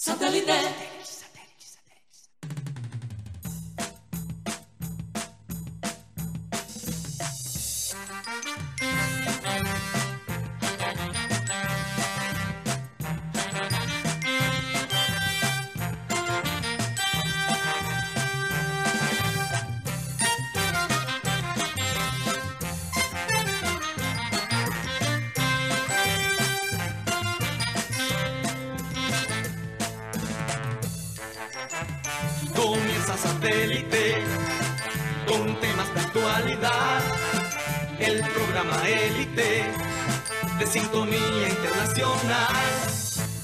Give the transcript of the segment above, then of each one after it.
Satellite. Programa de sintonía internacional.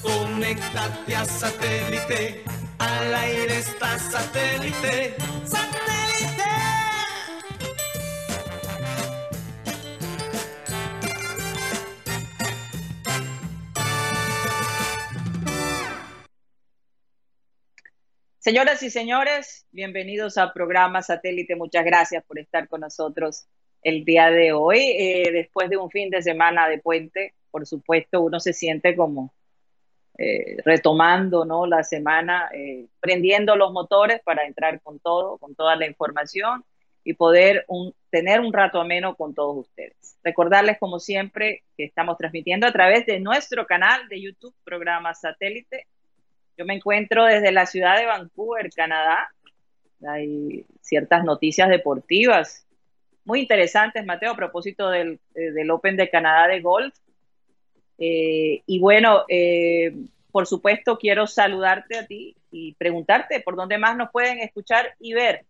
Conéctate a satélite. Al aire está satélite. ¡Satélite! Señoras y señores, bienvenidos a programa Satélite. Muchas gracias por estar con nosotros el día de hoy. Eh, después de un fin de semana de puente, por supuesto, uno se siente como eh, retomando ¿no? la semana, eh, prendiendo los motores para entrar con todo, con toda la información y poder un- tener un rato ameno con todos ustedes. Recordarles, como siempre, que estamos transmitiendo a través de nuestro canal de YouTube, programa Satélite. Yo me encuentro desde la ciudad de Vancouver, Canadá. Hay ciertas noticias deportivas muy interesantes, Mateo, a propósito del, eh, del Open de Canadá de golf. Eh, y bueno, eh, por supuesto, quiero saludarte a ti y preguntarte por dónde más nos pueden escuchar y ver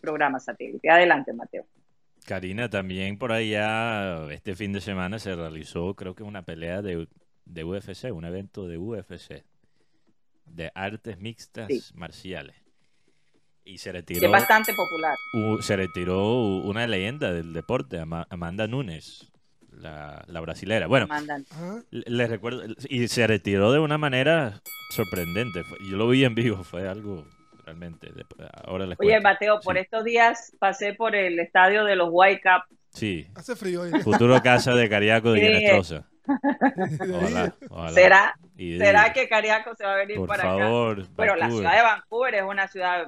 programa satélite. Adelante, Mateo. Karina, también por allá este fin de semana se realizó, creo que una pelea de, de UFC, un evento de UFC, de artes mixtas Sí. marciales. Y se Que retiró, es bastante popular. se retiró una leyenda del deporte, Ama- Amanda Nunes, la, la brasilera. Bueno, le- les recuerdo, y se retiró de una manera sorprendente. Yo lo vi en vivo, fue algo realmente. ahora les Oye. Mateo, por estos días pasé por el estadio de los Whitecaps. Sí, Hace frío hoy. futuro casa de Cariaco de. Guinestrosa. Ojalá, ojalá. ¿Será, Y ¿Será que Cariaco se va a venir por para acá? favor, Bueno, la Vancouver. ciudad de Vancouver es una ciudad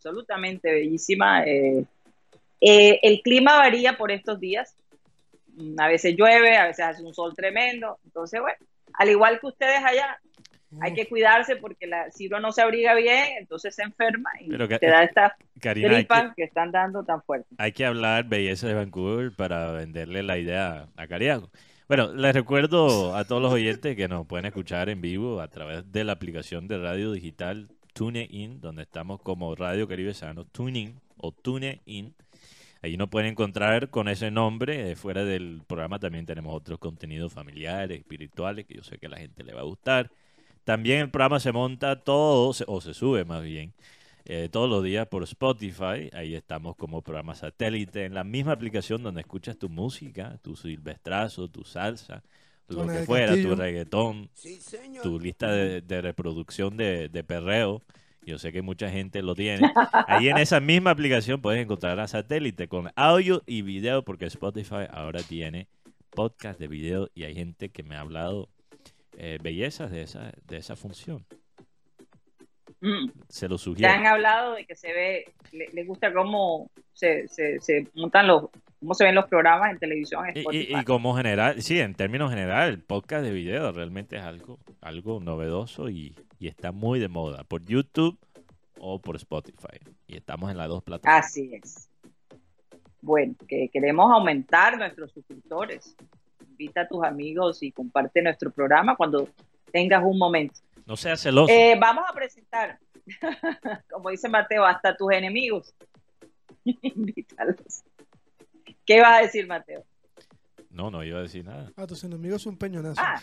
absolutamente bellísima. eh, eh, el clima varía por estos días. Mm, A veces llueve, a veces hace un sol tremendo. Entonces, bueno, al igual que ustedes allá, hay que cuidarse porque la, si uno no se abriga bien, entonces se enferma y Pero te da estas Karina, gripas que, que... están dando tan fuertes. hay que hablar belleza de Vancouver para venderle la idea a Cariaco. Bueno, les recuerdo a todos los oyentes que nos pueden escuchar en vivo a través de la aplicación de radio digital TuneIn, donde estamos como Radio Caribe Sano, TuneIn o TuneIn. Ahí nos pueden encontrar con ese nombre. Eh, fuera del programa también tenemos otros contenidos familiares, espirituales, que yo sé que a la gente le va a gustar. También el programa se monta todo, o se sube más bien, eh, todos los días por Spotify. Ahí estamos como programa satélite, en la misma aplicación donde escuchas tu música, tu silvestrazo, tu salsa, lo que fuera, tu reggaetón, tu lista de, de reproducción de, de perreo. Yo sé que mucha gente lo tiene. Ahí en esa misma aplicación puedes encontrar a satélite con audio y video, porque Spotify ahora tiene podcast de video y hay gente que me ha hablado eh, bellezas de esa, de esa función. Mm. Se lo Ya sugiero. han hablado de que se ve, le, le gusta cómo se, se, se montan los, cómo se ven los programas en televisión en Y, y- y como general, sí, en términos general, el podcast de video realmente es algo, algo novedoso y, y está muy de moda por YouTube o por Spotify. Y estamos en las dos plataformas. Así es. Bueno, que queremos aumentar nuestros suscriptores. Invita a tus amigos y comparte nuestro programa cuando tengas un momento. No seas celoso. Eh, vamos a presentar, como dice Mateo, hasta tus enemigos. Invítalos. ¿Qué vas a decir, Mateo? No, no iba a decir nada. A tus enemigos un peñonazo. Ah,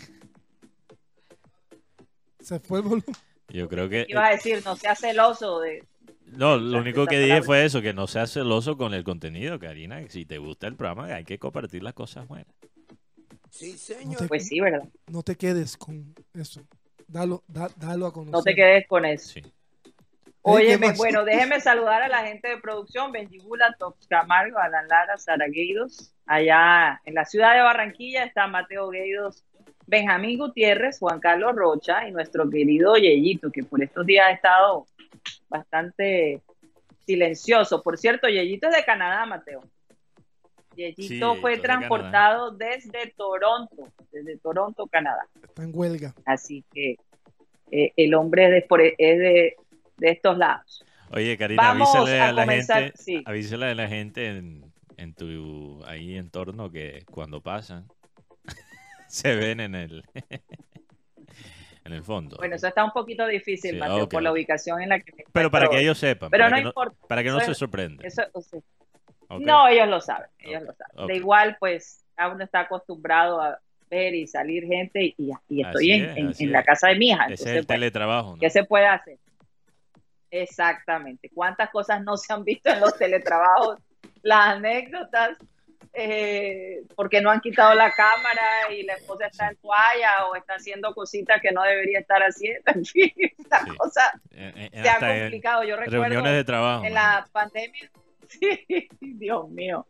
Se fue el volumen. Yo creo que... ibas a decir, no seas celoso de... No, lo único que dije fue eso, que no seas celoso con el contenido, Karina. que Si te gusta el programa, hay que compartir las cosas buenas. No te, Pues sí, ¿verdad? no te quedes con eso. Dalo, da- dalo a conocer. No te quedes con eso. Sí. Óyeme, bueno, déjeme saludar a la gente de producción, Benjibula, Tox Camargo, Alan Lara, Sara Gueidos. Allá en la ciudad de Barranquilla está Mateo Gueidos Benjamín Gutiérrez, Juan Carlos Rocha y nuestro querido Yeyito, que por estos días ha estado bastante silencioso. Por cierto, Yeyito es de Canadá, Mateo. Yeyito Sí, fue transportado desde Toronto, desde Toronto, Canadá. Está en huelga. Así que eh, el hombre es, de, es de, de estos lados. Oye, Karina, Vamos avísale a a, la comenzar, gente, sí. avísale a la gente en, en tu ahí entorno que cuando pasan se ven en el en el fondo. Bueno, eso está un poquito difícil, Sí, Mateo, por la ubicación en la que me Pero para que ellos sepan, Pero para, no que no, importa. para que no Eso se sorprendan. Eso, o sea, ¿ok? No, ellos lo saben, ellos Ok, lo saben. ok. De igual, pues, a uno está acostumbrado a ver y salir gente y, y estoy en, es, en- en la es. casa de mi hija. Ese es Entonces, el pues, teletrabajo, ¿no? ¿qué se puede hacer? Exactamente. ¿Cuántas cosas no se han visto en los teletrabajos? Las anécdotas, eh, porque no han quitado la cámara y la esposa está en toalla o está haciendo cositas que no debería estar haciendo. En fin, la Sí. cosa En- en- se ha complicado. Yo recuerdo reuniones de trabajo. en la pandemia. Sí, Dios mío.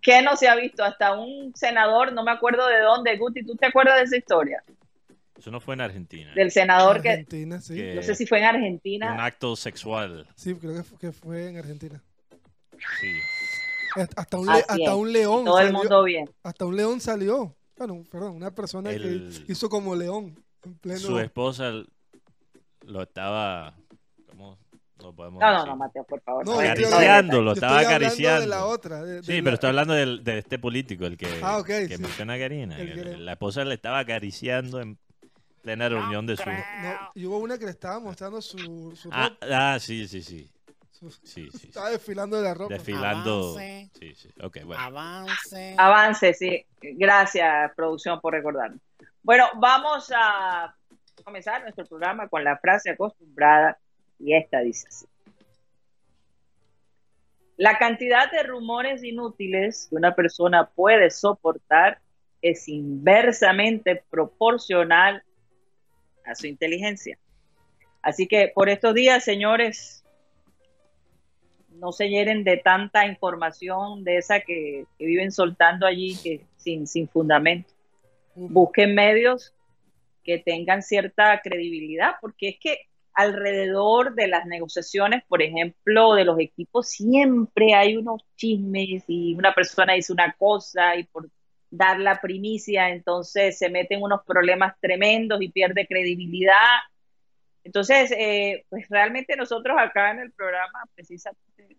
¿Qué no se ha visto? Hasta un senador, no me acuerdo de dónde, Guti, ¿tú te acuerdas de esa historia? Eso no fue en Argentina. Del senador que, Argentina, sí. que- no sé si fue en Un Argentina. acto sexual. Sí, creo que fue, que fue en Argentina. Sí. Hasta un, le- hasta un león Todo el mundo bien. Hasta un león salió. Bueno, perdón, una persona El- que hizo como león. En pleno... Su esposa lo estaba. ¿Cómo lo podemos No, no, no, Mateo, por favor. No, no yo de- estoy no de Acariciando, detalles. lo Yo estaba acariciando. de la otra. de- de Sí, la- pero estoy hablando del- de, este político, el que, Ah, ok, que sí. menciona a Karina. El que- La esposa le estaba acariciando en plena reunión de su. No, y hubo una que le estaba mostrando su, su Ah, ropa. ah, sí, sí, sí. su- Sí, sí, sí. estaba desfilando de la ropa. Desfilando. Avance. Sí, sí. Ok, bueno. Avance. Avance, sí. Gracias, producción, por recordarnos. Bueno, vamos a comenzar nuestro programa con la frase acostumbrada y esta dice así. La cantidad de rumores inútiles que una persona puede soportar es inversamente proporcional a su inteligencia. Así que por estos días, señores, no se hieren de tanta información de esa que, que viven soltando allí que sin, sin fundamento. Busquen medios que tengan cierta credibilidad, porque es que alrededor de las negociaciones, por ejemplo, de los equipos, siempre hay unos chismes y una persona dice una cosa y por dar la primicia, entonces se meten unos problemas tremendos y pierde credibilidad. Entonces, eh, pues realmente nosotros acá en el programa, precisamente,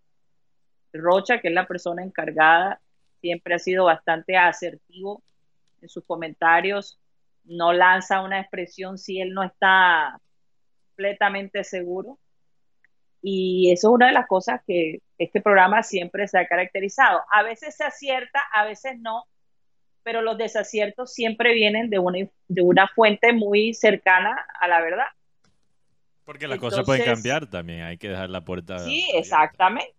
Rocha, que es la persona encargada, siempre ha sido bastante asertivo en sus comentarios, no lanza una expresión si él no está completamente seguro. Y eso es una de las cosas que este programa siempre se ha caracterizado. A veces se acierta, a veces no, pero los desaciertos siempre vienen de una, de una fuente muy cercana a la verdad. Porque las cosas pueden cambiar también, hay que dejar la puerta. Sí, abierta. exactamente.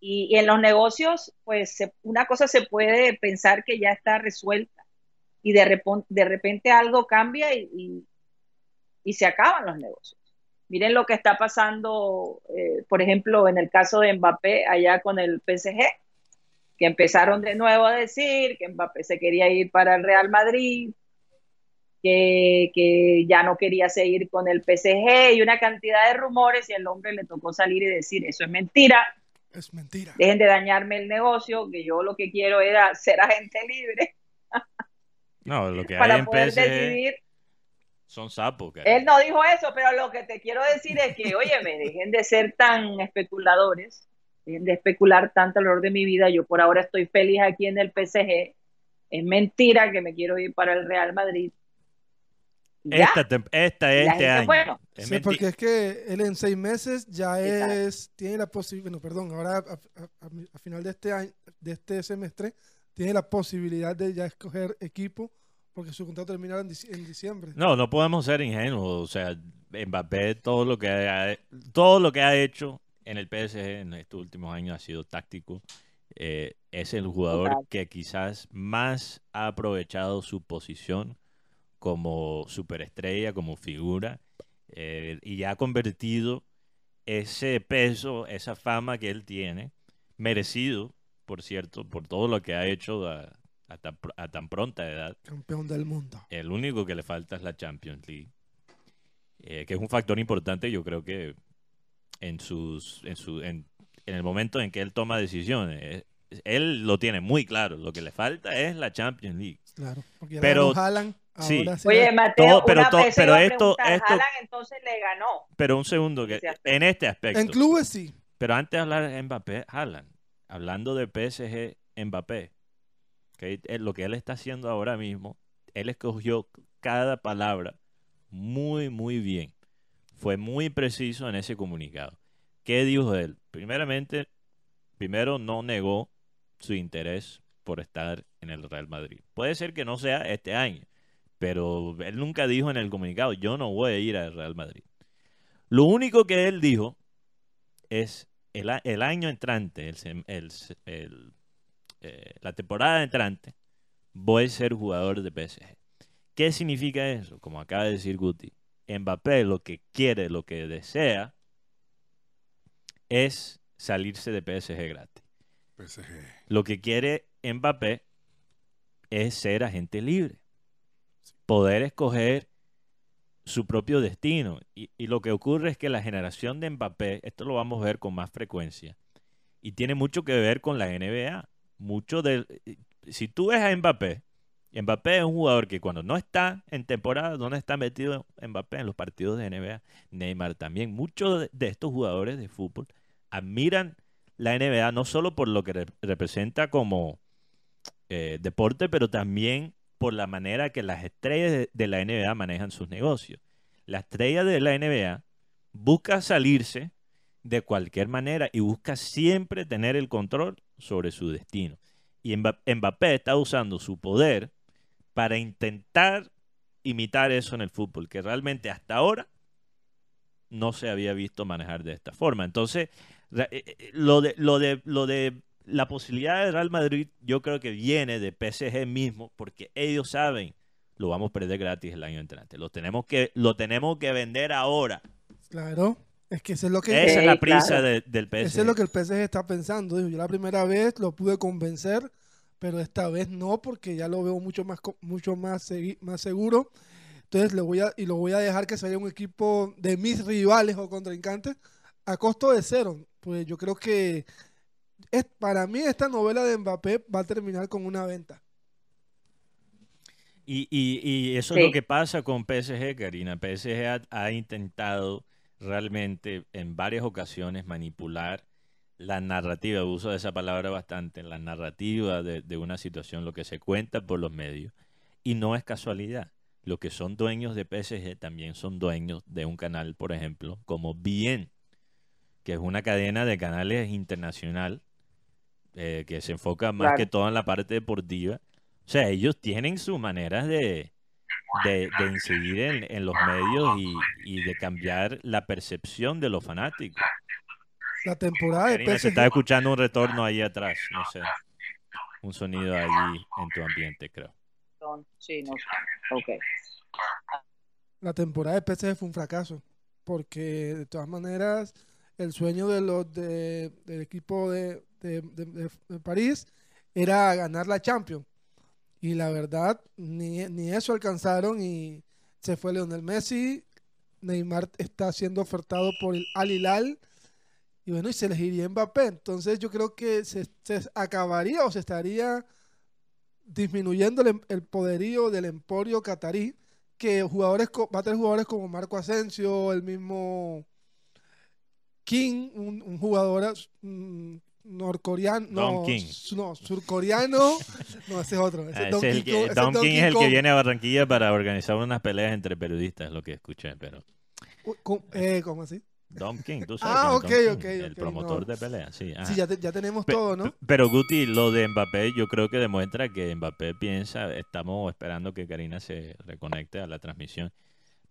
Y, y en los negocios, pues se- una cosa se puede pensar que ya está resuelta y de, repon- de repente algo cambia y, y- y se acaban los negocios. Miren lo que está pasando, eh, por ejemplo, en el caso de Mbappé allá con el PSG, que empezaron de nuevo a decir que Mbappé se quería ir para el Real Madrid, que, que ya no quería seguir con el PSG y una cantidad de rumores y el hombre le tocó salir y decir, eso es mentira, Es mentira. dejen de dañarme el negocio, que yo lo que quiero era ser agente libre No, lo que hay para en poder PSG decidir. Son sapos. Él no dijo eso, pero lo que te quiero decir es que, oye, me dejen de ser tan especuladores, dejen de especular tanto alrededor de mi vida, yo por ahora estoy feliz aquí en el PSG, es mentira que me quiero ir para el Real Madrid. Ya. Esta, esta este gente, año. bueno, Es Sí, porque es que él en seis meses ya es, tiene la posibilidad, bueno, perdón, ahora a, a- a- a final de este año, de este semestre, tiene la posibilidad de ya escoger equipo porque su contrato termina en, dic- en diciembre. No, no podemos ser ingenuos. O sea, Mbappé, todo lo que ha, todo lo que ha hecho en el PSG en estos últimos años ha sido táctico. Eh, es el jugador que quizás más ha aprovechado su posición como superestrella, como figura, eh, y ha convertido ese peso, esa fama que él tiene, merecido, por cierto, por todo lo que ha hecho a- a tan, a tan pronta edad. Campeón del mundo. El único que le falta es la Champions League, eh, que es un factor importante, yo creo que en sus, en su, en, en el momento en que él toma decisiones, eh, él lo tiene muy claro. Lo que le falta es la Champions League. Claro. Porque Pero- Haaland, sí. ahora sí. Oye, Mateo, Todo- pero una todo- vez pero esto- esto- Haaland entonces le ganó. Pero un segundo, que en este aspecto. en clubes sí. Pero antes de hablar de Mbappé, Haaland, hablando de PSG, Mbappé, es lo que él está haciendo ahora mismo, él escogió cada palabra muy, muy bien. Fue muy preciso en ese comunicado. ¿Qué dijo él? Primeramente, primero no negó su interés por estar en el Real Madrid. Puede ser que no sea este año, pero él nunca dijo en el comunicado, yo no voy a ir al Real Madrid. Lo único que él dijo es el, año entrante, el, el, eh, la temporada entrante, voy a ser jugador de PSG. ¿Qué significa eso? Como acaba de decir Guti, Mbappé lo que quiere, lo que desea, es salirse de PSG gratis. PSG. Lo que quiere Mbappé es ser agente libre, poder escoger su propio destino. Y, y lo que ocurre es que la generación de Mbappé, esto lo vamos a ver con más frecuencia, y tiene mucho que ver con la NBA. Mucho del, si tú ves a Mbappé, Mbappé es un jugador que cuando no está en temporada, no está metido Mbappé en los partidos de NBA, Neymar también. Muchos de- de estos jugadores de fútbol admiran la NBA no solo por lo que re- representa como eh, deporte, pero también por la manera que las estrellas de, de la NBA manejan sus negocios. La estrella de la NBA busca salirse de cualquier manera y busca siempre tener el control sobre su destino. Y Mba- Mbappé está usando su poder para intentar imitar eso en el fútbol, que realmente hasta ahora no se había visto manejar de esta forma. Entonces, eh, eh, lo de, lo de, lo de la posibilidad de Real Madrid, yo creo que viene de PSG mismo, porque ellos saben, lo vamos a perder gratis el año entrante. Lo tenemos que, lo tenemos que vender ahora. Claro. Es que eso es lo que, Esa es la prisa claro. de- del PSG. eso es lo que el PSG está pensando. Dijo, yo la primera vez lo pude convencer, pero esta vez no, porque ya lo veo mucho más, mucho más, segui- más seguro. Entonces le voy a, y lo voy a dejar que se vaya un equipo de mis rivales o contrincantes a costo de cero. Pues yo creo que es, para mí esta novela de Mbappé va a terminar con una venta. Y, y- y eso Sí. es lo que pasa con PSG, Karina. PSG ha, ha intentado realmente en varias ocasiones manipular la narrativa, uso de esa palabra bastante, la narrativa de, de una situación, lo que se cuenta por los medios. Y no es casualidad. Los que son dueños de PSG también son dueños de un canal, por ejemplo, como Bien, que es una cadena de canales internacional eh, que se enfoca más Claro. que todo en la parte deportiva. O sea, ellos tienen sus maneras de, de, de incidir en, en los medios y, y de cambiar la percepción de los fanáticos. La temporada de Karina, se está escuchando un retorno ahí atrás, no sé. Un sonido allí en tu ambiente, creo. Sí, no. Ok. la temporada de PSG fue un fracaso, porque de todas maneras el sueño de los de- del equipo de- de- de- de París era ganar la Champions. Y la verdad, ni, ni eso alcanzaron y se fue Lionel Messi. Neymar está siendo ofertado por el Al Hilal. Y bueno, y se les iría Mbappé. Entonces yo creo que se, acabaría o se estaría disminuyendo el, poderío del emporio catarí que jugadores va a tener jugadores como Marco Asensio, el mismo King, un, un jugador mm, norcoreano, Don no, no, surcoreano, no, ese es otro. ese Ah, Don es el King que- Don Don King King es el que Kong. viene a Barranquilla para organizar unas peleas entre periodistas, lo que escuché, pero ¿cómo, eh, ¿cómo así? Don King, tú sabes. Ah, quién es Don ok, King, ok, El ok, promotor no. de peleas, sí. ajá. Sí, ya, te- ya tenemos Pe- todo, ¿no? pe- Pero Guti, lo de Mbappé, yo creo que demuestra que Mbappé piensa, estamos esperando que Karina se reconecte a la transmisión,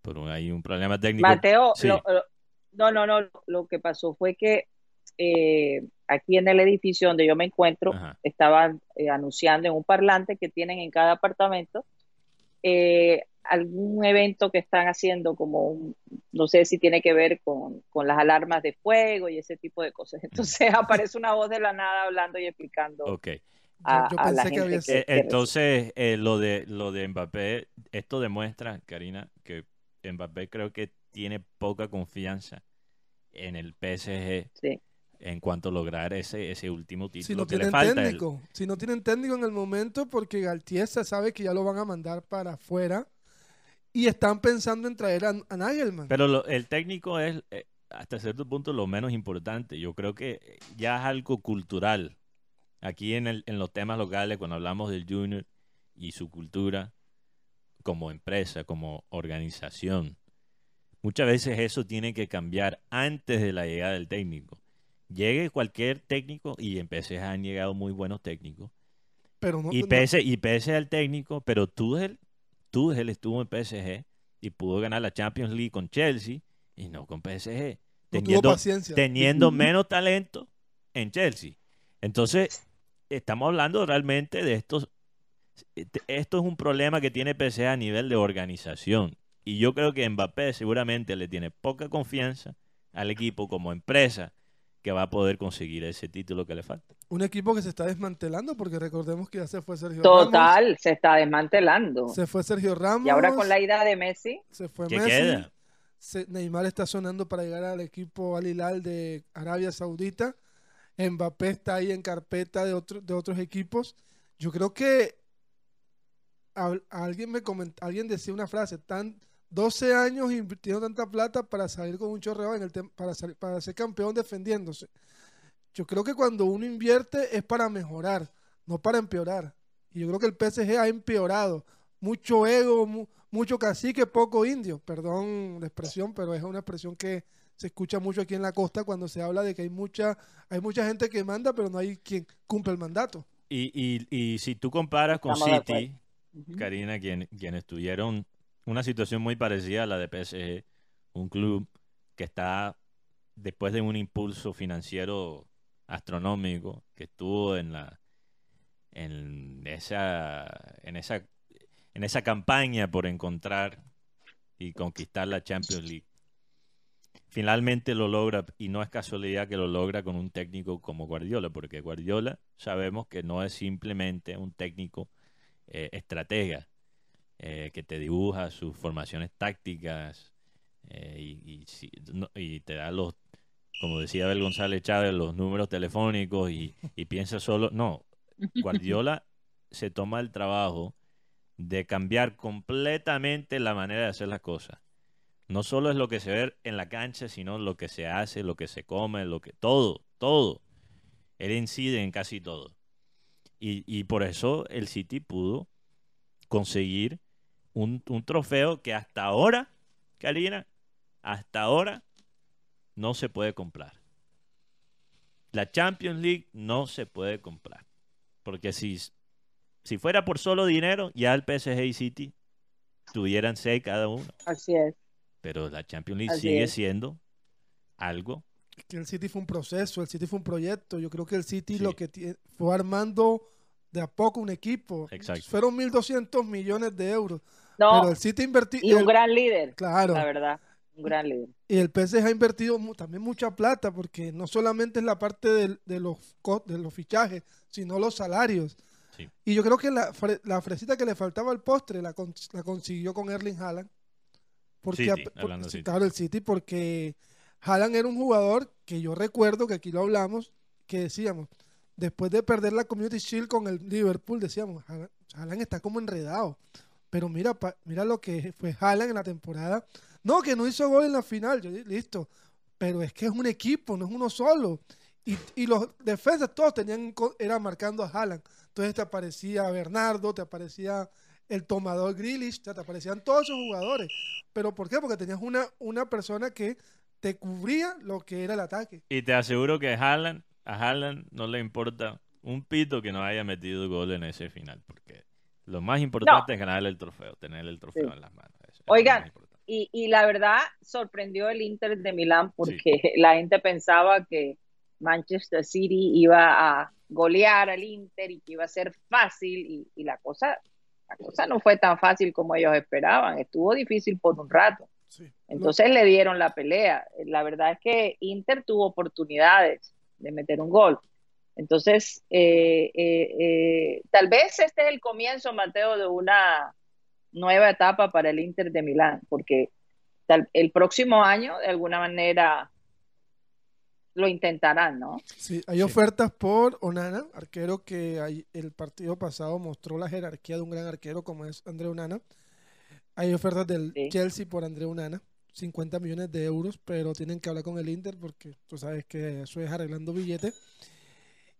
pero hay un problema técnico. Mateo, Sí. lo- lo- no, no, no, lo que pasó fue que eh, aquí en el edificio donde yo me encuentro, Ajá. estaban eh, anunciando en un parlante que tienen en cada apartamento eh, algún evento que están haciendo, como un- no sé si tiene que ver con, con las alarmas de fuego y ese tipo de cosas. Entonces aparece una voz de la nada hablando y explicando. Ok. a, la gente que, Entonces, eh, lo, de, lo de Mbappé, esto demuestra, Karina, que Mbappé creo que tiene poca confianza en el PSG. En cuanto a lograr ese, ese último título si no que tienen le falta. Técnico, Si no tienen técnico en el momento, porque Galtier sabe que ya lo van a mandar para afuera y están pensando en traer a, a Nagelman. Pero el técnico es eh, hasta cierto punto lo menos importante. Yo creo que ya es algo cultural. Aquí en, el, en los temas locales, cuando hablamos del junior y su cultura como empresa, como organización, muchas veces eso tiene que cambiar antes de la llegada del técnico. Llegue cualquier técnico y en PSG han llegado muy buenos técnicos. Pero no, y, pese, y pese al técnico, pero Tuchel, Tuchel estuvo en PSG y pudo ganar la Champions League con Chelsea y no con PSG. Teniendo, teniendo menos talento en Chelsea. Entonces, estamos hablando realmente de estos. Esto es un problema que tiene PSG a nivel de organización. Y yo creo que Mbappé seguramente le tiene poca confianza al equipo como empresa que va a poder conseguir ese título que le falta. Un equipo que se está desmantelando porque recordemos que ya se fue Sergio Ramos. Total, se está desmantelando. Se fue Sergio Ramos. Y ahora con la ida de Messi. Se fue Messi. Neymar está sonando para llegar al equipo Al Hilal de Arabia Saudita. Mbappé está ahí en carpeta de, de otros equipos. Yo creo que alguien me alguien decía una frase, tan 12 años invirtiendo tanta plata para salir con un chorreo en el para, para ser campeón defendiéndose. Yo creo que cuando uno invierte es para mejorar, no para empeorar. Y yo creo que el PSG ha empeorado. Mucho ego, mucho cacique, poco indio. Perdón la expresión, pero es una expresión que se escucha mucho aquí en la costa cuando se habla de que hay mucha, hay mucha gente que manda, pero no hay quien cumple el mandato. Y, y, y si tú comparas con City, Karina, quien, quienes tuvieron una situación muy parecida a la de PSG, un club que está después de un impulso financiero astronómico que estuvo en la en esa en esa en esa campaña por encontrar y conquistar la Champions League. Finalmente lo logra y no es casualidad que lo logra con un técnico como Guardiola, porque Guardiola sabemos que no es simplemente un técnico eh, estratega, eh, que te dibuja sus formaciones tácticas eh, y, y, te da los, como decía Abel González Chávez, los números telefónicos y, y piensa solo. No, Guardiola se toma el trabajo de cambiar completamente la manera de hacer las cosas. No solo es lo que se ve en la cancha, sino lo que se hace, lo que se come, lo que todo, todo. Él incide en casi todo. Y, y por eso el City pudo conseguir un, trofeo que hasta ahora, Karina, hasta ahora no se puede comprar. La Champions League no se puede comprar. Porque si, si fuera por solo dinero, ya el PSG y City tuvieran seis cada uno. Así es. Pero la Champions League sigue siendo algo. Que el City fue un proceso, el City fue un proyecto. Yo creo que el City lo que fue armando de a poco un equipo. Exacto. Fueron 1.200 millones de euros. No, pero el City invertido. Y un gran líder. Claro. La verdad, un gran líder. Y el PSG ha invertido también mucha plata, porque no solamente es la parte de, de los, de los fichajes, sino los salarios. Y yo creo que la, la, fresita que le faltaba al postre la, la consiguió con Erling Haaland. Porque, City, claro, el City, porque Haaland era un jugador que yo recuerdo que aquí lo hablamos, que decíamos, después de perder la Community Shield con el Liverpool, decíamos, Haaland está como enredado. Pero mira, mira lo que fue Haaland en la temporada. No, que no hizo gol en la final, yo, listo. Pero es que es un equipo, no es uno solo. Y, y los defensas todos tenían, era marcando a Haaland. Entonces te aparecía Bernardo, te aparecía el tomador Grealish, te aparecían todos esos jugadores. ¿Pero por qué? Porque tenías una, una persona que te cubría lo que era el ataque. Y te aseguro que Haaland, a Haaland no le importa un pito que no haya metido gol en ese final, porque lo más importante es ganar el trofeo, tener el trofeo en las manos. Oigan, y, y, la verdad sorprendió el Inter de Milán porque la gente pensaba que Manchester City iba a golear al Inter y que iba a ser fácil y, la cosa la cosa no fue tan fácil como ellos esperaban, estuvo difícil por un rato. Entonces le dieron la pelea. La verdad es que Inter tuvo oportunidades de meter un gol, Entonces, eh, eh, eh, tal vez este es el comienzo, Mateo, de una nueva etapa para el Inter de Milán, porque tal, el próximo año, de alguna manera, lo intentarán, ¿no? Sí, hay ofertas por Onana, arquero que el partido pasado mostró la jerarquía de un gran arquero como es André Onana. Hay ofertas del Chelsea por André Onana, 50 millones de euros, pero tienen que hablar con el Inter porque tú sabes que eso es arreglando billetes.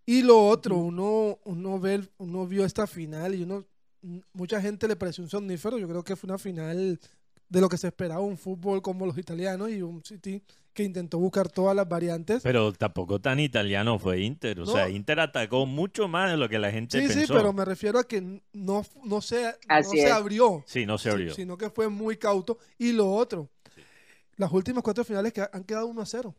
Y lo otro, uno, uno, ve, uno vio esta final y uno, mucha gente le pareció un somnífero. Yo creo que fue una final de lo que se esperaba, un fútbol como los italianos y un City que intentó buscar todas las variantes. Pero tampoco tan italiano fue Inter. O sea, Inter atacó mucho más de lo que la gente pensó. Sí, sí, pero me refiero a que no, no, se, no se abrió. Sí, no se abrió. Sino que fue muy cauto. Y lo otro, las últimas cuatro finales que han quedado 1 a 0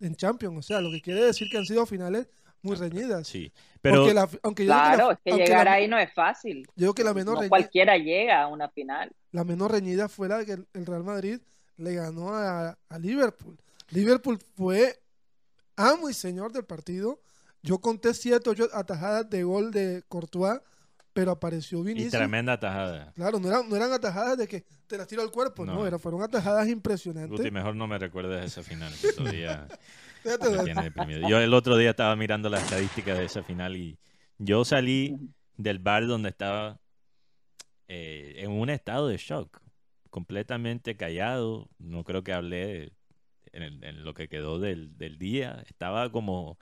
en Champions. O sea, lo que quiere decir que han sido finales muy reñidas. Sí, pero aunque claro, es que llegar ahí no es fácil. Yo creo que la menor no cualquiera llega a una final. La menor reñida fue la que el Real Madrid le ganó a, Liverpool. Liverpool fue amo y señor del partido. Yo conté siete, ocho atajadas de gol de Courtois, pero apareció Vinicius. Y tremenda atajada. Claro, no eran, no eran atajadas de que te las tiro al cuerpo, no, era, fueron atajadas impresionantes. Guti, mejor no me recuerdes esa final, Yo el otro día estaba mirando las estadísticas de esa final y yo salí del bar donde estaba eh, en un estado de shock, completamente callado. No creo que hablé en, lo que quedó del, día. Estaba como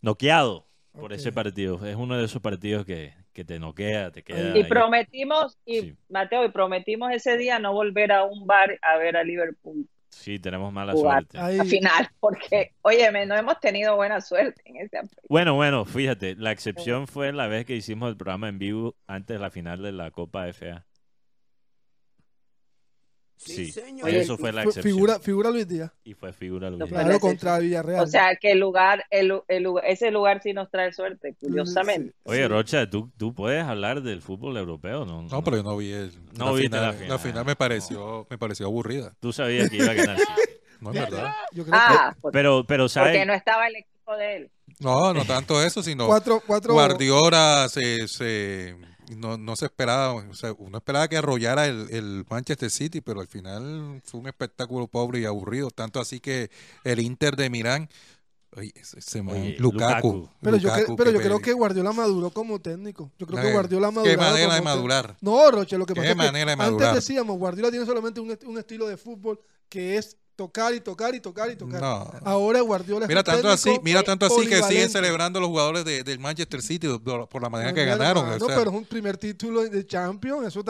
noqueado por ese partido. Es uno de esos partidos que, te noquea, te queda. Y prometimos, y Mateo, y prometimos ese día no volver a un bar a ver a Liverpool Sí, tenemos mala suerte. Al final, porque, óyeme, no hemos tenido buena suerte en ese aspecto. Bueno, bueno, fíjate, la excepción fue la vez que hicimos el programa en vivo antes de la final de la Copa FA. Sí, eso fue la excepción. Figura, figura Luis Díaz. Y fue figura Luis Díaz. Claro, contra Villarreal. O sea, que el lugar, el, el, ese lugar sí nos trae suerte, curiosamente. Oye, Rocha, ¿tú, tú puedes hablar del fútbol europeo, ¿no? No, pero yo no vi el, no la, final, la, final. la final. me pareció, me pareció aburrida. Tú sabías que iba a ganar. no, es verdad. Yo creo ah, que... pero, pero, ¿sabes? Porque no estaba el equipo de él. No, no tanto eso, sino cuatro, cuatro... Guardiola se... se no, no se esperaba, o sea, uno esperaba que arrollara el, el, Manchester City, pero al final fue un espectáculo pobre y aburrido, tanto así que el Inter de Milán, oye, ese, Lukaku, Pero, yo, pero yo creo que Guardiola maduró como técnico. Yo creo que Guardiola maduró. ¿Qué manera de madurar? No, Roche, lo que pasa es que antes decíamos, Guardiola tiene solamente un, un estilo de fútbol que es tocar y tocar y tocar y tocar. Ahora Guardiola mira tanto así, mira tanto así que siguen celebrando los jugadores de, del Manchester City por, la manera que ganaron. No, pero es un primer título de Champions, eso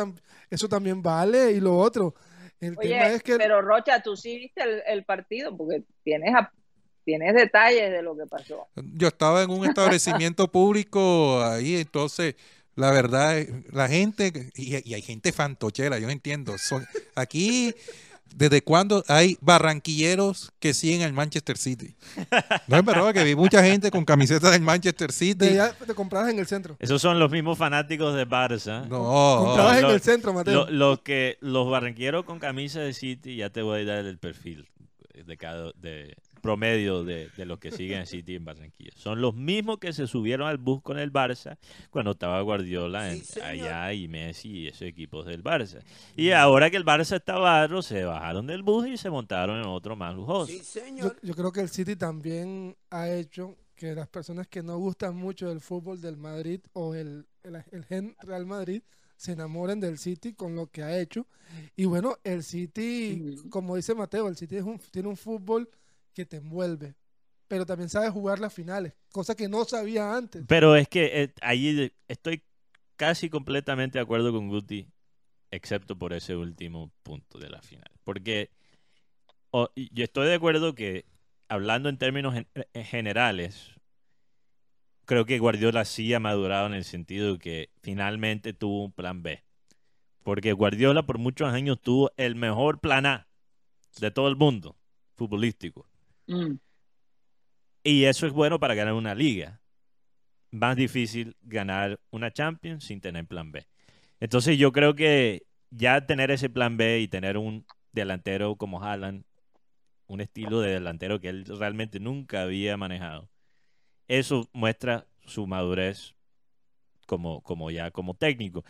eso también vale y lo otro. El tema es que pero Rocha, tú sí viste el, partido porque tienes tienes detalles de lo que pasó. Yo estaba en un establecimiento público ahí, entonces la verdad, la gente, y, y hay gente fantochera, yo entiendo. Son, aquí ¿Desde cuándo hay barranquilleros que siguen al Manchester City? No es verdad que vi mucha gente con camisetas del Manchester City. Ya te comprabas en el centro. Esos son los mismos fanáticos de Barça. No. Comprabas en el centro, Mateo. Los que los barranquilleros con camisa de City, ya te voy a dar el perfil de cada de, promedio de, de los que siguen en City en Barranquilla. Son los mismos que se subieron al bus con el Barça cuando estaba Guardiola allá y Messi y esos equipos del Barça. Y ahora que el Barça está barro, se bajaron del bus y se montaron en otro más lujoso. yo, creo que el City también ha hecho que las personas que no gustan mucho del fútbol del Madrid o el, el, gen Real Madrid se enamoren del City con lo que ha hecho. Y bueno, el City, como dice Mateo, el City es un, tiene un fútbol que te envuelve. Pero también sabe jugar las finales, cosa que no sabía antes. Pero es que eh, ahí estoy casi completamente de acuerdo con Guti, excepto por ese último punto de la final. Porque yo estoy de acuerdo que, hablando en términos eh, generales, creo que Guardiola sí ha madurado en el sentido que finalmente tuvo un plan B. Porque Guardiola por muchos años tuvo el mejor plan A de todo el mundo futbolístico. Mm. Y eso es bueno para ganar una liga. Más difícil ganar una Champions sin tener plan B. Entonces yo creo que ya tener ese plan B y tener un delantero como Haaland, un estilo de delantero que él realmente nunca había manejado, eso muestra su madurez como, como ya como técnico.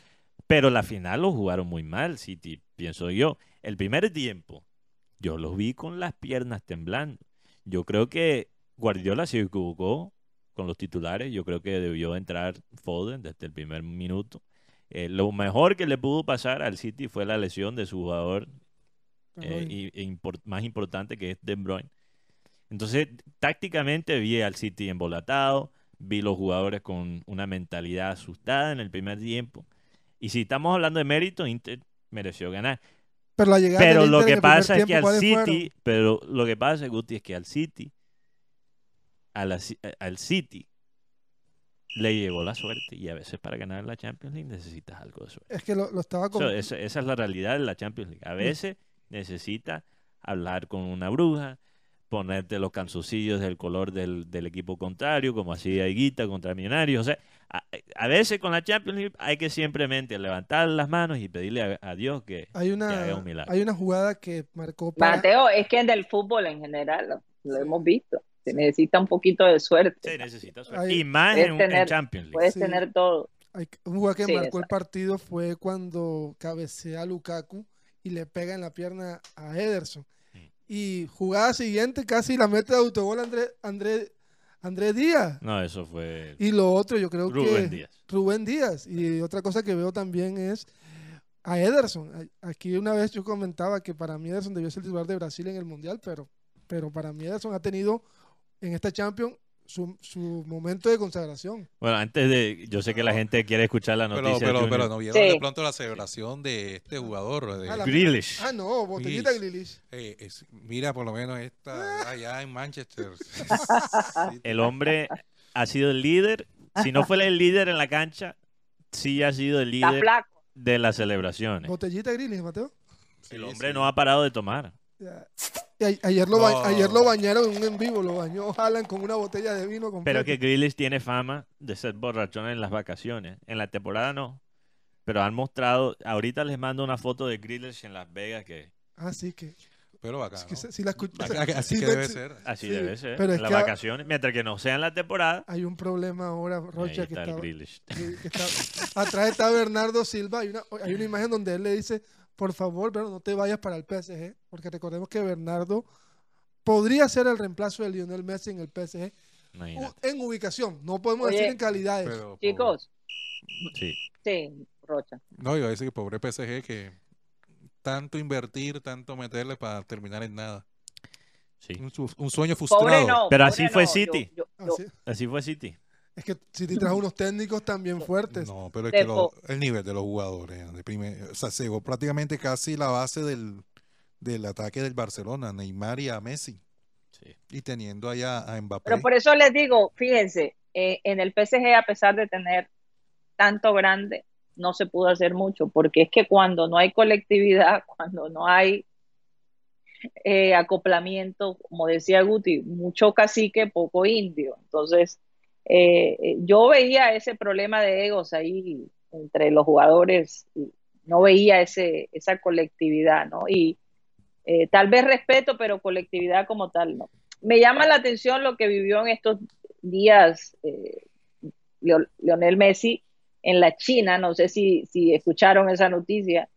Pero la final lo jugaron muy mal, City, pienso yo. El primer tiempo, yo los vi con las piernas temblando. Yo creo que Guardiola se equivocó con los titulares. Yo creo que debió entrar Foden desde el primer minuto. Eh, lo mejor que le pudo pasar al City fue la lesión de su jugador eh, y, e más importante que es De Bruyne. Entonces, tácticamente vi al City embolatado, vi los jugadores con una mentalidad asustada en el primer tiempo. Y si estamos hablando de mérito, Inter mereció ganar. Pero la llegada Pero del lo Inter que pasa es que al. City, pero lo que pasa, Guti, es que al City, a la al City le llegó la suerte y a veces para ganar la Champions League necesitas algo de suerte. Es que lo, lo estaba con... Esa, esa es la realidad de la Champions League. A veces necesitas hablar con una bruja, ponerte los canzoncillos del color del, del equipo contrario, como hacía Higuita contra Millonarios. O sea, a, a veces con la Champions League hay que simplemente levantar las manos y pedirle a, a Dios que, Hay que una, haga un milagro. hay una jugada que marcó para... Mateo, es que en el fútbol en general lo, lo hemos visto. Se necesita un poquito de suerte. Sí, necesita suerte. Hay- Y más Puedes en, tener- Champions League. Puedes Sí. tener todo. Hay un jugador que Sí, marcó el partido fue cuando cabecea a Lukaku y le pega en la pierna a Ederson. Y jugada siguiente casi la mete de autogol André, André, André Díaz. No, eso fue Y lo otro, yo creo Rubén que Díaz. Rubén Díaz. Y otra cosa que veo también es a Ederson. Aquí una vez yo comentaba que para mí Ederson debió ser titular de Brasil en el Mundial, pero, pero para mí Ederson ha tenido en esta Champions su, su momento de consagración. Bueno, antes de. Yo sé que la gente quiere escuchar la Pero, noticia. pero, Junior. pero no vieron Sí. de pronto la celebración de este jugador. de- Ah, la- Grealish. Ah, no, botellita. Grealish. eh, es- mira, por lo menos esta allá en Manchester. El hombre ha sido el líder. Si no fue el líder en la cancha, sí ha sido el líder de las celebraciones. Botellita Grealish, Mateo. El sí, hombre sí. no ha parado de tomar. Ya. Y a- ayer, lo ba- No. ayer lo bañaron en un en vivo, lo bañó Haaland con una botella de vino Pero completa. que Grealish tiene fama de ser borrachón en las vacaciones. En la temporada no. Pero han mostrado. Ahorita les mando una foto de Grealish en Las Vegas que Ah, sí, que, Pero acá. es que si la escuch- o sea, Así si que debe si- ser. así Sí, debe ser. pero es en las que vacaciones. Mientras que no sea en la temporada. Hay un problema ahora, ahí Rocha, que está el está, que- que está- Atrás está Bernardo Silva. Hay una, hay una imagen donde él le dice, por favor, Bernardo, no te vayas para el PSG. Porque recordemos que Bernardo podría ser el reemplazo de Lionel Messi en el PSG. Imagínate. en ubicación. No podemos Oye, decir en calidades. Pero, Chicos, Sí. sí, Rocha. No, iba a decir que pobre PSG que tanto invertir, tanto meterle para terminar en nada. Sí. Un, su- un sueño frustrado. Pobre no. Pero pobre así fue no. City. Yo- yo- yo- Así- Así fue City. Es que City trajo unos técnicos también fuertes. No, pero es que lo- el nivel de los jugadores, de primer- o sea, se llegó prácticamente casi la base del, del ataque del Barcelona, Neymar y a Messi, Sí. y teniendo allá a Mbappé. Pero por eso les digo, fíjense, eh, en el PSG, a pesar de tener tanto grande, no se pudo hacer mucho, porque es que cuando no hay colectividad, cuando no hay eh, acoplamiento, como decía Guti, mucho cacique, poco indio. Entonces, eh, eh, yo veía ese problema de egos ahí entre los jugadores, y no veía ese, esa colectividad, ¿no? Y eh, tal vez respeto, pero colectividad como tal, ¿no? Me llama la atención lo que vivió en estos días eh, Lionel Messi en la China, no sé si, si escucharon esa noticia,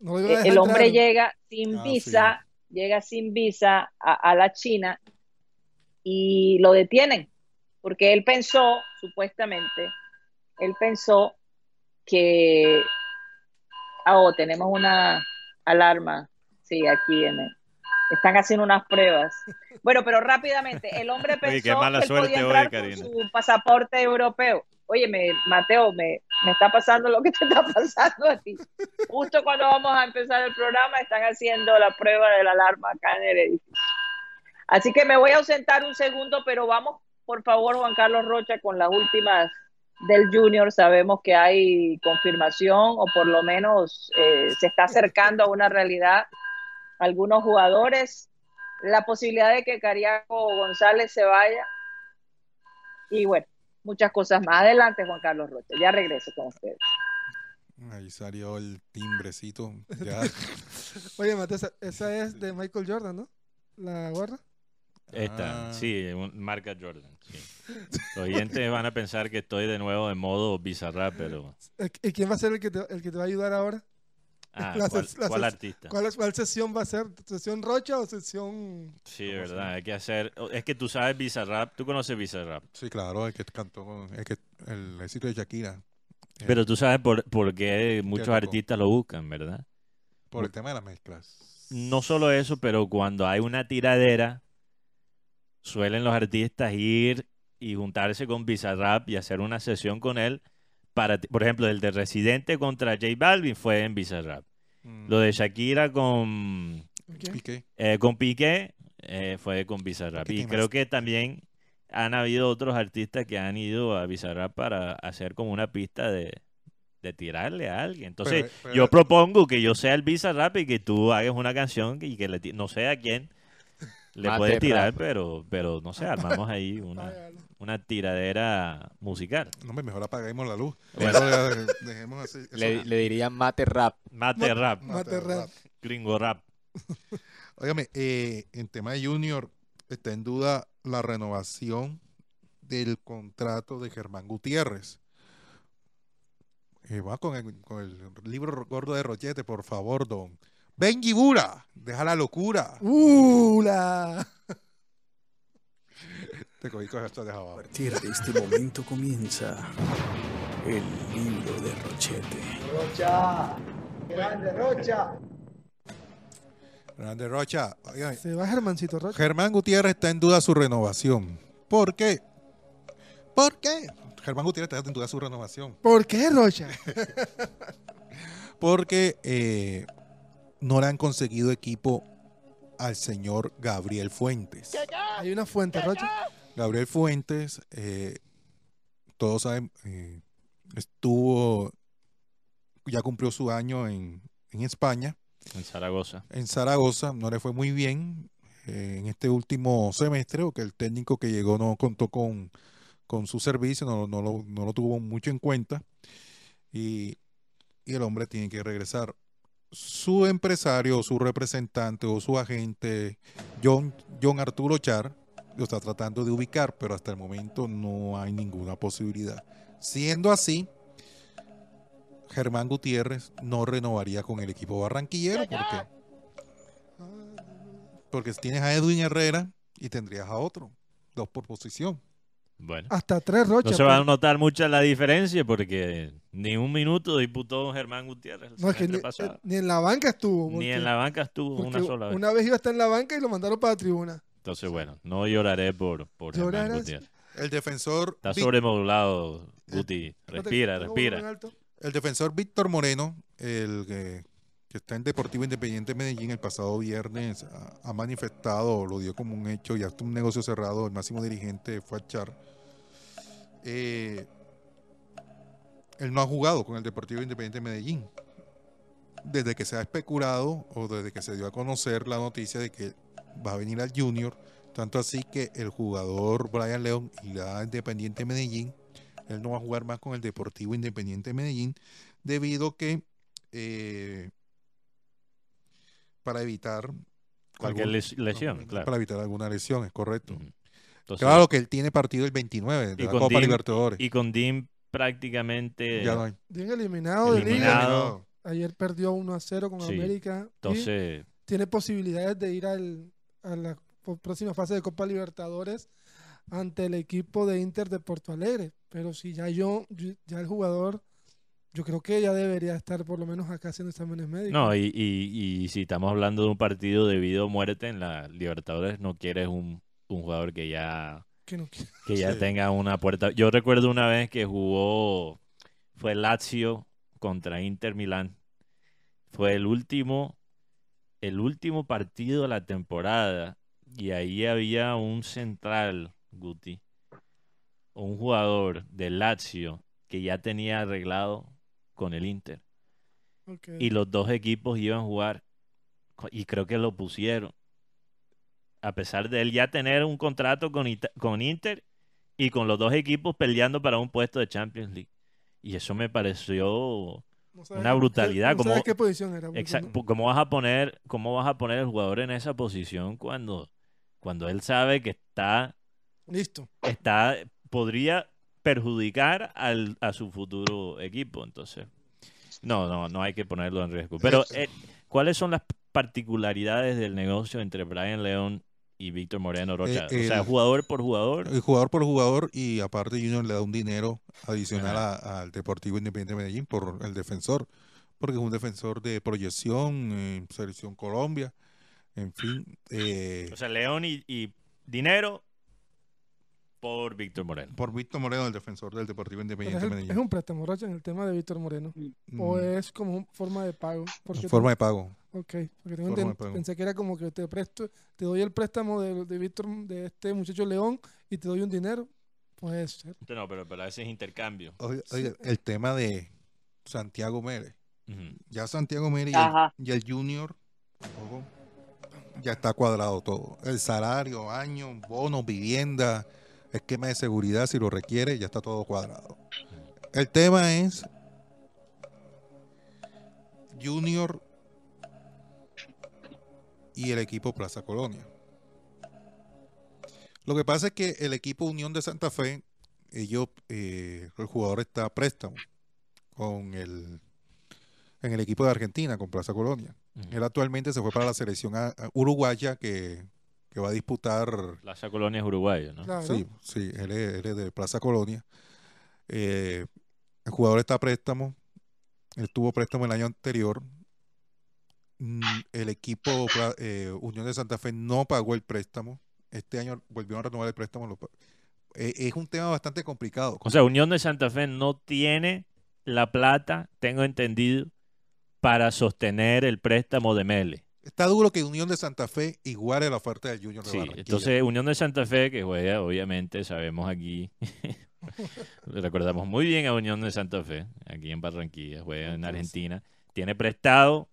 No eh, el hombre entrar. llega sin Ah, visa, llega sin visa a, a la China y lo detienen, porque él pensó, supuestamente, él pensó que, oh, tenemos una alarma, sí, aquí en el- están haciendo unas pruebas. Bueno, pero rápidamente, el hombre pensó Oye, qué mala que él podía hoy, entrar Karina. con su pasaporte europeo. Oye, me, Mateo, me, me está pasando lo que te está pasando a ti. Justo cuando vamos a empezar el programa, están haciendo la prueba de la alarma acá en el edificio. Así que me voy a ausentar un segundo, pero vamos, por favor, Juan Carlos Rocha, con las últimas del Junior. Sabemos que hay confirmación, o por lo menos eh, se está acercando a una realidad. Algunos jugadores, la posibilidad de que Cariaco González se vaya. Y bueno, muchas cosas más. Adelante, Juan Carlos Rocha. Ya regreso con ustedes. Ahí salió el timbrecito. Ya. Oye, Mateo, esa, esa es de Michael Jordan, ¿no? La gorra. Esta, Ah. sí, marca Jordan. sí. Los oyentes van a pensar que estoy de nuevo en modo bizarrap, pero... ¿Y quién va a ser el que te, el que te va a ayudar ahora? Ah, La ¿cuál, ses- la cuál ses- artista? ¿Cuál, es- cuál sesión va a ser? ¿Sesión Rocha o sesión...? Sí, verdad, hay que hacer... Es que tú sabes bizarrap, tú conoces bizarrap, Sí, claro, el que cantó, con- el, que, el éxito de Shakira. Eh, pero tú sabes por, por qué muchos artistas lo buscan, ¿verdad? Por el tema de las mezclas. No solo eso, pero cuando hay una tiradera, suelen los artistas ir y juntarse con Bizarrap y hacer una sesión con él para, por ejemplo, el de Residente contra J Balvin fue en Bizarrap. Mm, Lo de Shakira con, ¿Qué? Piqué. eh, con Piqué eh, fue con Bizarrap. ¿Qué Y creo que también han habido otros artistas que han ido a Bizarrap para hacer como una pista de, de tirarle a alguien. Entonces, Pero- pero- yo propongo que yo sea el Bizarrap y que tú hagas una canción y que le no sé a quién le Mate puede tirar, rap. pero, pero no sé, armamos ahí una, una tiradera musical. No, hombre, mejor apaguemos la luz. Bueno. Eso ya- dejemos así. Le, le dirían mate rap. Mate rap, Mate rap. gringo rap. Óigame, eh, en tema de Junior está en duda la renovación del contrato de Germán Gutiérrez. Eh, va con el, con el libro gordo de Rochete, por favor, don. Benji Bura, deja la locura. ¡Uh! La... Te cogí con esto de A abajo. partir de este momento comienza el libro de Rochete. Grande Rocha. óigame, Se va Germancito Rocha. Germán Gutiérrez está en duda su renovación. ¿Por qué? ¿Por qué? Germán Gutiérrez está en duda su renovación. ¿Por qué Rocha? porque eh, no le han conseguido equipo al señor Gabriel Fuentes. Hay una fuente, Rocha. Gabriel Fuentes, eh, todos saben, eh, estuvo, ya cumplió su año en, en España, En Zaragoza. en Zaragoza, no le fue muy bien eh, en este último semestre, porque el técnico que llegó no contó con, con su servicio, no, no lo, no lo tuvo mucho en cuenta y, y el hombre tiene que regresar. Su empresario, su representante o su agente, John, John Arturo Char, lo está tratando de ubicar, pero hasta el momento no hay ninguna posibilidad. Siendo así, Germán Gutiérrez no renovaría con el equipo barranquillero porque porque tienes a Edwin Herrera y tendrías a otro, dos por posición. Bueno. Hasta tres Rocha. No se va a pues. notar mucha la diferencia porque ni un minuto disputó Germán Gutiérrez el No, es que ni, semestre pasado. eh, ni en la banca estuvo. Ni en la banca estuvo una sola vez. Una vez iba a estar en la banca y lo mandaron para la tribuna. Entonces, bueno, no lloraré por, por Germán. Gutiérrez. El defensor, Está sobremodulado, Guti. Espérate, Respira, respira. el defensor Víctor Moreno, el que, que está en Deportivo Independiente Medellín el pasado viernes, ha, ha manifestado, lo dio como un hecho y hasta un negocio cerrado, el máximo dirigente fue a Char. Eh, él no ha jugado con el Deportivo Independiente Medellín. Desde que se ha especulado o desde que se dio a conocer la noticia de que va a venir al Junior, tanto así que el jugador Brian León irá a Independiente Medellín. Él no va a jugar más con el Deportivo Independiente Medellín debido que eh, para evitar Cualquier lesión, claro. para evitar alguna lesión, es correcto. Entonces, Claro que él tiene partido el 29 de Y la con Copa Dim- Libertadores. Y con Dim prácticamente. ya no hay. Bien eliminado, de liga. Eliminado. Ayer perdió 1 a 0 con Sí. América. y Entonces, tiene posibilidades de ir al, a la próxima fase de Copa Libertadores ante el equipo de Inter de Porto Alegre. Pero si ya yo, yo- ya el jugador, yo creo que ya debería estar por lo menos acá haciendo exámenes médicos. no, y, y, y si estamos hablando de un partido de vida o muerte en la Libertadores, no quieres un, un jugador que ya Que no quiere. que ya Sí. tenga una puerta. Yo recuerdo una vez que jugó, fue Lazio contra Inter Milán. Fue el último, el último partido de la temporada y ahí había un central, Guti, un jugador de Lazio que ya tenía arreglado con el Inter y los dos equipos iban a jugar y creo que lo pusieron a pesar de él ya tener un contrato con, Ita- con Inter y con los dos equipos peleando para un puesto de Champions League y eso me pareció No una qué- brutalidad, No como- sabes qué posición era. porque exa- no- cómo vas a poner cómo vas a poner el jugador en esa posición cuando cuando él sabe que está Listo. está podría perjudicar al, a su futuro equipo. Entonces, no, no, no hay que ponerlo en riesgo. Pero, eh, ¿cuáles son las particularidades del negocio entre Brian León y Víctor Moreno Rocha? Eh, o sea, jugador por jugador. El jugador por jugador y aparte Junior le da un dinero adicional a- al Deportivo Independiente de Medellín por el defensor, porque es un defensor de proyección en Selección Colombia, en fin. eh, O sea, León y, y dinero por Víctor Moreno. por Víctor Moreno, el defensor del Deportivo Independiente es, de el- Medellín. es un préstamo, Rocha, en el tema de Víctor Moreno. Mm, O es como forma de pago. Porque forma de pago. Ok, porque tengo enten- pensé que era como que te presto, te doy el préstamo de, de Víctor, de este muchacho León y te doy un dinero. Puede ser. No, pero, pero ese es intercambio. Oiga, oiga, el tema de Santiago Mérez. Ya Santiago Mérez y el, Ajá. y el Junior ojo, ya está cuadrado todo. El salario, año, bono, vivienda, esquema de seguridad, si lo requiere, ya está todo cuadrado. El tema es Junior y el equipo Plaza Colonia. Lo que pasa es que el equipo Unión de Santa Fe, ellos, eh, el jugador está a préstamo con el en el equipo de Argentina, con Plaza Colonia. Él actualmente se fue para la selección a- a uruguaya que, que va a disputar. Plaza Colonia es uruguayo, ¿no? Claro. Sí, sí, él es, él es de Plaza Colonia. Eh, el jugador está a préstamo. Él tuvo préstamo el año anterior. Mm, El equipo eh, Unión de Santa Fe no pagó el préstamo. Este año volvieron a renovar el préstamo. eh, es un tema bastante complicado. O sea, Unión de Santa Fe no tiene la plata, tengo entendido, para sostener el préstamo de Mele. Está duro que Unión de Santa Fe iguale la oferta del Junior de Sí, Barranquilla. entonces Unión de Santa Fe, que juega, obviamente, sabemos aquí, recordamos muy bien a Unión de Santa Fe, aquí en Barranquilla, juega en Argentina, tiene prestado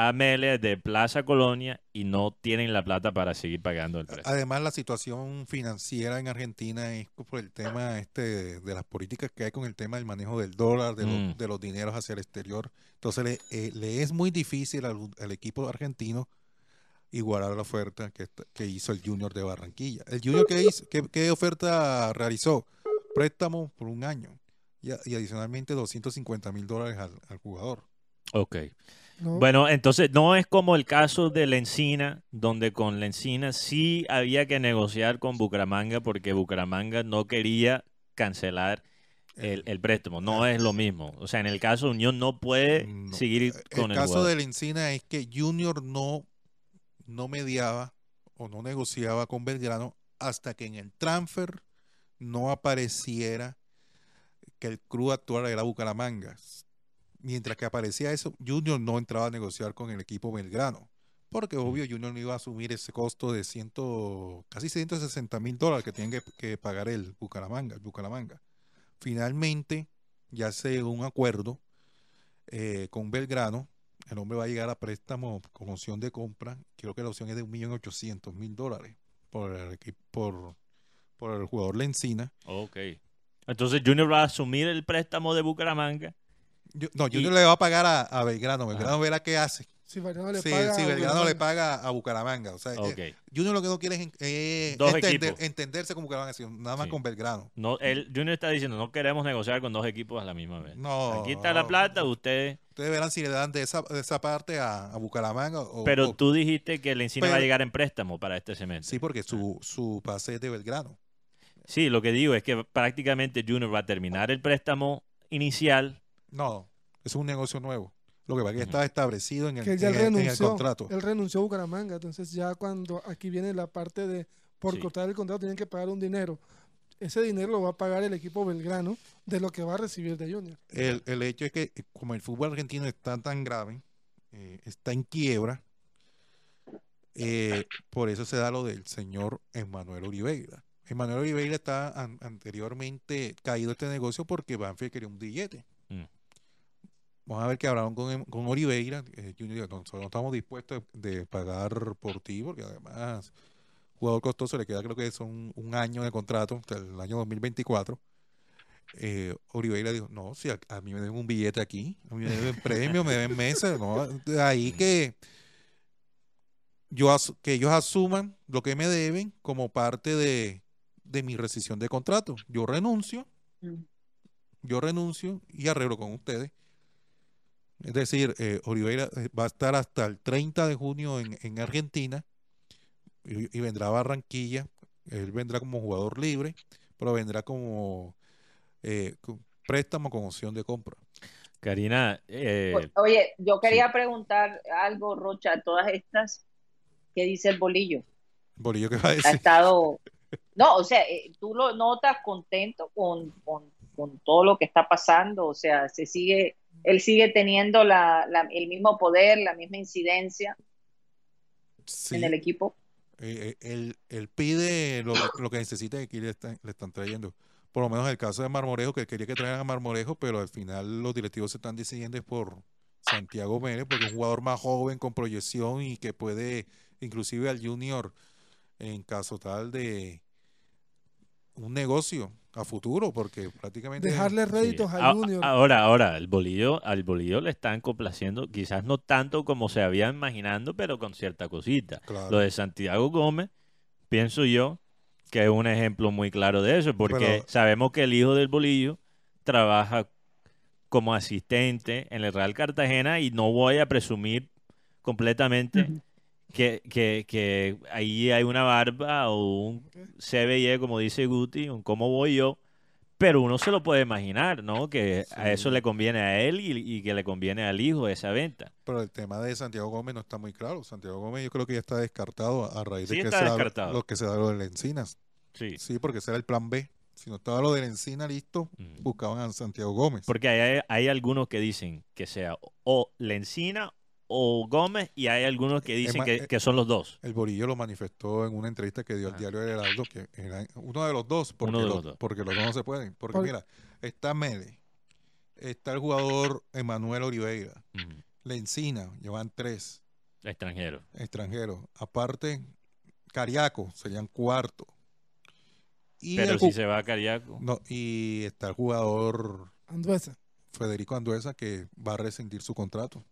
a Mele de Plaza Colonia y no tienen la plata para seguir pagando el préstamo. Además, la situación financiera en Argentina es por el tema este de las políticas que hay con el tema del manejo del dólar, de, los- Mm. de los dineros hacia el exterior. Entonces, le, eh, le es muy difícil al, al equipo argentino igualar la oferta que, que hizo el Junior de Barranquilla. ¿El Junior qué, hizo? ¿Qué, qué oferta realizó? Préstamo por un año y, y adicionalmente 250 mil dólares al, al jugador. Ok. ¿No? Bueno, entonces no es como el caso de Lencina, donde con Lencina sí había que negociar con Bucaramanga porque Bucaramanga no quería cancelar el, el préstamo. No es lo mismo. O sea, en el caso de Unión no puede No. seguir con el el, caso jugador. de la Encina es que Junior no, no mediaba o no negociaba con Belgrano hasta que en el transfer no apareciera que el club actual era Bucaramanga. Mientras que aparecía eso, Junior no entraba a negociar con el equipo Belgrano. Porque obvio Junior no iba a asumir ese costo de ciento, casi 160 mil dólares que tienen que, que pagar el Bucaramanga, el Bucaramanga. Finalmente, ya se un acuerdo eh, con Belgrano, el hombre va a llegar a préstamo con opción de compra. Creo que la opción es de 1.800.000 dólares por el equipo, por, por el jugador Lencina. Ok. Entonces Junior va a asumir el préstamo de Bucaramanga. Yo- no, Y- Junior le va a pagar a, a Belgrano. Belgrano verá qué hace. si Mariano le Sí, paga sí, a Belgrano le paga a Bucaramanga. O sea, eh. Junior lo que no quiere es eh, entender- entenderse como Bucaramanga, sino nada más Sí. con Belgrano. No, el Junior está diciendo, no queremos negociar con dos equipos a la misma vez. No. Aquí está la plata, ustedes... Ustedes verán si le dan de esa, de esa parte a, a Bucaramanga. O, Pero o- tú dijiste que el Encina va a Pero- llegar en préstamo para este semestre. Sí, porque su, su pase es de Belgrano. Sí, lo que digo es que prácticamente Junior va a terminar el préstamo inicial. No, es un negocio nuevo. Lo que pasa es que está establecido en el, que ya en él el- en el renunció. contrato. Él renunció a Bucaramanga. Entonces, ya cuando aquí viene la parte de por Sí. cortar el contrato, tienen que pagar un dinero. Ese dinero lo va a pagar el equipo Belgrano de lo que va a recibir de Junior. El, el hecho es que eh, como el fútbol argentino está tan grave, eh, está en quiebra, eh, por eso se da lo del señor Emanuel Oliveira. Emanuel Oliveira está an- anteriormente caído este negocio porque Banfield quería un billete. Mm. Vamos a ver que hablaron con, Em- con Oliveira. eh, Junior nosotros no estamos dispuestos de pagar por ti, porque además, jugador costoso le queda creo que son un año de contrato, hasta el año 2024. Eh, Oliveira dijo, no, si a, a mí me deben un billete aquí, a mí me deben premios, me deben meses, no, de ahí que yo que ellos asuman lo que me deben como parte de, de mi rescisión de contrato. Yo renuncio, Mm. yo renuncio y arreglo con ustedes. Es decir, eh, Oliveira eh, va a estar hasta el 30 de junio en, en Argentina y, y vendrá a Barranquilla. Él vendrá como jugador libre, pero vendrá como eh, con préstamo con opción de compra. Karina, eh, Oye, yo quería preguntar algo, Rocha, a todas estas, ¿qué dice el bolillo? Bolillo, ¿qué va a Ha decir? estado, no, o sea, eh, tú lo notas contento con, con, con todo lo que está pasando, o sea, se sigue, él sigue teniendo la, la- el mismo poder, la misma incidencia Sí, en el equipo. eh, eh, él, él pide lo, lo que necesita y aquí le están, le están trayendo. Por lo menos el caso de Marmorejo, que quería que trajeran a Marmorejo, pero al final los directivos se están decidiendo es por Santiago Mérez, porque es un jugador más joven con proyección y que puede, inclusive al junior, en caso tal de un negocio a futuro, porque prácticamente Dejarle sí. réditos A- al Junior. Ahora, ahora, el bolillo, al bolillo le están complaciendo, quizás no tanto como se había imaginando, pero con cierta cosita. Claro. Lo de Santiago Gómez, pienso yo que es un ejemplo muy claro de eso, porque Pero- sabemos que el hijo del bolillo trabaja como asistente en el Real Cartagena y no voy a presumir completamente. Que, que, que ahí hay una barba o un CBI, como dice Guti, un cómo voy yo, pero uno se lo puede imaginar, ¿no? Que a eso le conviene a él y, y que le conviene al hijo esa venta. Pero el tema de Santiago Gómez no está muy claro. Santiago Gómez yo creo que ya está descartado a, raíz Sí, de que se descartado. lo que se da lo de Encinas. Sí. Sí, porque ese era el plan B. Si no estaba lo de Encina listo, Mm. buscaban a Santiago Gómez. Porque hay, hay algunos que dicen que sea o Lencina o Gómez y hay algunos que dicen que, eh, que son los dos. El Borillo lo manifestó en una entrevista que dio al Ah. diario El Heraldo, que era uno de los dos, porque, Uno de los, los dos. porque los dos no se pueden. Porque Por- mira, está Mele, está el jugador Emanuel Oliveira. Lencina, llevan tres Extranjero. extranjeros. Aparte, Cariaco, serían cuarto. Y, Pero el si se va a Cariaco. no, y está el jugador Anduesa. Federico Anduesa que va a rescindir su contrato.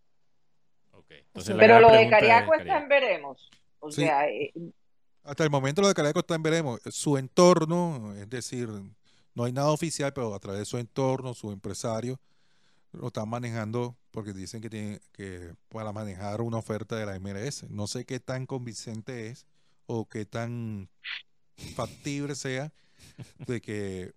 Entonces, Pero lo de Cariaco está en veremos. O Sí. sea, eh, Hasta el momento lo de Cariaco está en veremos. Su entorno, es decir, no hay nada oficial, pero a través de su entorno, su empresario, lo están manejando porque dicen que tiene que para manejar una oferta de la MLS. No sé qué tan convincente es o qué tan factible sea de que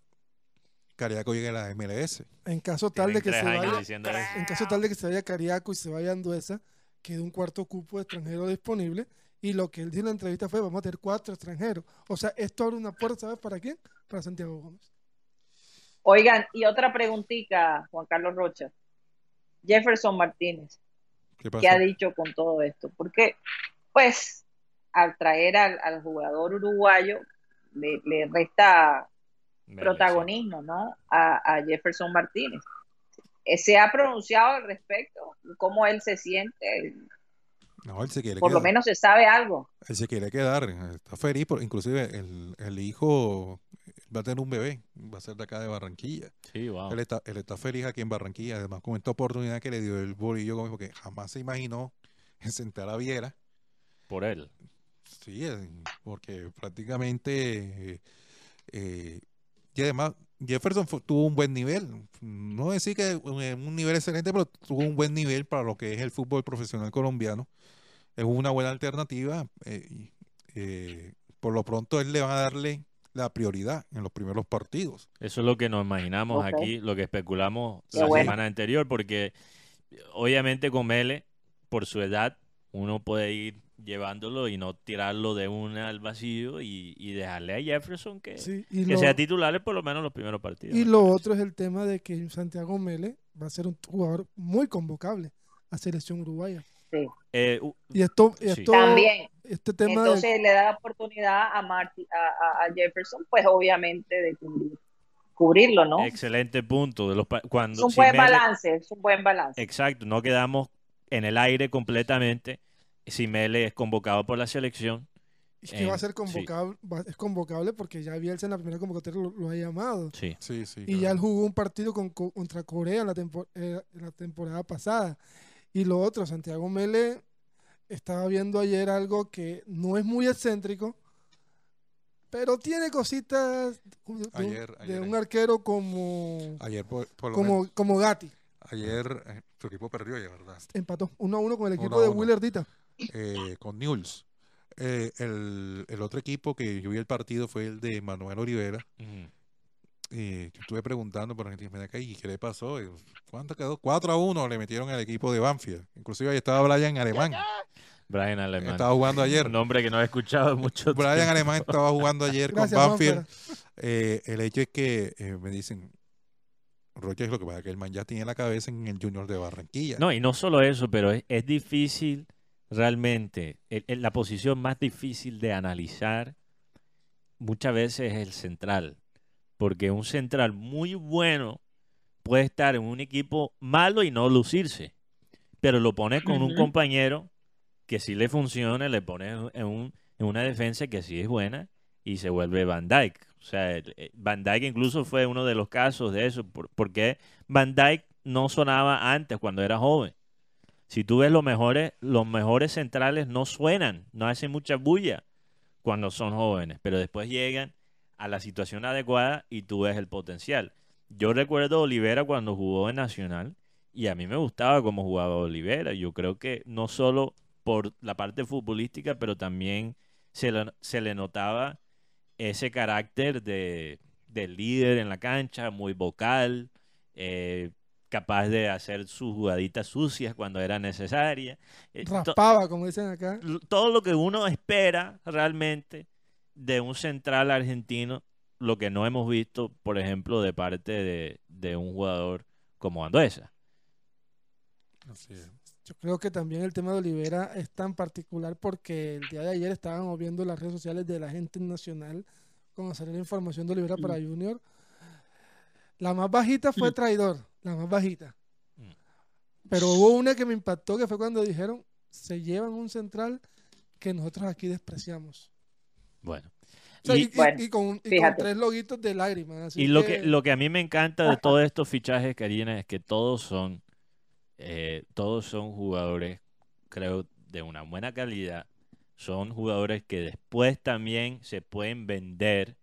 Cariaco llegue a la MLS. En caso tal de Tienen que se vaya, en caso tal de que se vaya Cariaco y se vaya Anduesa, queda un cuarto cupo de extranjero disponible. Y lo que él dijo en la entrevista fue, vamos a tener cuatro extranjeros. O sea, esto abre una puerta, ¿sabes para quién? Para Santiago Gómez. oigan, y otra preguntita, Juan Carlos Rocha. Jefferson Martínez, ¿Qué ha dicho con todo esto? Porque, pues, al traer al, al jugador uruguayo, le, le resta protagonismo, ¿no? A, a Jefferson Martínez. Eh, ¿Se ha pronunciado al respecto? ¿Cómo él se siente? No, él se quiere Por lo menos se sabe algo. Él se quiere quedar, está feliz, por- inclusive el, el hijo va a tener un bebé, va a ser de acá de Barranquilla. sí. Wow. Él está, él está feliz aquí en Barranquilla, además con esta oportunidad que le dio el bolillo Gómez, porque jamás se imaginó en sentar a Viera, Por él. sí, eh, porque prácticamente, eh, eh, y además Jefferson tuvo un buen nivel, no decir que un, un nivel excelente, pero tuvo un buen nivel para lo que es el fútbol profesional colombiano, es una buena alternativa, eh, eh, por lo pronto él le va a darle la prioridad en los primeros partidos. Eso es lo que nos imaginamos aquí, lo que especulamos Qué la bueno. semana anterior, porque obviamente con Mele, por su edad, uno puede ir llevándolo y no tirarlo de una al vacío y, y dejarle a Jefferson que, Sí, y, que lo, sea titular por lo menos los primeros partidos. y lo parece. otro es el tema de que Santiago Mele va a ser un jugador muy convocable a selección uruguaya. Sí. Eh, Y esto, Sí. esto También. este tema de, Entonces le da la oportunidad a, Marti- a, a- a Jefferson, pues obviamente de cubrir- cubrirlo, ¿no? Excelente punto. De los pa- Es cuando un si buen Mele- balance, es un buen balance. Exacto, no quedamos en el aire completamente si Mele es convocado por la selección. es que va a ser sí. convocable, va- es convocable porque ya Bielsa en la primera convocatoria lo, lo ha llamado. Sí. Sí, sí. Y ya él jugó un partido con, co- contra Corea en la, tempor- eh, la temporada pasada. Y lo otro, Santiago Mele estaba viendo ayer algo que no es muy excéntrico, pero tiene cositas de, un- Ayer- de ayer- un arquero como, Ayer, por, por como, como Gatti. ayer tu equipo perdió, ya verdad, Empató 1 a 1 con el equipo Uno de uno. Willardita. eh, con Newell's. Eh, el, el otro equipo que yo vi el partido fue el de Manuel Olivera. Y yo estuve preguntando por gente ven acá, ¿y qué le pasó? ¿Cuánto quedó? 4 a 1 le metieron al equipo de Banfield. Inclusive ahí estaba Brian Alemán. Brian Alemán. Estaba jugando ayer. Un nombre que no he escuchado mucho Brian tiempo. Alemán estaba jugando ayer Gracias, con Banfield. Eh, el hecho es que eh, me dicen, Rocha, lo que pasa es que el man ya tiene la cabeza en el Junior de Barranquilla. No, y no solo eso, pero es, es difícil realmente, el- el- la posición más difícil de analizar muchas veces es el central, porque un central muy bueno puede estar en un equipo malo y no lucirse, pero lo pones con un compañero que sí le funciona, le pones en, un- en una defensa que sí es buena y se vuelve Van Dyke. O sea, eh, Van Dyke incluso fue uno de los casos de eso, por- porque Van Dyke no sonaba antes cuando era joven. Si tú ves los mejores, los mejores centrales no suenan, no hacen mucha bulla cuando son jóvenes, pero después llegan a la situación adecuada y tú ves el potencial. Yo recuerdo a Olivera cuando jugó en Nacional y a mí me gustaba cómo jugaba Olivera. Yo creo que no solo por la parte futbolística, pero también se le notaba ese carácter de, de líder en la cancha, muy vocal, eh, capaz de hacer sus jugaditas sucias cuando era necesaria. Eh, to- Raspaba, como dicen acá. todo lo que uno espera realmente de un central argentino, lo que no hemos visto, por ejemplo, de parte de, de un jugador como Anduesa. Así es. Yo creo que también el tema de Olivera es tan particular porque el día de ayer estábamos viendo las redes sociales de la gente nacional cuando salió la información de Olivera para Junior. La más bajita fue traidor, la más bajita. Mm. Pero hubo una que me impactó que fue cuando dijeron se llevan un central que nosotros aquí despreciamos. Bueno. O sea, Y- y, y- Bueno, y con, y con tres loguitos de lágrimas. así Y lo que, lo que a mí me encanta de todos estos fichajes, Karina, es que todos son, eh, todos son jugadores, creo, de una buena calidad. Son jugadores que después también se pueden vender.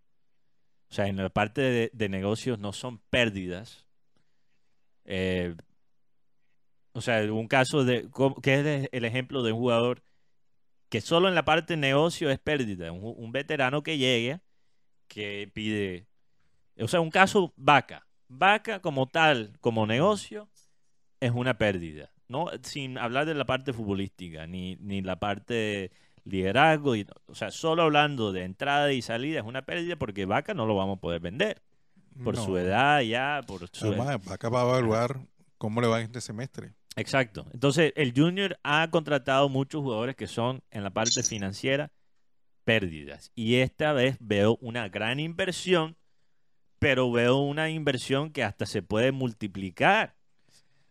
O sea, en la parte de, negocios no son pérdidas. Eh, o sea, un caso de, ¿cómo- ¿qué es el- ejemplo de un jugador que solo en la parte de negocio es pérdida? Un, un veterano que llegue, que pide o sea, un caso vaca. Vaca como tal, como negocio, es una pérdida. No, sin hablar de la parte futbolística, ni, ni la parte de liderazgo. y- o sea, solo hablando de entrada y salida es una pérdida porque vaca no lo vamos a poder vender. Por No. su edad ya, por su Además, Vaca va a evaluar cómo le va este semestre. Exacto. Entonces, el Junior ha contratado muchos jugadores que son en la parte financiera pérdidas. Y esta vez veo una gran inversión, pero veo una inversión que hasta se puede multiplicar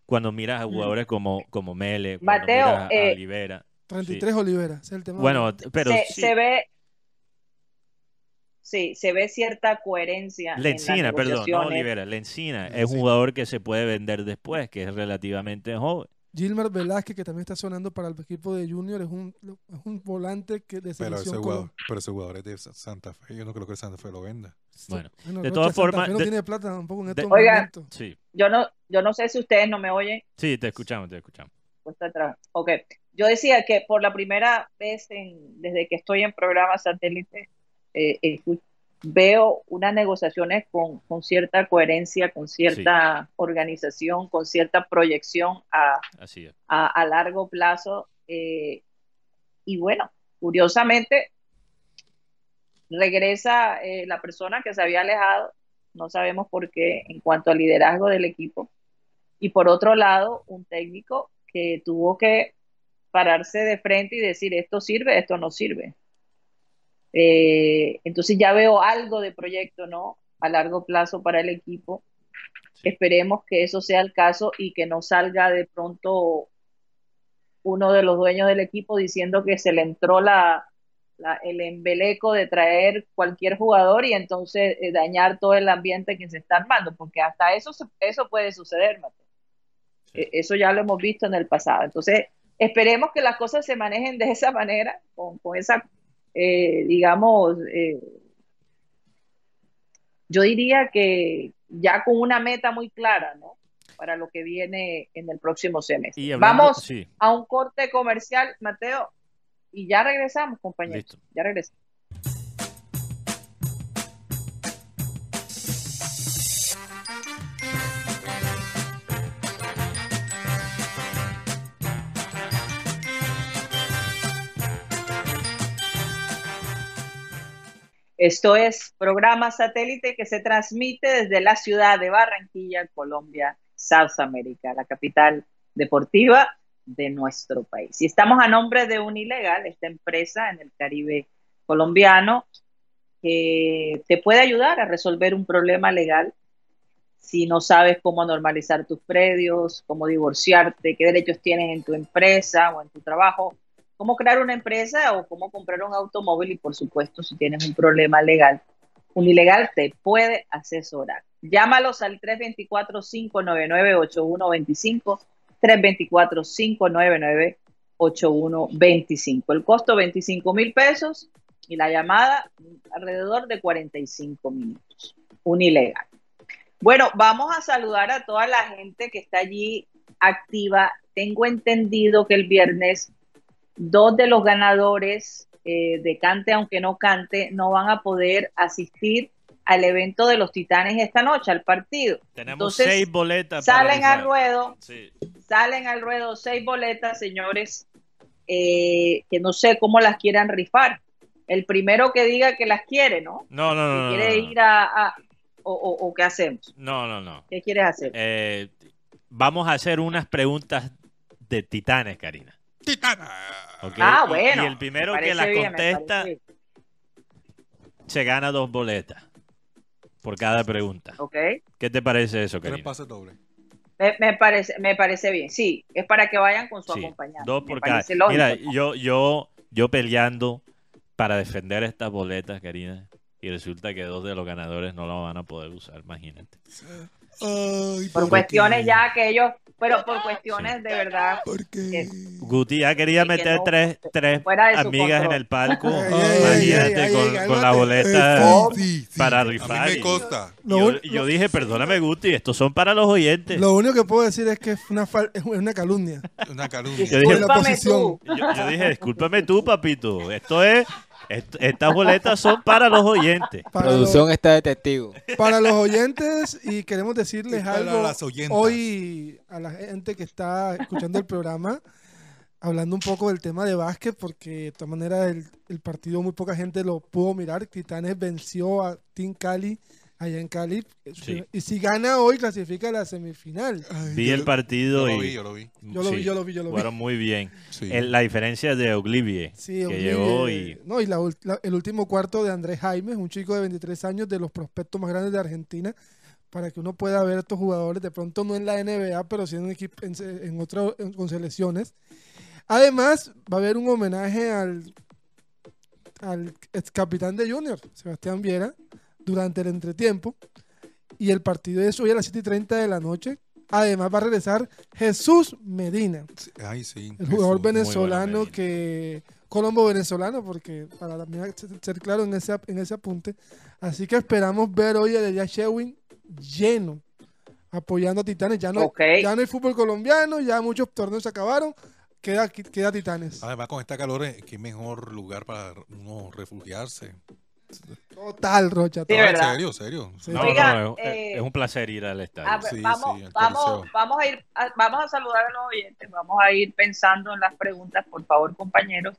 cuando miras a jugadores como, como Mele, cuando Mateo, miras a eh, Olivera. 33 Olivera, ese es el tema. Bueno, pero se, sí, se ve, sí, se ve cierta coherencia Lencina, perdón, no. Olivera, Lencina es un jugador que se puede vender después, que es relativamente joven. Gilmar Velázquez, que también está sonando para el equipo de Junior, es un, es un volante que de Pero ese, selección jugador, pero ese jugador es de Sa- Santa Fe. Yo no creo que el Santa Fe lo venda. Bueno, Bueno, de todas formas, no de- tiene plata tampoco en de- estos Oiga. momentos. Sí, Yo no, yo no sé si ustedes no me oyen. sí, te escuchamos, te escuchamos. Ok, yo decía que por la primera vez en- desde que estoy en programa satélite, eh, escu- veo unas negociaciones con, con cierta coherencia, con cierta organización, con cierta proyección a, a largo plazo. eh, y bueno, curiosamente, regresa eh, la persona que se había alejado, no sabemos por qué, en cuanto al liderazgo del equipo. Y por otro lado, un técnico que tuvo que pararse de frente y decir, esto sirve, esto no sirve. Eh, entonces ya veo algo de proyecto, ¿no? A largo plazo para el equipo. Sí. Esperemos que eso sea el caso y que no salga de pronto uno de los dueños del equipo diciendo que se le entró la, la- el embeleco de traer cualquier jugador y entonces eh, dañar todo el ambiente que se está armando, porque hasta eso, se- eso puede suceder, Mateo. Sí. Eh, Eso ya lo hemos visto en el pasado. Entonces, esperemos que las cosas se manejen de esa manera, con, con esa, eh, digamos, eh, yo diría que ya con una meta muy clara, ¿no? Para lo que viene en el próximo semestre. Vamos a un corte comercial, Mateo, y ya regresamos, compañeros. Ya regresamos. Esto es programa satélite que se transmite desde la ciudad de Barranquilla, Colombia, South America, la capital deportiva de nuestro país. Y estamos a nombre de Unilegal, esta empresa en el Caribe colombiano que te puede ayudar a resolver un problema legal si no sabes cómo normalizar tus predios, cómo divorciarte, qué derechos tienes en tu empresa o en tu trabajo, cómo crear una empresa o cómo comprar un automóvil y por supuesto si tienes un problema legal. Unilegal te puede asesorar. Llámalos al 324-599-8125, 324-599-8125. El costo 25 mil pesos y la llamada alrededor de 45 minutos. Unilegal. Bueno, vamos a saludar a toda la gente que está allí activa. Tengo entendido que el viernes dos de los ganadores eh, de Cante aunque no cante no van a poder asistir al evento de los Titanes esta noche, al partido. tenemos Entonces, seis boletas. Salen al ruedo, Sí. salen al ruedo seis boletas, señores, eh, que no sé cómo las quieran rifar. El primero que diga que las quiere, ¿no? No, no, no. Que no, quiere no. ir a... a- o, o- o qué hacemos? No, no, no. ¿Qué quieres hacer? Eh, vamos a hacer unas preguntas de titanes, Karina. Titana. ¿ok? ah, Y- bueno. Y el primero me que las bien, me contesta se gana dos boletas por cada pregunta. Ok. ¿Qué te parece eso, Tres Karina? pases dobles. Me, me parece, me parece bien. Sí, es para que vayan con su Sí, acompañante. dos Me por cada. lógico. Mira, yo, yo, yo peleando para defender estas boletas, Karina, y resulta que dos de los ganadores no lo van a poder usar, imagínate. Ay, por ¿por cuestiones ya que ellos, pero por cuestiones de verdad ¿Por qué? que- Guti ya quería Sí, que meter no- tres, tres amigas en control. el palco. Imagínate con, con la boleta. Eh, sí, sí, para A mí rifar me consta. Lo yo, yo dije, perdóname, Guti, estos son para los oyentes. Lo único que puedo decir es que es una, fal- es una calumnia. Una calumnia. Yo dije- tú. Yo, yo dije, discúlpame tú, papito. Esto es. Est- estas boletas son para los oyentes. Para Producción está de testigo. los, para los oyentes y queremos decirles Y algo las hoy a la gente que está escuchando el programa, hablando un poco del tema de básquet, porque de todas maneras el, el partido muy poca gente lo pudo mirar. Titanes venció a Team Cali allá en Cali. Sí. Y si gana hoy, clasifica a la semifinal. Ay, Vi yo el partido Yo lo y. vi, yo lo vi. Yo lo vi, yo lo vi, yo lo vi. Jugaron muy bien. Sí. El- la diferencia de Oglivie, Sí, que Oblivie, llegó y. No, y la ul- la- el último cuarto de Andrés Jaime, un chico de 23 años de los prospectos más grandes de Argentina, para que uno pueda ver a estos jugadores, de pronto no en la NBA, pero sí en, equip- en, se- en otro- en- con selecciones. Además, va a haber un homenaje al, al ex capitán de Junior, Sebastián Viera, durante el entretiempo. Y el partido es hoy a las 7 y 30 de la noche. Además, va a regresar Jesús Medina Sí, Ay, sí. el jugador Jesús. venezolano Medina. que colombo venezolano porque para también ser- ser claro en ese en ese apunte así que esperamos ver hoy a Delia Shewin lleno apoyando a Titanes ya no ya no hay fútbol colombiano ya muchos torneos se acabaron queda queda Titanes Además, con esta calor, eh, qué mejor lugar para uno refugiarse. Total Rocha Sí, serio, serio. Sí. No, Oiga, no, es, eh, es un placer ir al estadio. A ver, Sí, vamos, vamos, vamos a ir, a- vamos a saludar a los oyentes, vamos a ir pensando en las preguntas, por favor, compañeros.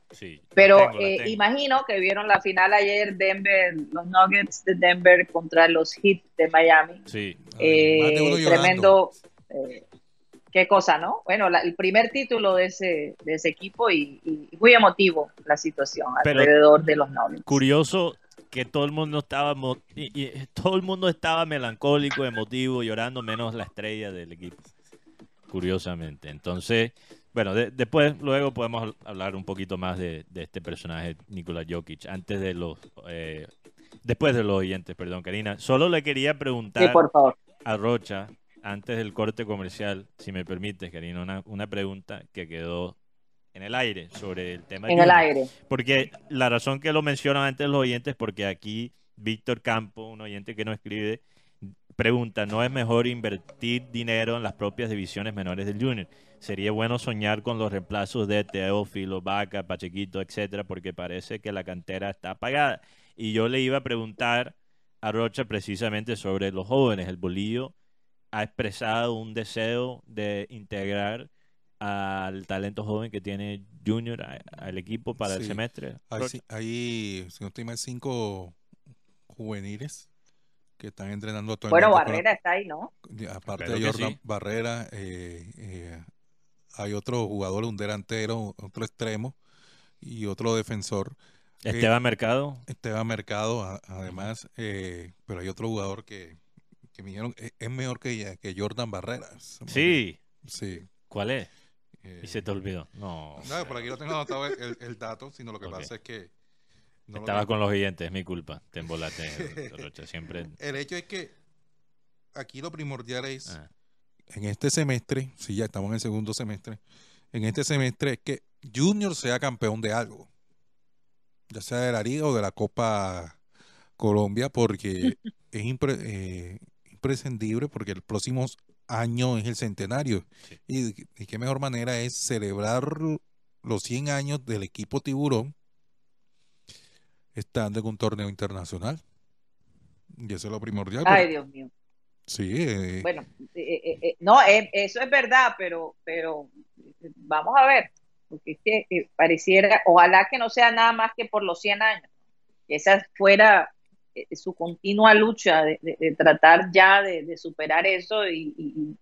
Pero tengo, eh, imagino que vieron la final ayer, Denver, los Nuggets de Denver contra los Heat de Miami. Sí, Eh, tremendo, qué cosa, ¿no? Bueno, la- el primer título de ese, de ese equipo y, y muy emotivo la situación Pero- alrededor de los Nuggets. curioso que todo el mundo estaba y, y todo el mundo estaba melancólico, emotivo, llorando, menos la estrella del equipo. Curiosamente. Entonces, bueno, de- después, luego podemos hablar un poquito más de, de este personaje, Nikola Jokic, antes de los, eh, después de los oyentes, perdón, Karina. Solo le quería preguntar Sí, por favor. a Rocha, antes del corte comercial, si me permites, Karina, una, una pregunta que quedó en el aire sobre el tema En el Junior. aire. Porque la razón que lo mencionan antes los oyentes, porque aquí Víctor Campo, un oyente que no escribe, pregunta, ¿no es mejor invertir dinero en las propias divisiones menores del Junior? Sería bueno soñar con los reemplazos de Teófilo, Vaca, Pachequito, etcétera, porque parece que la cantera está apagada. Y yo le iba a preguntar a Rocha precisamente sobre los jóvenes. El Bolillo ha expresado un deseo de integrar al talento joven que tiene Junior a- al equipo para el semestre. Hay, hay, si no estoy mal, cinco juveniles que están entrenando actualmente. Bueno, con Barrera está ahí, ¿no? aparte de Jordan sí. Barrera, eh, eh, hay otro jugador, un delantero, otro extremo y otro defensor. Esteban Mercado. Esteban Mercado, a- además, eh, pero hay otro jugador que, que me dijeron es, es mejor que, que Jordan Barrera. Sí. Sí. ¿Cuál es? Eh, Y se te olvidó. No. no, por aquí lo tengo anotado el, dato, sino lo que pasa es que... no Estaba con los oyentes, es mi culpa. Te embolaste, Rocha. Siempre. El hecho es que aquí lo primordial es, Ah. en este semestre, si ya estamos en el segundo semestre, en este semestre es que Junior sea campeón de algo, ya sea de la Liga o de la Copa Colombia, porque es impre- eh, imprescindible, porque el próximo año es el centenario. Sí. Y, y qué mejor manera es celebrar los 100 años del equipo Tiburón estando en un torneo internacional. Y eso es lo primordial. Ay, Dios mío. Sí, eh, Bueno, eh, eh, eh, no, eh, eso es verdad, pero, pero vamos a ver, porque es que eh, pareciera, ojalá que no sea nada más que por los 100 años, que esa fuera su continua lucha de, tratar ya de, superar eso y, y-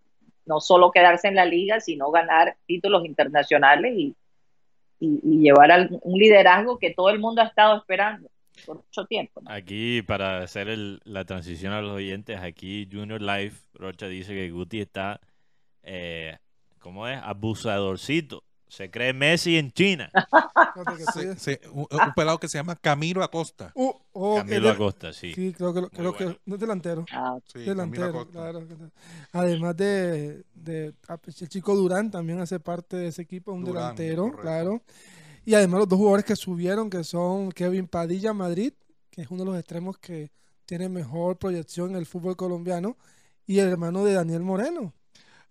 no solo quedarse en la liga, sino ganar títulos internacionales y, llevar al- un liderazgo que todo el mundo ha estado esperando por mucho tiempo. Aquí, para hacer la transición a los oyentes, aquí Junior Life, Rocha dice que Guti está, eh, ¿cómo es? Abusadorcito. Se cree Messi en China. Sí. un, un pelado que se llama Camilo Acosta. Uh, oh, Camilo él- Acosta, sí. Sí, creo que, lo- creo que no es delantero. Ah, Sí, delantero, claro. Además de, de pues, el chico Durán también hace parte de ese equipo, un Durán, delantero, correcto. claro. Y además los dos jugadores que subieron, que son Kevin Padilla Madrid, que es uno de los extremos que tiene mejor proyección en el fútbol colombiano, y el hermano de Daniel Moreno.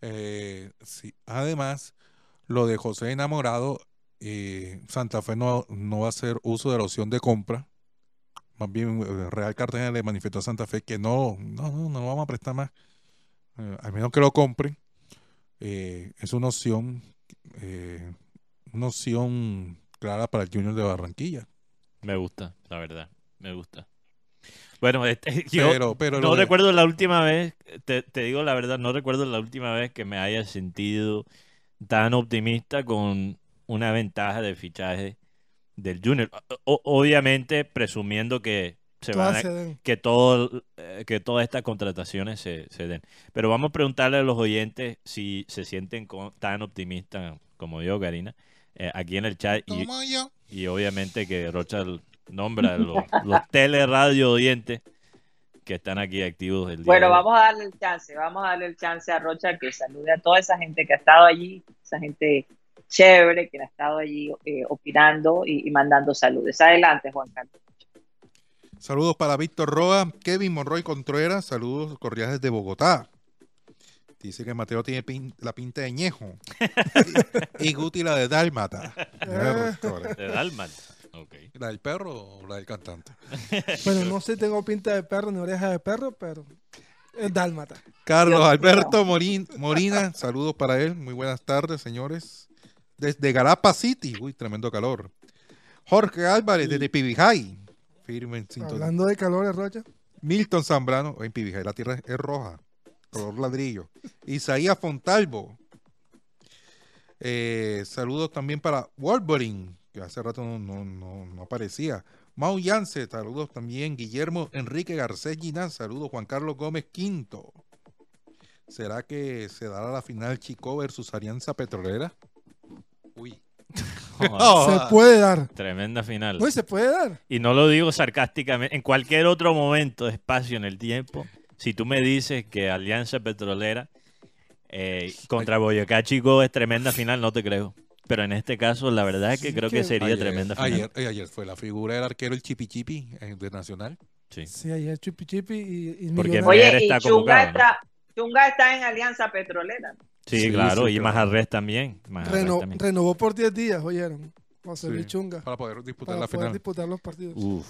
Eh, sí. Además, lo de José Enamorado, eh, Santa Fe no, no va a hacer uso de la opción de compra. Más bien, eh, Real Cartagena le manifestó a Santa Fe que no, no, no, no lo vamos a prestar más. Eh, al menos que lo compren. Eh, es una opción, una opción clara para el Junior de Barranquilla. Me gusta, la verdad. Me gusta. Bueno, este, yo Pero, pero no de- recuerdo la última vez, te, te digo la verdad, no recuerdo la última vez que me haya sentido tan optimista con una ventaja de fichaje del Junior. O- obviamente, presumiendo que se Todas van a- se que todo eh, que todas estas contrataciones se, se den. Pero vamos a preguntarle a los oyentes si se sienten tan optimistas como yo, Karina, eh, aquí en el chat y, y obviamente que Rocha nombra a los, los teleradio oyentes que están aquí activos el día Bueno, de hoy. vamos a darle el chance, vamos a darle el chance a Rocha que salude a toda esa gente que ha estado allí, esa gente chévere que ha estado allí eh, opinando y, y mandando saludos. Adelante, Juan Carlos. Saludos para Víctor Roa, Kevin Monroy Contreras, saludos cordiales de Bogotá. Dice que Mateo tiene pin- la pinta de ñejo. y, Guti la de Dálmata. De Dalmat. ¿La del perro o la del cantante? Bueno, no sé si tengo pinta de perro ni oreja de perro, pero es dálmata. Carlos Alberto Morín, Morina, saludos para él. Muy buenas tardes, señores. Desde Galapa City, uy, tremendo calor. Jorge Álvarez, desde Pibijay. Firme en sintonía. Hablando de calores, Rocha. Milton Zambrano, en Pibijay, la tierra es roja, color ladrillo. Isaías Fontalvo. Eh, saludos también para Wolverine, que hace rato no, no, no- no aparecía. Mau Yance, saludos también. Guillermo Enrique Garcés Ginán, saludos. Juan Carlos Gómez Quinto. ¿Será que se dará la final Chico versus Alianza Petrolera? Uy. Se puede dar. Tremenda final. No, y se puede dar. Y no lo digo sarcásticamente, en cualquier otro momento, espacio en el tiempo, si tú me dices que Alianza Petrolera eh, contra Boyacá Chico es tremenda final, no te creo. Pero en este caso, la verdad es que Sí creo que que sería Ayer, tremenda final. ayer, ayer fue la figura del arquero el Chipi Chipi eh, de Nacional. Sí. Sí, ayer Chipi Chipi y, y Porque Oye, Oye, y está Chunga convocado, ¿no? está, Chunga está en Alianza Petrolera. Sí, Sí, claro, sí, y claro. Majarres también. Majarres reno- también. renovó por 10 días, oyeron. José Luis Chunga. Para poder disputar Para la poder final. disputar los partidos. Uf,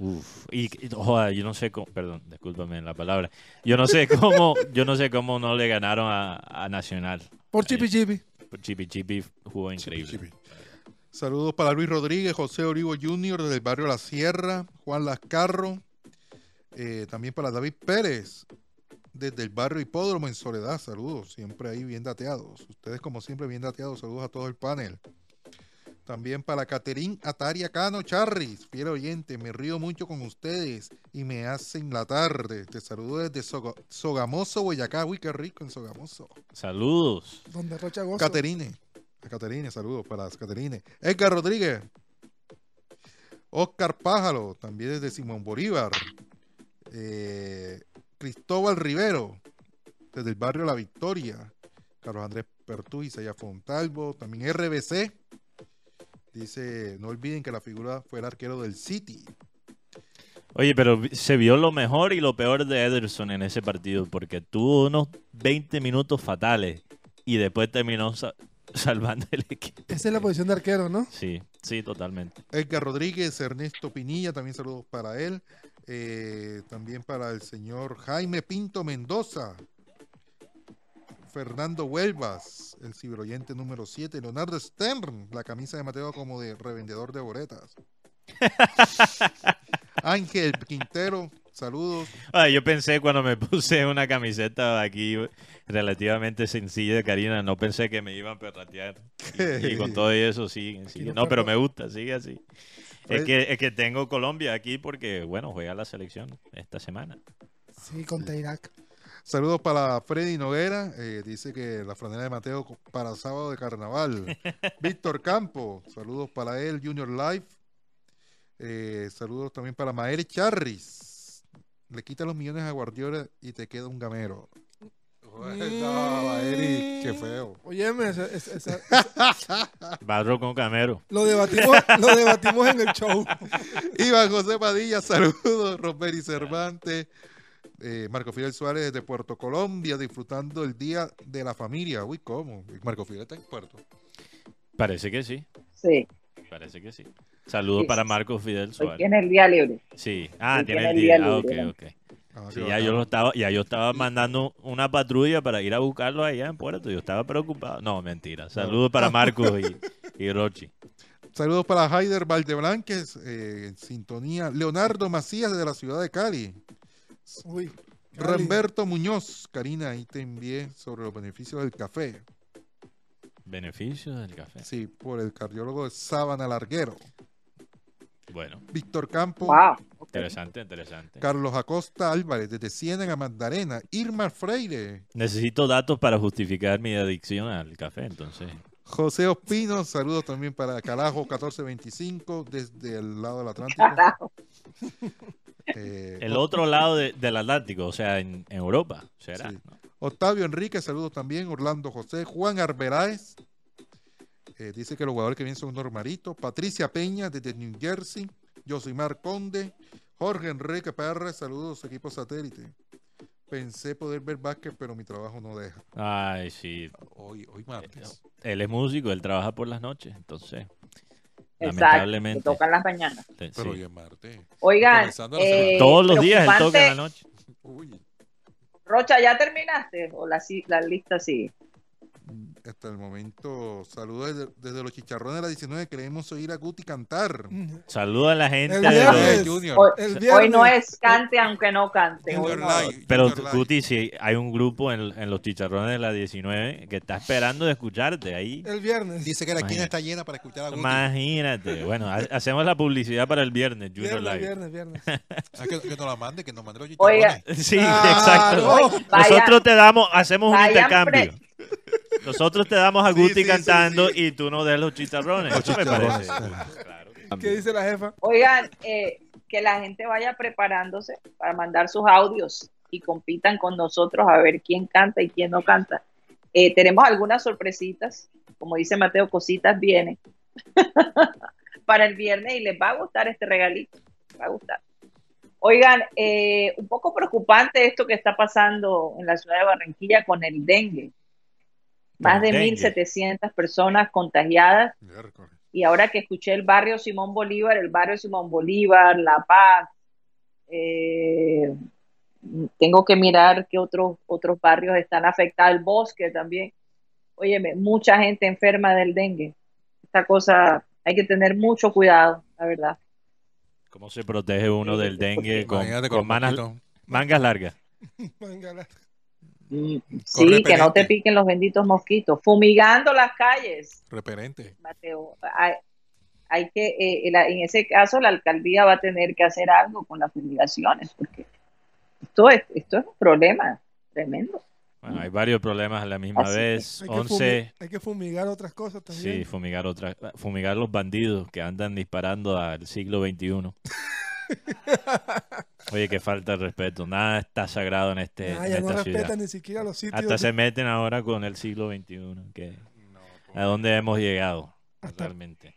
uf. Y, y, joder, yo no sé cómo, perdón, discúlpame la palabra. Yo no sé cómo, yo no sé cómo no le ganaron a, a Nacional. por Chipi Chipi. Chipi jugó increíble. Saludos para Luis Rodríguez, José Orivo Jr. desde el barrio La Sierra, Juan Lascarro, eh, también para David Pérez desde el barrio Hipódromo en Soledad, saludos, siempre ahí bien dateados. Ustedes como siempre bien dateados, saludos a todo el panel. También para Caterín Ataria Cano Charris, fiel oyente, me río mucho con ustedes y me hacen la tarde. Te saludo desde Soga- Sogamoso, Boyacá. Uy, qué rico en Sogamoso. Saludos. Donde Rocha Gozo. Caterine. A Caterine, saludos para las Caterine. Edgar Rodríguez. Oscar Pájaro, también desde Simón Bolívar. Eh, Cristóbal Rivero, desde el barrio La Victoria. Carlos Andrés Pertú, Isaías Fontalvo. También RBC. Dice, no olviden que la figura fue el arquero del City. Oye, pero se vio lo mejor y lo peor de Ederson en ese partido, porque tuvo unos 20 minutos fatales y después terminó sa- salvando el equipo. Esa es la posición de arquero, ¿no? Sí, sí, totalmente. Edgar Rodríguez, Ernesto Pinilla, también saludos para él. Eh, también para el señor Jaime Pinto Mendoza. Fernando Huelvas, el ciberoyente número 7. Leonardo Stern, la camisa de Mateo como de revendedor de boletas. Ángel Quintero, saludos. Ah, yo pensé cuando me puse una camiseta aquí relativamente sencilla de Karina, no pensé que me iban a perratear. Y, y con todo eso sigue, sigue. no No, pero me gusta, sigue así. Es Fred- que, es que tengo Colombia aquí porque, bueno, juega la selección esta semana. Sí, contra Irak. Saludos para Freddy Noguera, eh, dice que la franela de Mateo para sábado de carnaval. Víctor Campo, saludos para él, Junior Life. Eh, saludos también para Maeri Charris. Le quita los millones a Guardiola y te queda un gamero. No, Maeri, qué feo. Óyeme, esa- esa- esa- Barro con Camero. lo, debatimos, lo debatimos en el show. Iván José Padilla, saludos. Romperi Cervantes. Eh, Marco Fidel Suárez desde Puerto Colombia, disfrutando el Día de la Familia. Uy, ¿cómo? Marco Fidel está en Puerto. Parece que sí, Sí, parece que sí. Saludos Sí, para sí, Marcos Fidel hoy Suárez. tiene el día libre. Sí, ah, hoy tiene tiene el día. Ah, ok, libre. ok. Ah, Sí, qué ya yo lo estaba, ya yo estaba mandando una patrulla para ir a buscarlo allá en Puerto. Yo estaba preocupado. No, mentira. Saludos para Marcos y, y Rochi. Saludos para Haider Valdeblanques, eh, en sintonía. Leonardo Macías de la ciudad de Cali. Uy. Ramberto Muñoz, Karina, ahí te envié sobre los beneficios del café. Beneficios del café. Sí, por el cardiólogo de Sábana Larguero. Bueno, Víctor Campo, Wow. interesante, interesante. Carlos Acosta Álvarez, desde Ciénaga Magdalena. Irma Freire, Necesito datos para justificar mi adicción al café, entonces. José Ospino, saludos también para Carajo 1425, desde el lado del Atlántico. Carajo. Eh, El otro lado de- del Atlántico, o sea, en, en Europa, ¿será? Sí. ¿no? Octavio Enrique, saludos también. Orlando José, Juan Arbeláez. eh, dice que los jugadores que vienen son normalitos. Patricia Peña, desde New Jersey. Josimar Conde. Jorge Enrique Pérez, saludos, equipo satélite. Pensé poder ver básquet, pero mi trabajo no deja. Ay, sí. Hoy, hoy martes. Él es músico, él trabaja por las noches, entonces. Exacto. Lamentablemente. Me tocan las mañanas. Pero hoy es martes. Oigan, eh, Todos los días él toca en la noche. Uy, Rocha, ¿ya terminaste? ¿O la, si- la lista sigue? Hasta el momento, saludos desde, desde los chicharrones de la 19. Queremos oír a Guti cantar. Saluda a la gente. El de los- Junior. Hoy, El hoy no es cante aunque no cante. Junior hoy no es. Live, Pero. Guti, si hay un grupo en, en los chicharrones de la 19 que está esperando de escucharte ahí. El viernes. Dice que la esquina está llena para escuchar a Guti. Imagínate. Bueno, ha- hacemos la publicidad para el viernes, Junior Viernes, Live. viernes, viernes. Ah, que, que nos la mande, que nos mande los Oiga. chicharrones. Sí, exacto. Nosotros te damos, hacemos un intercambio. Nosotros te damos a Guti sí, sí, cantando sí. y tú nos des los chicharrones. Los Eso me chicharrones. parece. Claro. ¿Qué dice la jefa? Oigan, eh, que la gente vaya preparándose para mandar sus audios y compitan con nosotros a ver quién canta y quién no canta. Eh, tenemos algunas sorpresitas, como dice Mateo, cositas vienen para el viernes y les va a gustar este regalito. Les va a gustar. Oigan, eh, un poco preocupante esto que está pasando en la ciudad de Barranquilla con el dengue. Más de dengue. 1.700 personas contagiadas. Y ahora que escuché el barrio Simón Bolívar, el barrio Simón Bolívar, La Paz, eh, tengo que mirar qué otros, otros barrios están afectados, el bosque también. Óyeme, mucha gente enferma del dengue. Esta cosa hay que tener mucho cuidado, la verdad. ¿Cómo se protege uno del dengue con, con con manas- mangas largas? Sí, que no te piquen los benditos mosquitos. Fumigando las calles, Reperente. Mateo. Hay, hay que, eh, la- en ese caso, la alcaldía va a tener que hacer algo con las fumigaciones, porque esto es, esto es un problema tremendo. Bueno, hay varios problemas a la misma Así vez. Hay que, 11, fumi- hay que fumigar otras cosas también. sí, fumigar otra, fumigar los bandidos que andan disparando al siglo XXI. Oye, que falta de respeto. Nada está sagrado en, este, en ya no esta respetan ni siquiera los sitios. Hasta de- se meten ahora con el siglo XXI. Que, ¿A dónde hemos llegado Hasta- realmente?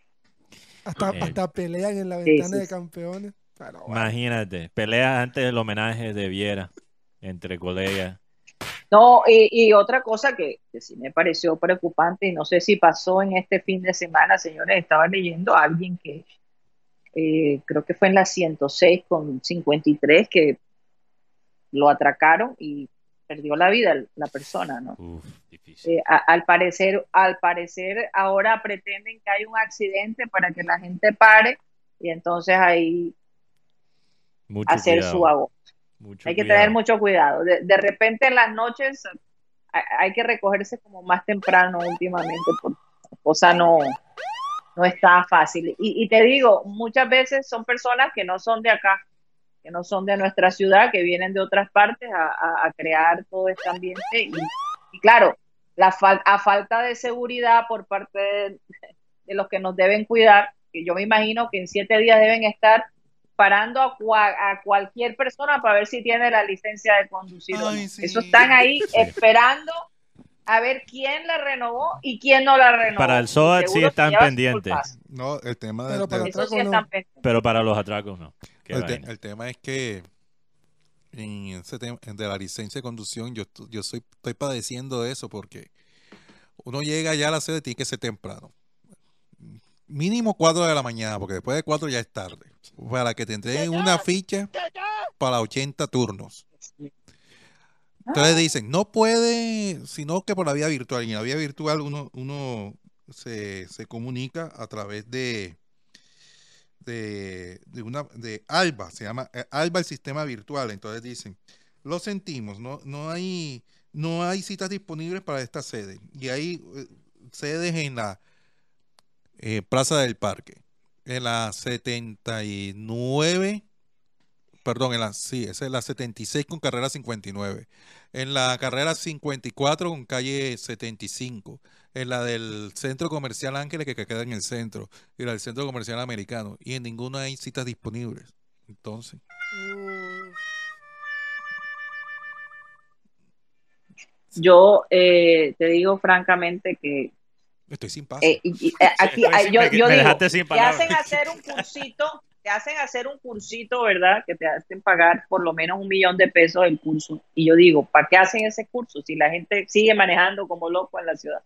hasta, eh, hasta pelean en la ventana sí, de campeones. Pero bueno, Imagínate, peleas antes del homenaje de Viera entre colegas. No, y, y otra cosa que, que sí me pareció preocupante, y no sé si pasó en este fin de semana, señores, estaba leyendo a alguien que eh, creo que fue en la 106 con 53 que lo atracaron y perdió la vida la persona, ¿no? Uf. Eh, a- al parecer, al parecer ahora pretenden que hay un accidente para que la gente pare y entonces ahí Mucho hacer cuidado, su mucho Hay que cuidado. tener mucho cuidado. De, de repente en las noches hay, hay que recogerse como más temprano últimamente porque la cosa no, no está fácil. Y, y te digo, muchas veces son personas que no son de acá, que no son de nuestra ciudad, que vienen de otras partes a, a- a crear todo este ambiente. Y, y claro, la fal- a falta de seguridad por parte de, de los que nos deben cuidar, que yo me imagino que en siete días deben estar parando a, cua- a cualquier persona para ver si tiene la licencia de conducir. o no. Sí. Eso están ahí esperando a ver quién la renovó y quién no la renovó. Para el SOAT sí están pendientes. No, el tema de, Pero para sí no. están pendientes. Pero para los atracos no. El, te- vaina. el tema es que en ese tema de la licencia de conducción, yo, yo soy, estoy padeciendo de eso porque uno llega ya a la sede, tiene que ser temprano. Mínimo 4 de la mañana, porque después de 4 ya es tarde. Para que te entreguen una ficha para 80 turnos. Entonces dicen, no puede, sino que por la vía virtual. Y en la vía virtual uno, uno se, se comunica a través de, de, de una de Alba, se llama eh, Alba el sistema virtual. Entonces dicen, lo sentimos, no, no hay, no hay citas disponibles para esta sede. Y hay eh, sedes en la eh, Plaza del Parque, en la 79, perdón, en la, sí, esa es la 76 con carrera 59, en la carrera 54 con calle 75, en la del Centro Comercial Ángeles que, que queda en el centro, y la del Centro Comercial Americano, y en ninguna hay citas disponibles. Entonces, Yo eh, te digo francamente que estoy sin eh, y, eh, aquí Estoy sin- yo, me- yo me digo, te hacen hacer un cursito, te hacen hacer un cursito, ¿verdad? Que te hacen pagar por lo menos un millón de pesos el curso. Y yo digo, ¿para qué hacen ese curso si la gente sigue manejando como loco en la ciudad?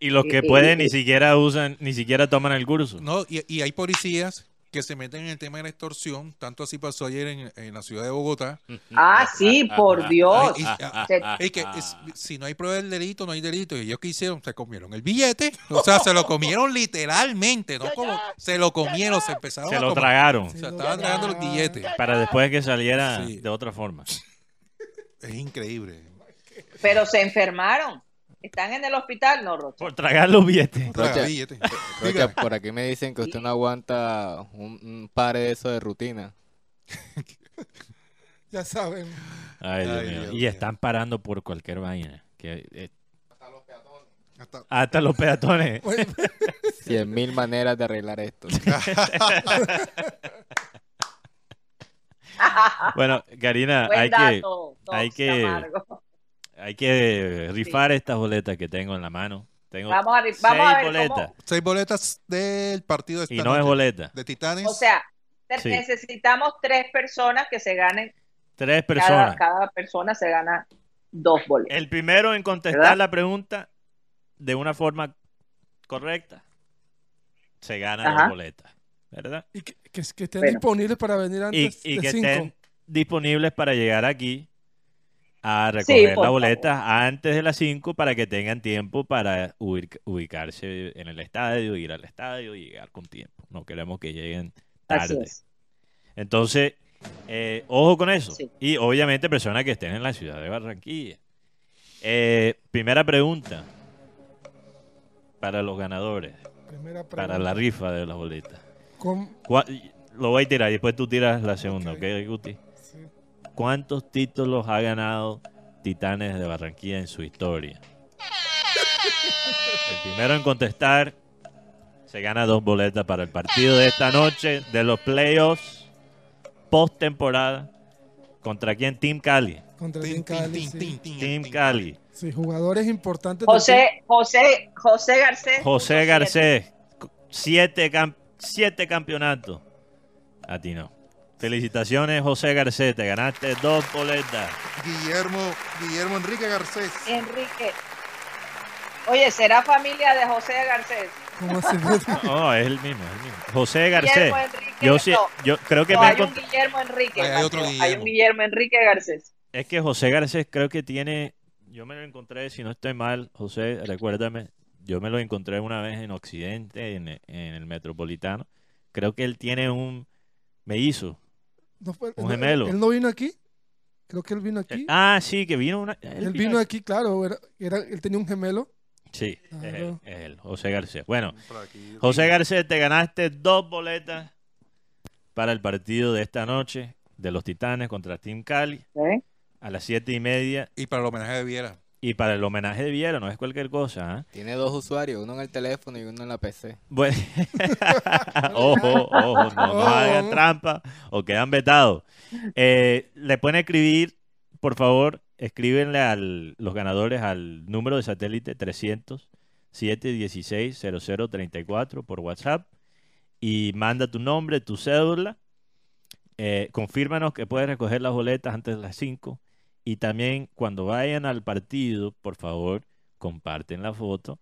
Y los que pueden ni siquiera usan, ni siquiera toman el curso. No, y, y hay policías que se meten en el tema de la extorsión, tanto así pasó ayer en, en la ciudad de Bogotá. Ah, sí, por Dios. Ay, y- ah, Se- Es que es- si no hay prueba del delito, no hay delito. Y ellos qué hicieron, se comieron el billete. O sea, se lo comieron literalmente, no como se lo comieron, se empezaron Se a lo comer. tragaron O sea, estaban tragando los billetes. para después que saliera Sí. de otra forma. Es increíble. pero se enfermaron. ¿Están en el hospital? No, Rocha. Por tragar los billetes. Rocha, billetes. Rocha, Dígame. por aquí me dicen que usted no aguanta un, un par de eso de rutina. ya saben. Ay, Dios Ay, mío. Dios y están parando por cualquier vaina. Que, eh, Hasta- hasta los peatones. Cien mil maneras de arreglar esto. Bueno, Karina, Buen hay que, dato, hay Tox que-. Hay que rifar estas boletas que tengo en la mano. Tengo Vamos a, vamos a seis ver boletas. cómo. Seis boletas del partido de Y no es boleta. De Titanes. O sea, Sí. necesitamos tres personas que se ganen, Tres cada, personas. cada persona se gana dos boletos. El primero en contestar ¿Verdad? la pregunta de una forma correcta se gana Ajá. la boleta, ¿verdad? Y que, que, que estén Bueno. disponibles para venir Y, antes y de que 5. estén disponibles para llegar aquí a recoger por la favor. boleta antes de las 5 para que tengan tiempo para ubic- ubicarse en el estadio, ir al estadio y llegar con tiempo. No queremos que lleguen tarde. es. Entonces, eh, ojo con eso. Sí. Y obviamente personas que estén en la ciudad de Barranquilla. Eh, primera pregunta para los ganadores, Primera para la rifa de las boletas. ¿Cómo- ¿Cuá- Lo voy a tirar y después tú tiras la segunda, Ok. ¿ok, Guti? Sí. ¿Cuántos títulos ha ganado Titanes de Barranquilla en su historia? El primero en contestar se gana dos boletas para el partido de esta noche de los playoffs post temporada. ¿Contra quién? Team Cali. Contra Team Cali, tin, sí. tin, tin, Team. Cali. Sí, jugadores importantes. team. José, José, José Garcés. José Garcés. Siete, cam- siete campeonatos. A ti no. Felicitaciones, José Garcés. Te ganaste dos boletas. Guillermo, Guillermo Enrique Garcés. Enrique. Oye, ¿será familia de José Garcés? No, es el mismo, es el mismo. José Garcés. Guillermo Enrique. Yo, sí, no, yo creo que no, me hay un Guillermo Enrique. Hay- hay otro Hay Guillermo. un Guillermo Enrique Garcés. Es que José Garcés creo que tiene. Yo me lo encontré, si no estoy mal, José, recuérdame. Yo me lo encontré una vez en Occidente, en, en el Metropolitano. Creo que él tiene un. Me hizo. ¿No fue- Un gemelo. ¿Él no vino aquí? Creo que él vino aquí. Ah, sí, que vino una. él él vino aquí, claro. Era, era- él tenía un gemelo. Sí, es él, Claro. es él, José Garcés. Bueno. José Garcés, te ganaste dos boletas para el partido de esta noche de los Titanes contra Team Cali ¿eh? a las siete y media. Y para el homenaje de Viera. Y para el homenaje de Viera, no es cualquier cosa, ¿ah? Tiene dos usuarios, uno en el teléfono y uno en la PC. Bueno, ojo, ojo, no, no hagan trampa o quedan vetados. Eh, le pueden escribir, por favor, escríbenle a los ganadores al número de satélite 300 716 0034 por WhatsApp y manda tu nombre, tu cédula. Eh, confírmanos que puedes recoger las boletas antes de las 5 y también cuando vayan al partido, por favor, comparten la foto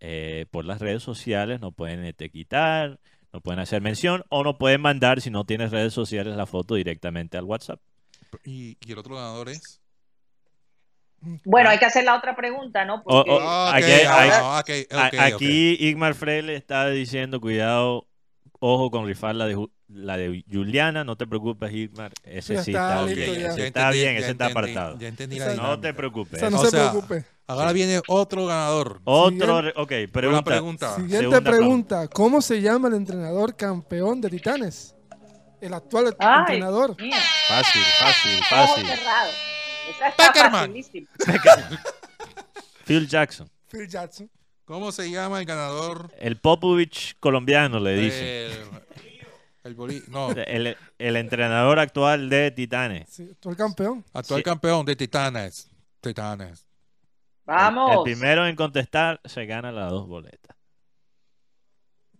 eh, por las redes sociales, no pueden etiquetar, no pueden hacer mención o no pueden mandar si no tienes redes sociales la foto directamente al WhatsApp. Y, y el otro ganador es. Bueno, hay que hacer la otra pregunta, ¿no? Porque Oh, Ah, aquí- hay- ah, Igmar Freire está diciendo, cuidado, ojo con rifar la de, Ju- la de Juliana, no te preocupes Igmar, ese Ya sí está está, listo, bien, ya. ese Ya está entendí, bien, ya ese está entendí, apartado. Ya entendí la No dinámica. te preocupes. O sea, no O se sea, preocupe. Ahora viene otro ganador. Otro, re- ok, Una pregunta. pregunta. Siguiente Segunda pregunta. ¿Cómo se llama el entrenador campeón de Titanes? El actual Ay, entrenador. Fácil, fácil, ojos fácil. cerrados. Esa está Peckerman. facilísima. Phil Jackson, Phil Jackson. ¿Cómo se llama el ganador? el Popovich colombiano le dicen. El, el boli- no, El, el entrenador actual de Titanes. Sí, actual campeón. actual Sí. campeón de Titanes. Titanes. Vamos. El primero en contestar se gana las dos boletas.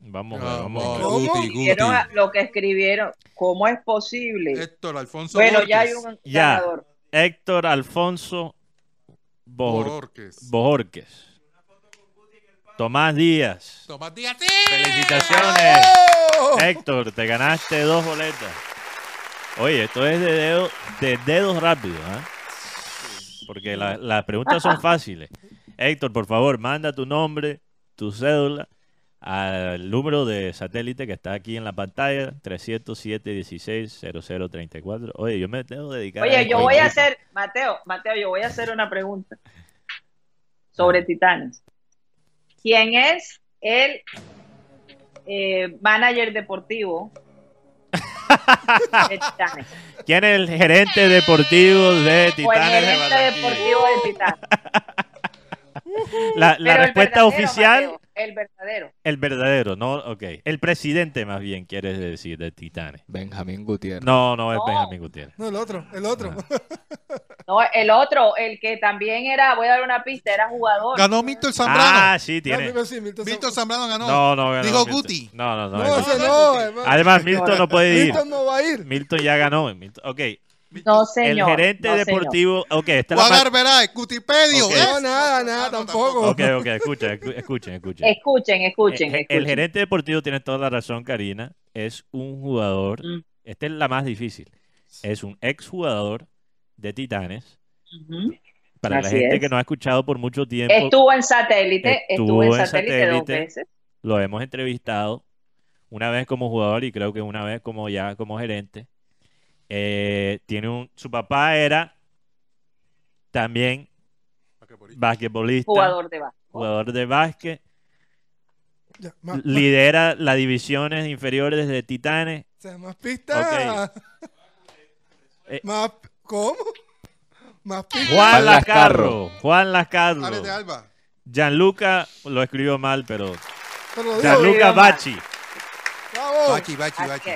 Vamos, a ver, vamos. Guti, Guti. Lo que escribieron. ¿Cómo es posible? Héctor Alfonso Bueno, ya hay un Ya. ganador. Héctor Alfonso Bor- Borges. Tomás Díaz. Tomás Díaz. ¡sí! Felicitaciones. ¡Oh! Héctor, te ganaste dos boletas. Oye, esto es de, dedo- de dedos rápidos, ¿ah? Porque la- las preguntas son fáciles. Héctor, por favor, manda tu nombre, tu cédula al número de satélite que está aquí en la pantalla, 307-16-0034. Oye, yo me tengo que dedicar Oye, yo voy a hacer, Mateo, Mateo, yo voy a hacer una pregunta sobre Titanes. ¿Quién es el eh, manager deportivo de Titanes? ¿Quién es el gerente deportivo de O el Titanes de gerente deportivo de Titanes. La, el respuesta oficial, Mateo, el verdadero. el verdadero, no, ok. El presidente más bien, quieres decir, de Titanes. Benjamín Gutiérrez. No, no es No. Benjamín Gutiérrez. No, el otro, el otro. Ah. No, el otro, el que también era, voy a dar una pista, era jugador. Ganó Milton Zambrano. Ah, sí, tiene. Milton sí, Milton Milton sí. Zambrano ganó. No, no, ganó Digo Milton. Guti. No, no, no. No, ese no, hermano. Además, Milton no puede ir. Milton no va a ir. Milton ya ganó. Milton- Ok, No, señor. el gerente no, señor. deportivo. Ok, esta es la Cutipedio. Ok. ¿eh? No, nada, nada, tampoco. Ok, ok, escuchen, escu- escuchen, escuchen. Escuchen, escuchen, Eh, eh, escuchen. El gerente deportivo tiene toda la razón, Karina. Es un jugador. Mm. Esta es la más difícil. Es un exjugador de Titanes. Para la gente es. que no ha escuchado por mucho tiempo, Estuvo en satélite, estuvo, en Estuvo en satélite, dos satélite. veces. lo hemos entrevistado una vez como jugador y creo que una vez como ya como gerente. Eh, tiene un, su papá era también basquetbolista, Jugador de básquet. jugador de básquet, Ya, más, más- lidera las divisiones inferiores de Titanes. o sea, más pistas. Eh. Más, ¿Cómo? Más. Juan Lascarro, Juan Lascarro. Ares de Alba. Gianluca lo escribió mal, pero digo. Gianluca. Bachi. Bravo. Bachi, Bachi, Bachi.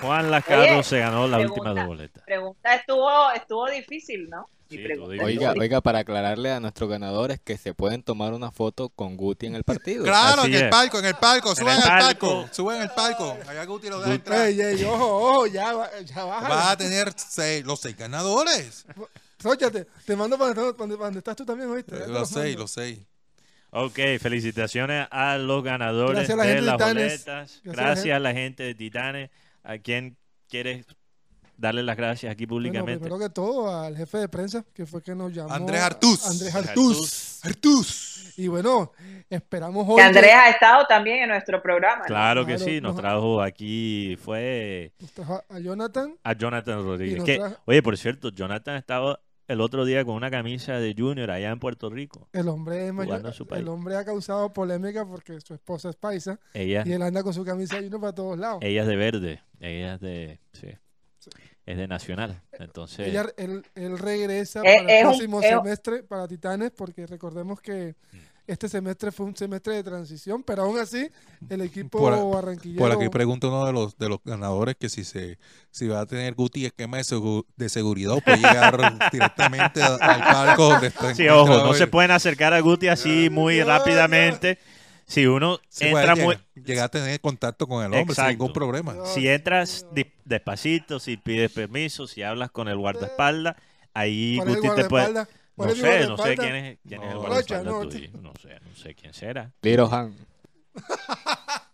Juan Lascarro Oye, se ganó la pregunta. última dos boletas. Pregunta estuvo, estuvo difícil, ¿no? Sí, Oiga, oiga, para aclararle a nuestros ganadores que se pueden tomar una foto con Guti en el partido. Claro, Así en el es. palco, en el palco, suben el al palco. palco, suben al palco. Allá Guti lo deja entrar. Ey, ey, ojo, ojo, ya, va- ya baja. Vas a tener seis- los seis ganadores. Sóchate, te mando para donde, para donde estás tú también, ¿oíste? Te Los seis, los seis. Ok, felicitaciones a los ganadores Gracias a la de gente de las Titanes. boletas. Gracias a la Gracias gente. a la gente de Titanes. ¿A quien quieres darle las gracias aquí Bueno, públicamente? primero que todo al jefe de prensa, que fue que nos llamó. Andrés Artús. Andrés Artús. Artus. Y bueno, esperamos hoy. Que Andrés ha estado también en nuestro programa. ¿no? Claro que Claro, sí, nos nos- trajo aquí, fue nos trajo a Jonathan. a Jonathan Rodríguez. nos Que, trajo- oye, por cierto, Jonathan estaba el otro día con una camisa de Junior allá en Puerto Rico. El hombre, es mayor- Jugando a su país. el hombre ha causado polémica porque su esposa es paisa Ella, y él anda con su camisa de uno para todos lados. ella es de verde, ella es de, sí, es de Nacional. Entonces, Ella- él, él regresa Eh, para el próximo es- semestre para Titanes porque recordemos que Mm. Este semestre fue un semestre de transición, pero aún así el equipo Por barranquillero Por aquí pregunta uno de los de los ganadores que si se si va a tener Guti esquema de, segu- de seguridad o puede llegar directamente a- al palco donde está sí, ojo, no se pueden acercar a Guti así muy ya, rápidamente. Si uno entra muy, llegar a tener contacto con el hombre sin ningún problema. Si entras despacito, si pides permiso, si hablas con el guardaespaldas, ahí ¿Cuál es el Guti te puede... No sé, no sé quién es, quién es el No. guardaespaldas no, tuyo. No sé, no sé quién será. Little Han.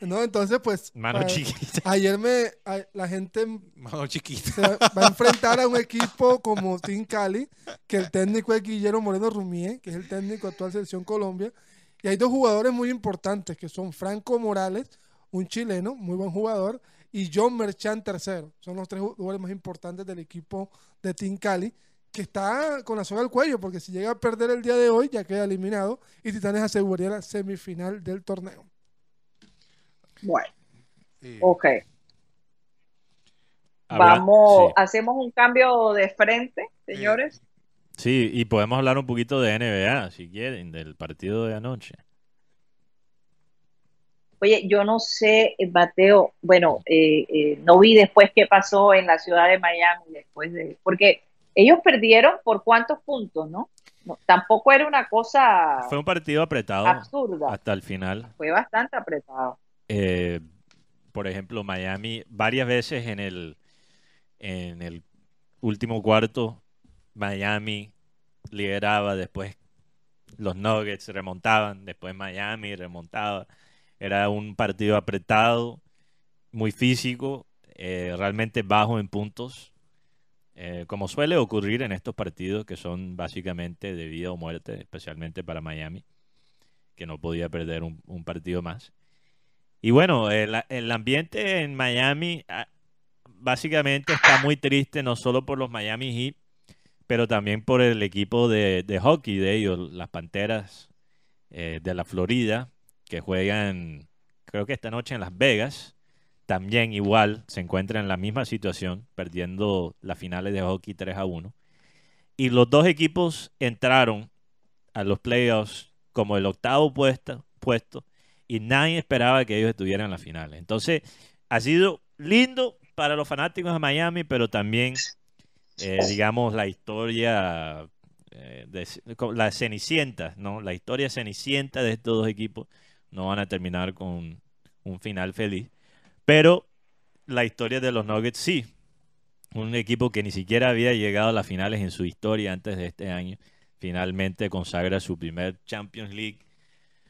No, entonces pues Mano a- chiquita. ayer me a- la gente Mano chiquita. se va a enfrentar a un equipo como Team Cali, que el técnico es Guillermo Moreno Rumié, que es el técnico actual selección Colombia, y hay dos jugadores muy importantes que son Franco Morales, un chileno, muy buen jugador, y John Merchant tercero. Son los tres jugadores más importantes del equipo de Team Cali, que está con la soga al cuello, porque si llega a perder el día de hoy ya queda eliminado y Titanes aseguraría la semifinal del torneo. Bueno, Sí. ok. Habla- Vamos, sí. hacemos un cambio de frente, señores. Sí, y podemos hablar un poquito de NBA, si quieren, del partido de anoche. Oye, yo no sé, eh, Mateo, bueno, eh, eh, no vi después qué pasó en la ciudad de Miami después de, porque ellos perdieron por cuántos puntos, ¿no? No, tampoco era una cosa Fue un partido apretado absurda, hasta el final. fue bastante apretado. Eh, por ejemplo, Miami varias veces en el, en el último cuarto, Miami lideraba, después los Nuggets remontaban, después Miami remontaba. Era un partido apretado, muy físico, eh, realmente bajo en puntos, eh, como suele ocurrir en estos partidos que son básicamente de vida o muerte, especialmente para Miami, que no podía perder un, partido más. Y bueno, el, ambiente en Miami ah, básicamente está muy triste, no solo por los Miami Heat, pero también por el equipo de, de hockey de ellos, las Panteras eh, de la Florida, que juegan, creo que esta noche en Las Vegas. También igual se encuentran en la misma situación, perdiendo las finales de hockey 3 a 1. Y los dos equipos entraron a los playoffs como el octavo puesto, y nadie esperaba que ellos estuvieran en la final. Entonces, ha sido lindo para los fanáticos de Miami, pero también eh, digamos, la historia eh, de, la cenicienta, ¿no? La historia cenicienta de estos dos equipos no van a terminar con un final feliz. Pero la historia de los Nuggets sí. Un equipo que ni siquiera había llegado a las finales en su historia antes de este año. Finalmente consagra su primer Champions League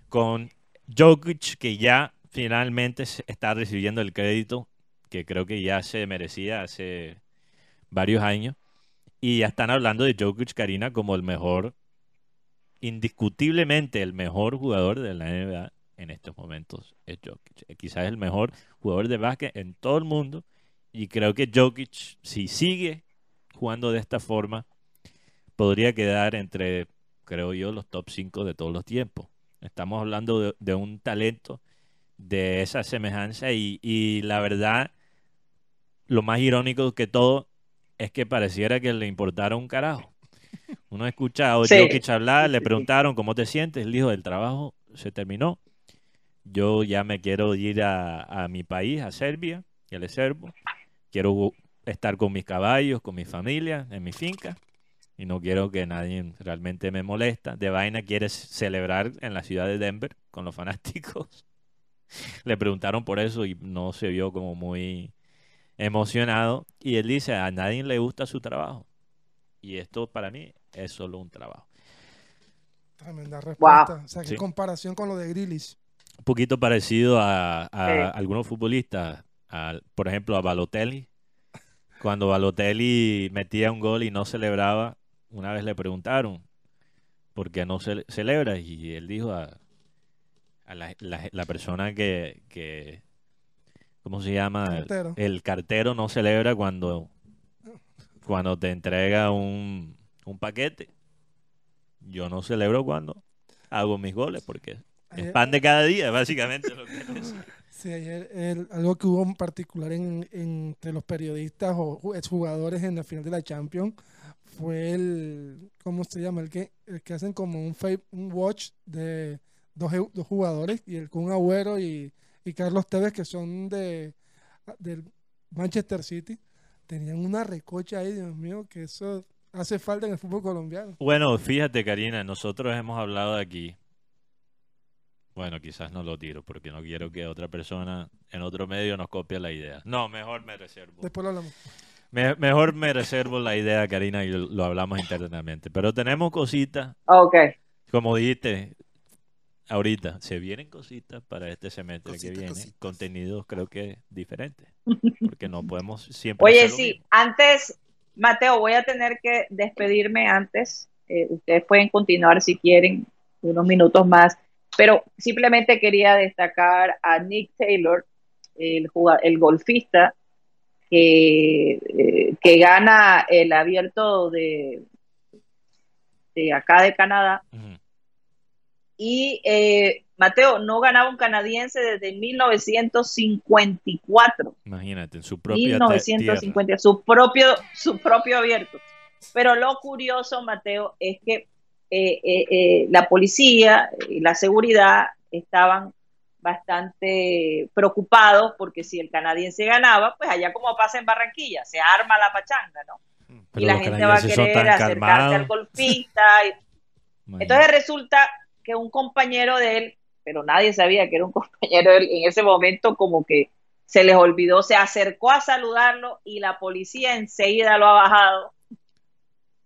con Jokic, que ya finalmente está recibiendo el crédito que creo que ya se merecía hace varios años. Y ya están hablando de Jokic Karina como el mejor, indiscutiblemente el mejor jugador de la NBA en estos momentos es Jokic. Eh, Quizás el mejor jugador de básquet en todo el mundo. Y creo que Jokic, si sigue jugando de esta forma, podría quedar entre, creo yo, los top 5 de todos los tiempos. Estamos hablando de, de un talento de esa semejanza y, y la verdad, lo más irónico que todo es que pareciera que le importara un carajo. Uno escucha a Sí. Jokic hablar, le preguntaron cómo te sientes, él dijo, el trabajo se terminó, yo ya me quiero ir a, a mi país, a Serbia, y él es serbo, quiero estar con mis caballos, con mi familia, en mi finca, y no quiero que nadie realmente me molesta. De vaina quiere celebrar en la ciudad de Denver con los fanáticos. Le preguntaron por eso y no se vio como muy emocionado. Y él dice, a nadie le gusta su trabajo. Y esto para mí es solo un trabajo. Tremenda respuesta. O sea, qué Sí. comparación con lo de Grealish. Un poquito parecido a, a Sí. algunos futbolistas, a- por ejemplo a Balotelli. Cuando Balotelli metía un gol y no celebraba, una vez le preguntaron por qué no ce- celebra y él dijo a, a la, la- la persona que, que, ¿cómo se llama? Cartero. El cartero no celebra cuando, cuando te entrega un, un paquete. Yo no celebro cuando hago mis goles porque Ayer- pan de cada día, básicamente. lo que es. Sí, ayer el- algo que hubo en particular en, en- entre los periodistas o ju- exjugadores en la final de la Champions fue el, ¿cómo se llama? El que, el que hacen como un, fa- un watch de dos, jugadores, y el Kun Agüero y, y Carlos Tevez, que son de del Manchester City. Tenían una recocha ahí, Dios mío, que eso hace falta en el fútbol colombiano. Bueno, fíjate, Karina, nosotros hemos hablado aquí. Bueno, quizás no lo tiro porque no quiero que otra persona en otro medio nos copie la idea. No, mejor me reservo. Después lo hablamos. Me- mejor me reservo la idea, Karina, y lo, lo hablamos internamente. Pero tenemos cositas, Ok. como dijiste ahorita, se vienen cositas para este semestre que viene. cositas. Contenidos creo que diferentes. Porque no podemos siempre Oye, hacer lo sí, mismo. antes, Mateo, voy a tener que despedirme antes. Eh, ustedes pueden continuar si quieren unos minutos más, pero simplemente quería destacar a Nick Taylor, el, el golfista que, eh, que gana el abierto de, de acá de Canadá. Y eh, Mateo no ganaba un canadiense desde 1954. Imagínate, en su propia te- tierra. 1950, su propio, su propio abierto. Pero lo curioso, Mateo, es que eh, eh, eh, la policía y la seguridad estaban bastante preocupados porque si el canadiense ganaba, pues allá como pasa en Barranquilla, se arma la pachanga, ¿no? Pero y la gente va a querer acercarse calmados. al golfista. y- entonces resulta que un compañero de él, pero nadie sabía que era un compañero de él, en ese momento como que se les olvidó, se acercó a saludarlo y la policía enseguida lo ha bajado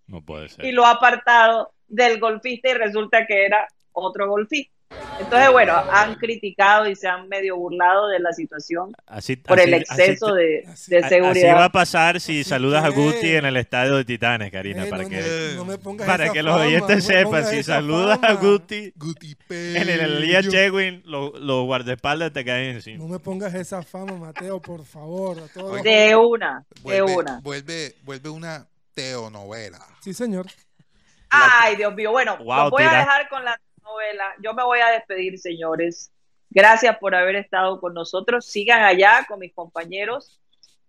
No puede ser. y lo ha apartado del golfista y resulta que era otro golfista. Entonces, bueno, han criticado y se han medio burlado de la situación Así, por el así- exceso de, a- Así va a seguridad. pasar si Así saludas a Guti en el estadio de Titanes, Karina, Eh, para no, que, no, me para que los oyentes no sepan, si saludas a. Guti Guti en el Elías. Chewin, lo- los guardaespaldas te caen encima. No me pongas esa fama, Mateo, por favor. a todos los- De una, de una. vuelve, vuelve una teonovela. Sí, señor. Ay, Dios mío. Bueno, Wow, los voy a dejar con la novela. Yo me voy a despedir, señores. Gracias por haber estado con nosotros. Sigan allá con mis compañeros.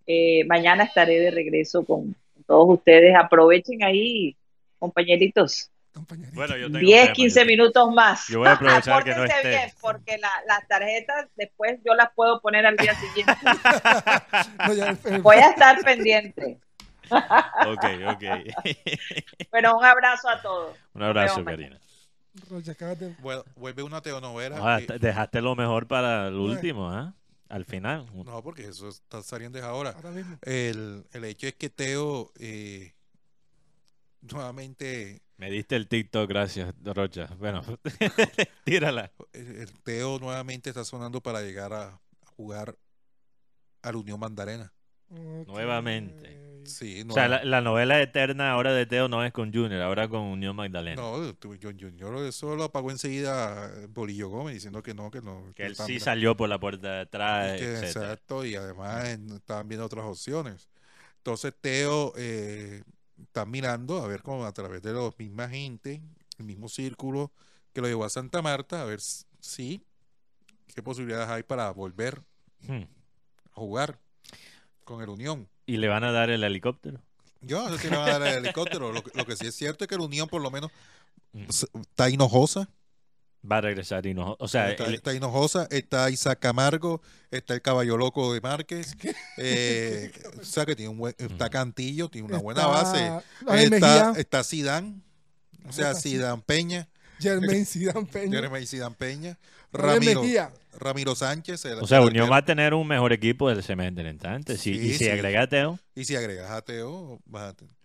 Eh, mañana estaré de regreso con todos ustedes. Aprovechen ahí, compañeritos. compañerito. Bueno, yo tengo 10, un tema, 15 yo- minutos más. Yo voy a aprovechar que no esté. bien, porque la- las tarjetas después yo las puedo poner al día siguiente. El- Voy a estar pendiente. Ok, ok. Bueno, un abrazo a todos. Un abrazo, Karina. Vuel- Vuelve una telenovela. Ah, dejaste lo mejor para el Bueno. último, ¿ah? Al final. no, porque eso está saliendo desde ahora. Ahora mismo. El, el hecho es que Teo eh, nuevamente, Me diste el TikTok, gracias, Rocha. Bueno, tírala. el, el Teo nuevamente está sonando para llegar a, a jugar al Unión Mandarena. Nuevamente. Sí, O sea, la, la novela eterna ahora de Teo no es con Junior, ahora con Unión Magdalena. No, yo eso lo apagó enseguida Bolillo Gómez diciendo que no, que no. que él sí mirando- salió por la puerta de atrás, y que- exacto, y además eh, estaban viendo otras opciones. Entonces Teo eh, está mirando a ver cómo a través de la misma gente, el mismo círculo que lo llevó a Santa Marta, a ver si qué posibilidades hay para volver Hmm. a jugar con el Unión. Y le van a dar el helicóptero. Yo no sé si le van a dar el helicóptero. Lo, que- lo que sí es cierto es que el Unión por lo menos Mm. está hinojosa. Va a regresar y no. O sea, está, el- está Hinojosa, está Isaac Camargo, está el caballo loco de Márquez, eh, o sea que tiene un buen, está Cantillo, tiene una buena Está base, está, está Zidane, o sea, Zidane Peña, Jermaine Zidane Peña. Jeremy Zidane Peña, Ramiro, Mejía. Ramiro Sánchez, el- o sea, el Unión arquero. va a tener un mejor equipo del semestre entrante. Sí, y si sí. agrega a Teo, y si agregas a Teo, vas a tener-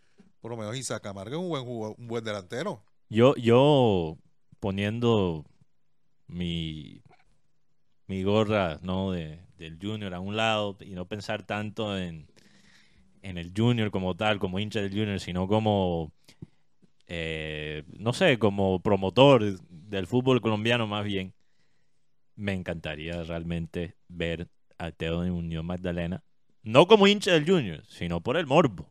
por lo menos Isaac Camargo es un buen jugador, un buen delantero. yo, yo poniendo mi, mi gorra no de, del Junior a un lado y no pensar tanto en, en el Junior como tal, como hincha del Junior, sino como, eh, no sé, como promotor del fútbol colombiano más bien, me encantaría realmente ver a Teo de Unión Magdalena, no como hincha del Junior, sino por el morbo.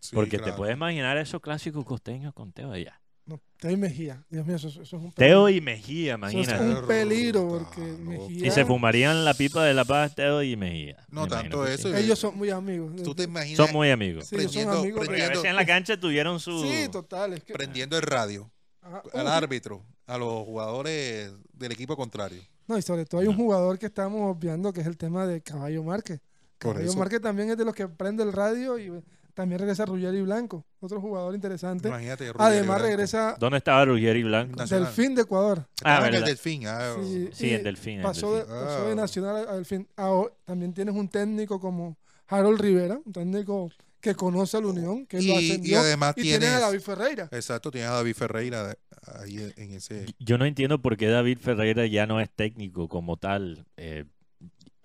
Sí, Porque te puedes imaginar esos clásicos costeños con Teo allá. No, Teo y Mejía. Dios mío, eso, eso es un Teo peligro. y Mejía, Eso es imagínate. un peligro porque Claro. Mejía. Y se fumarían la pipa de la paz Teo y Mejía. No Me tanto eso, sí. Ellos son muy amigos. Tú te imaginas Son muy amigos. Sí, son prendiendo- amigos. Porque a prendiendo- veces en la cancha tuvieron su... Sí, total. Es que, prendiendo el radio Ajá. al árbitro, a los jugadores del equipo contrario. No, y sobre todo hay un jugador que estamos obviando que es el tema de Caballo Márquez. Caballo. Márquez también es de los que prende el radio y también regresa Ruggeri Blanco, otro jugador interesante. Imagínate. Ruggeri Además Blanco. regresa ¿Dónde estaba Ruggeri Blanco? Nacional. Delfín de Ecuador. Estaba en el. Delfín. ah, Sí, Sí, en Delfín, Pasó de, Delfín. pasó de Ah. Nacional a Delfín. Ahora, también tienes un técnico como Harold Rivera, un técnico que conoce a la Unión, que Y- lo y ascendió. además y tienes a David Ferreira. Exacto, tienes a David Ferreira ahí en ese. Yo no entiendo por qué David Ferreira ya no es técnico como tal eh,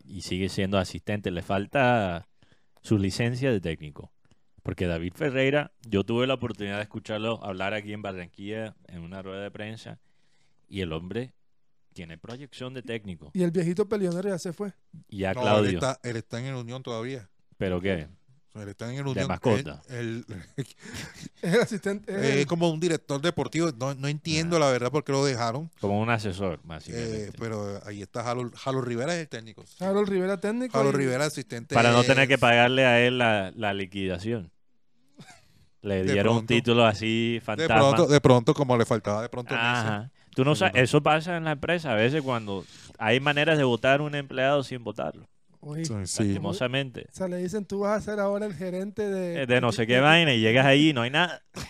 y sigue siendo asistente. Le falta su licencia de técnico. Porque David Ferreira, yo tuve la oportunidad de escucharlo hablar aquí en Barranquilla en una rueda de prensa y el hombre tiene proyección de técnico. Y el viejito peleonero ya se fue. Y ya No, él Claudio, está, él está en el Unión todavía. ¿pero qué? Él está en el Unión. mascota. El asistente. es como un director deportivo. No, no entiendo la verdad por qué lo dejaron. Como un asesor, eh, básicamente. pero ahí está Jalo, Jalo Rivera, es el técnico. Harold Rivera técnico. Jalo y- Rivera, asistente. Para no tener que pagarle a él la, la liquidación. Le De dieron un pronto. título así De fantasma. pronto, de pronto, como le faltaba de pronto. Ajá. Tú no sabes, eso pasa en la empresa a veces cuando hay maneras de votar a un empleado sin votarlo. Oye, Sí. Lastimosamente. o sea, le dicen, tú vas a ser ahora el gerente de... Eh, De no sé qué vaina y llegas ahí y no hay nada.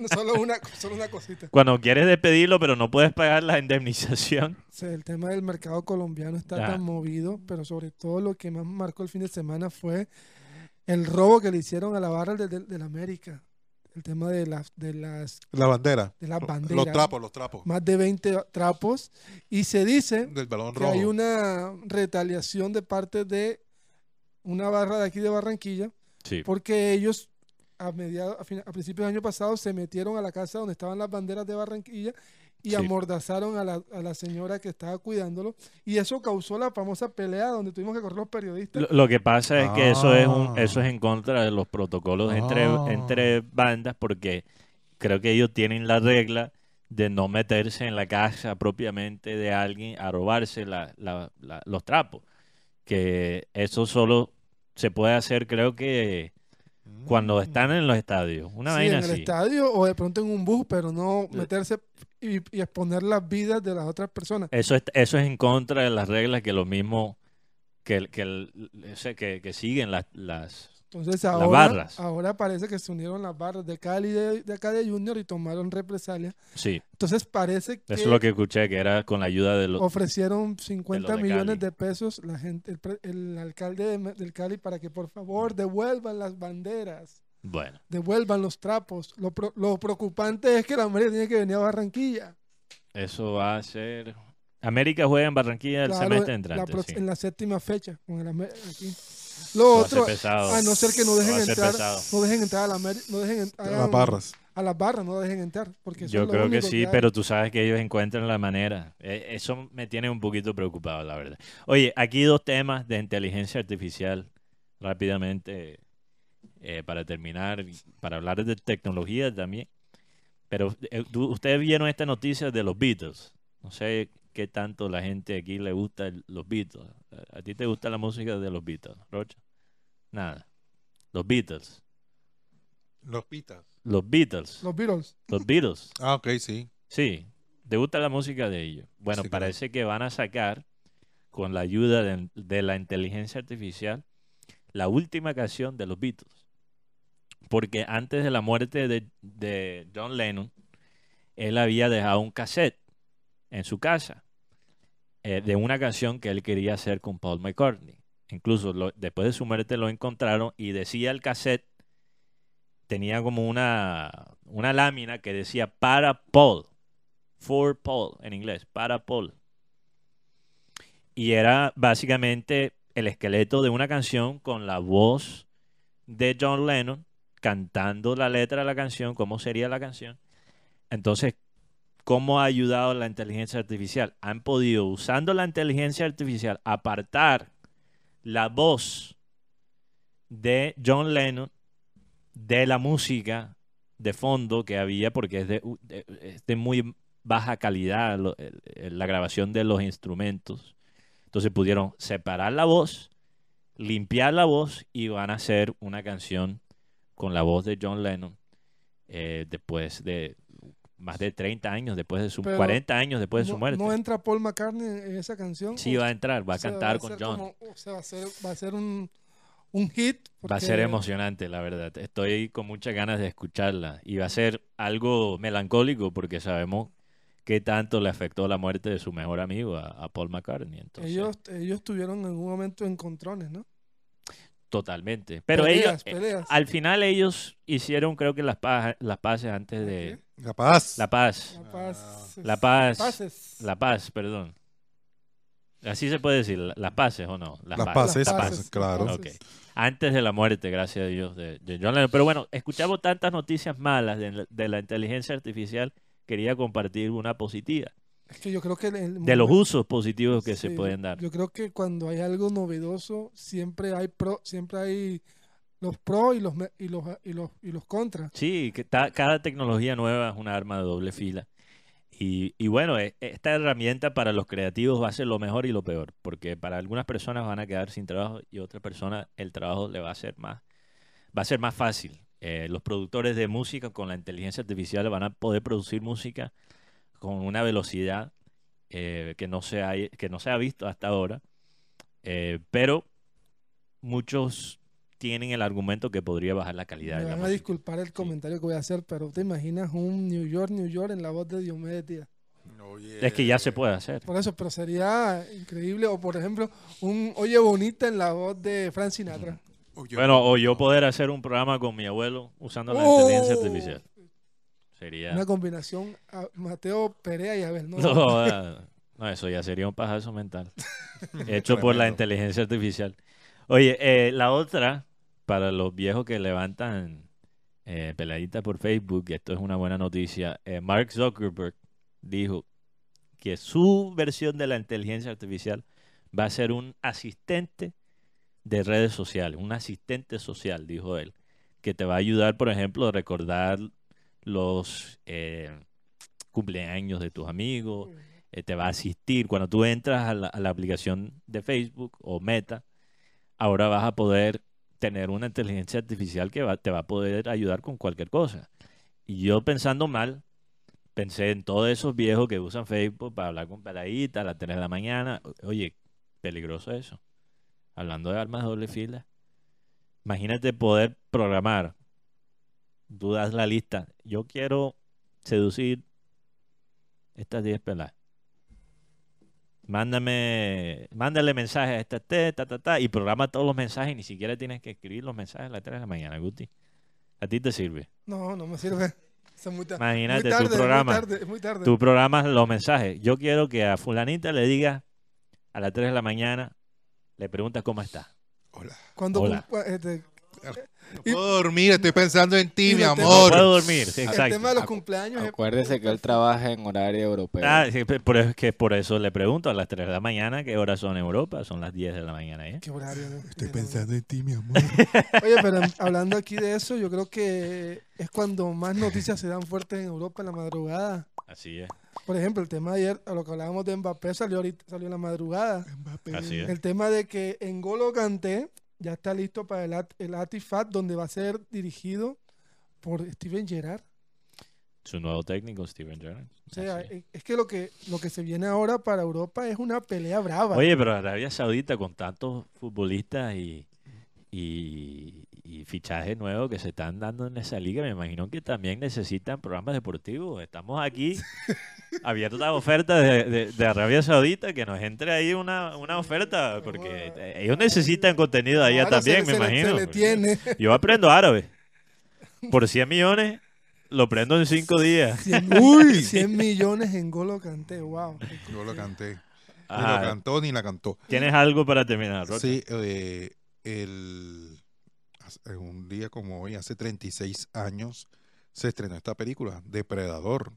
No, solo, una, solo una cosita. Cuando quieres despedirlo, pero no puedes pagar la indemnización. O sea, el tema del mercado colombiano está tan movido, pero sobre todo lo que más marcó el fin de semana fue el robo que le hicieron a la barra del, del- del América. El tema de las, de las, La bandera. de las Los banderas. trapos, los trapos. Más de 20 trapos. Y se dice Del balón que rojo. hay una retaliación de parte de una barra de aquí de Barranquilla, Sí. porque ellos a, mediados, a, fin- a principios del año pasado se metieron a la casa donde estaban las banderas de Barranquilla y Sí. amordazaron a la, a la señora que estaba cuidándolo. Y eso causó la famosa pelea donde tuvimos que correr los periodistas. Lo, lo que pasa es que eso es un, Ah. eso es en contra de los protocolos entre, Ah. entre bandas porque creo que ellos tienen la regla de no meterse en la casa propiamente de alguien a robarse la- la- la- los trapos. Que eso solo se puede hacer creo que cuando están en los estadios. Una Sí, vaina en el así. estadio o de pronto en un bus, pero no meterse y, y exponer las vidas de las otras personas. Eso es, eso es en contra de las reglas que lo mismo que, que, que, que siguen las, las, Entonces ahora, barras. ahora parece que se unieron las barras de Cali de, de acá de Junior y tomaron represalia. Sí, Entonces parece que eso es lo que escuché, que era con la ayuda de los... ofrecieron 50 de millones de pesos la gente, el, el alcalde de del Cali para que por favor devuelvan las banderas, Bueno, devuelvan los trapos. Lo, pro- lo preocupante es que la América tiene que venir a Barranquilla. eso va a ser... América juega en Barranquilla el semestre la entrante, sí. En la séptima fecha con el Amer- aquí. Va Lo a ser otro, pesado. a no ser que no dejen a entrar, pesado. no dejen entrar a la no dejen en- Las barras. a las barras, no dejen entrar, porque Yo creo que sí, pero tú sabes que ellos encuentran la manera. Eh, Eso me tiene un poquito preocupado, la verdad. Oye, aquí dos temas de inteligencia artificial rápidamente eh, para terminar, para hablar de tecnología también. Pero eh, ustedes vieron esta noticia de los Beatles. No sé qué tanto la gente aquí le gusta el- los Beatles. ¿A a ti te gusta la música de los Beatles, Rocha? Nada. Los Beatles. Los pitas. Los Beatles. Los Beatles. Los Beatles. Ah, ok, sí. Sí, ¿te gusta la música de ellos? Bueno, Sí, claro. parece que van a sacar, con la ayuda de, de la inteligencia artificial, la última canción de los Beatles. Porque antes de la muerte de, de John Lennon, él había dejado un cassette en su casa eh, de una canción que él quería hacer con Paul McCartney. Incluso lo- después de su muerte lo encontraron y decía el cassette, tenía como una, una lámina que decía para Paul, for Paul en inglés, para Paul. Y era básicamente el esqueleto de una canción con la voz de John Lennon cantando la letra de la canción, cómo sería la canción. Entonces, ¿cómo ha ayudado la inteligencia artificial? Han podido, usando la inteligencia artificial, apartar la voz de John Lennon de la música de fondo que había, porque es de, muy baja calidad la grabación de los instrumentos. Entonces pudieron separar la voz, limpiar la voz y van a hacer una canción con la voz de John Lennon eh, después de más de 30 años, después de su Pero 40 años después de su muerte. no entra Paul McCartney en esa canción. Sí, va a entrar, va a cantar a con John. como- o sea, va a ser, va a ser un, un hit. Va a ser emocionante, la verdad. Estoy con muchas ganas de escucharla. Y va a ser algo melancólico porque sabemos qué tanto le afectó la muerte de su mejor amigo, a, a Paul McCartney. Entonces, Ellos, ellos tuvieron en algún momento encontrones, ¿no? Totalmente. Pero Peleas, ellos, eh, peleas. al final ellos hicieron creo que las, paja- las paces antes de... La paz. La paz. La paz. La paz. Paces. La paz, perdón. Así se puede decir, la- las paces o no. Las pa- paces, las paces, claro. las. Antes de la muerte, gracias a Dios, de, de John Lennon. Pero bueno, escuchamos tantas noticias malas de, la- de la inteligencia artificial, quería compartir una positiva. Es que yo creo que el De los usos positivos que se pueden dar. Yo creo que cuando hay algo novedoso, siempre hay pro, siempre hay los pros y los y los y los y los contras. Sí, que ta- cada tecnología nueva es una arma de doble fila. Y, y bueno, e- esta herramienta para los creativos va a ser lo mejor y lo peor, porque para algunas personas van a quedar sin trabajo y otras personas el trabajo le va a ser más, va a ser más fácil. Eh, los productores de música con la inteligencia artificial van a poder producir música con una velocidad eh, que, no se ha, que no se ha visto hasta ahora, Eh, pero muchos tienen el argumento que podría bajar la calidad Me de la van a música. disculpar el comentario que voy a hacer, pero te imaginas un New York, New York en la voz de Diomedes Díaz. Es que ya se puede hacer. Por eso, pero sería increíble. O por ejemplo, un Oye Bonita en la voz de Frank Sinatra. Bueno, o yo poder hacer un programa con mi abuelo usando la Oh. inteligencia artificial. Sería. Una combinación a Mateo Perea y Abel. No, No, ah, no, eso ya sería un pajazo mental. Hecho por la inteligencia artificial. Oye, eh, la otra, para los viejos que levantan eh, peladitas por Facebook, esto es una buena noticia, eh, Mark Zuckerberg dijo que su versión de la inteligencia artificial va a ser un asistente de redes sociales, un asistente social, dijo él, que te va a ayudar, por ejemplo, a recordar los eh, cumpleaños de tus amigos, eh, te va a asistir. Cuando tú entras a la, a la aplicación de Facebook o Meta, ahora vas a poder tener una inteligencia artificial que va- te va a poder ayudar con cualquier cosa. Y yo pensando mal, pensé en todos esos viejos que usan Facebook para hablar con peladitas a las 3 de la mañana. Oye, peligroso eso. Hablando de armas de doble fila. Imagínate poder programar. Tú das la lista. Yo quiero seducir estas 10 peladas. Mándame, mándale mensajes a esta T, ta, ta, ta, y programa todos los mensajes. Ni siquiera tienes que escribir los mensajes a las 3 de la mañana, Guti. ¿A ti te sirve? No, no me sirve. Es muy, Imagínate, muy tu tarde, programa. Muy tarde, muy tarde. Tú programas los mensajes. Yo quiero que a fulanita le digas a las 3 de la mañana, le preguntas cómo está. Hola. Cuando Hola. este, No puedo dormir, estoy pensando en ti, mi tengo- No amor. puedo dormir, sí, el exacto. tema de los cumpleaños es- Acuérdese que él trabaja en horario europeo. Ah, sí, es que por eso le pregunto a las 3 de la mañana qué horas son en Europa. Son las 10 de la mañana. ¿eh? ¿Qué horario? no? Estoy pensando en ti, mi amor. Oye, pero hablando aquí de eso, yo creo que es cuando más noticias se dan fuertes en Europa en la madrugada. Así es. Por ejemplo, el tema de ayer, a lo que hablábamos de Mbappé, salió ahorita, salió en la madrugada. Así es. El tema de que en Golo Kanté ya está listo para el, At- el Atifat, donde va a ser dirigido por Steven Gerrard. Su nuevo técnico, Steven Gerrard. O sea, Así es. es- es que lo que lo que se viene ahora para Europa es una pelea brava. Oye, pero Arabia Saudita con tantos futbolistas y, y, y fichajes nuevos que se están dando en esa liga, me imagino que también necesitan programas deportivos. Estamos aquí abiertos a ofertas de, de- de Arabia Saudita, que nos entre ahí una, una oferta, porque ellos necesitan contenido allá Ahora también, me se le- imagino. Se le tiene Yo aprendo árabe. Por 100 millones, lo prendo en 5 días. 100, Uy. 100 millones en Golo Kanté, wow. Yo lo canté. Ni lo cantó ni la cantó. ¿Tienes algo para terminar, Rocha? Sí, eh, el, hace- un día como hoy, hace 36 años, se estrenó esta película, Depredador.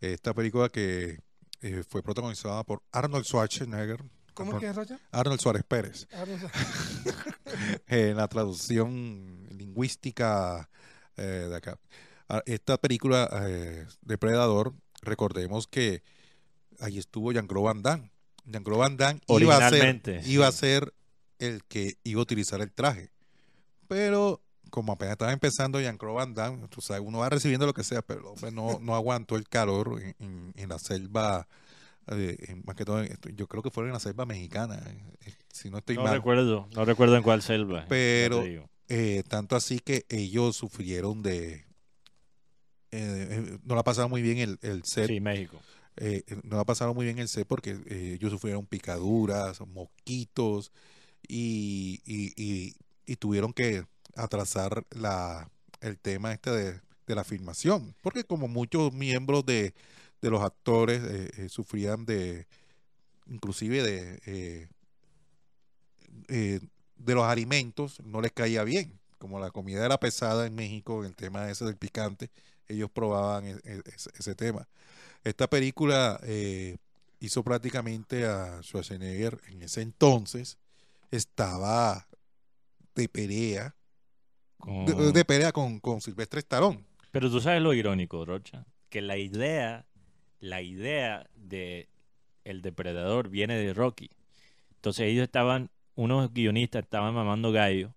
Esta película que eh, fue protagonizada por Arnold Schwarzenegger. ¿Cómo es que es, Rocha? Arnold Suárez Pérez. Sé. en la traducción lingüística eh, de acá. Esta película, eh, Depredador, recordemos que ahí estuvo Jean-Claude Van Damme. Jean-Claude Van Damme iba a, ser, Originalmente, iba a sí. ser el que iba a utilizar el traje. Pero como apenas estaba empezando Jean-Claude Van Damme, tú sabes, uno va recibiendo lo que sea, pero el hombre no, no aguantó el calor en, en- en la selva, eh, en- más que todo, yo creo que fue en la selva mexicana, eh, si no estoy No mal. recuerdo, no recuerdo en cuál selva. Pero-. Eh, tanto así que ellos sufrieron de... no la pasaron muy bien el, el set. Sí, México. no la pasaron muy bien el set porque ellos sufrieron picaduras, mosquitos y, y- y- tuvieron que atrasar la, el tema este de, de la filmación. Porque como muchos miembros de, de los actores eh, eh, sufrían de, inclusive de, eh, de los alimentos, no les caía bien. Como la comida era pesada en México, el tema ese del picante, ellos probaban e- e- ese, tema. Esta película hizo prácticamente a Schwarzenegger en ese entonces, estaba de pelea, de, Con- de pelea con, con Silvestre Stallone. Pero tú sabes lo irónico, Rocha, que la idea, la idea de el depredador viene de Rocky. Entonces ellos estaban, unos guionistas estaban mamando gallo,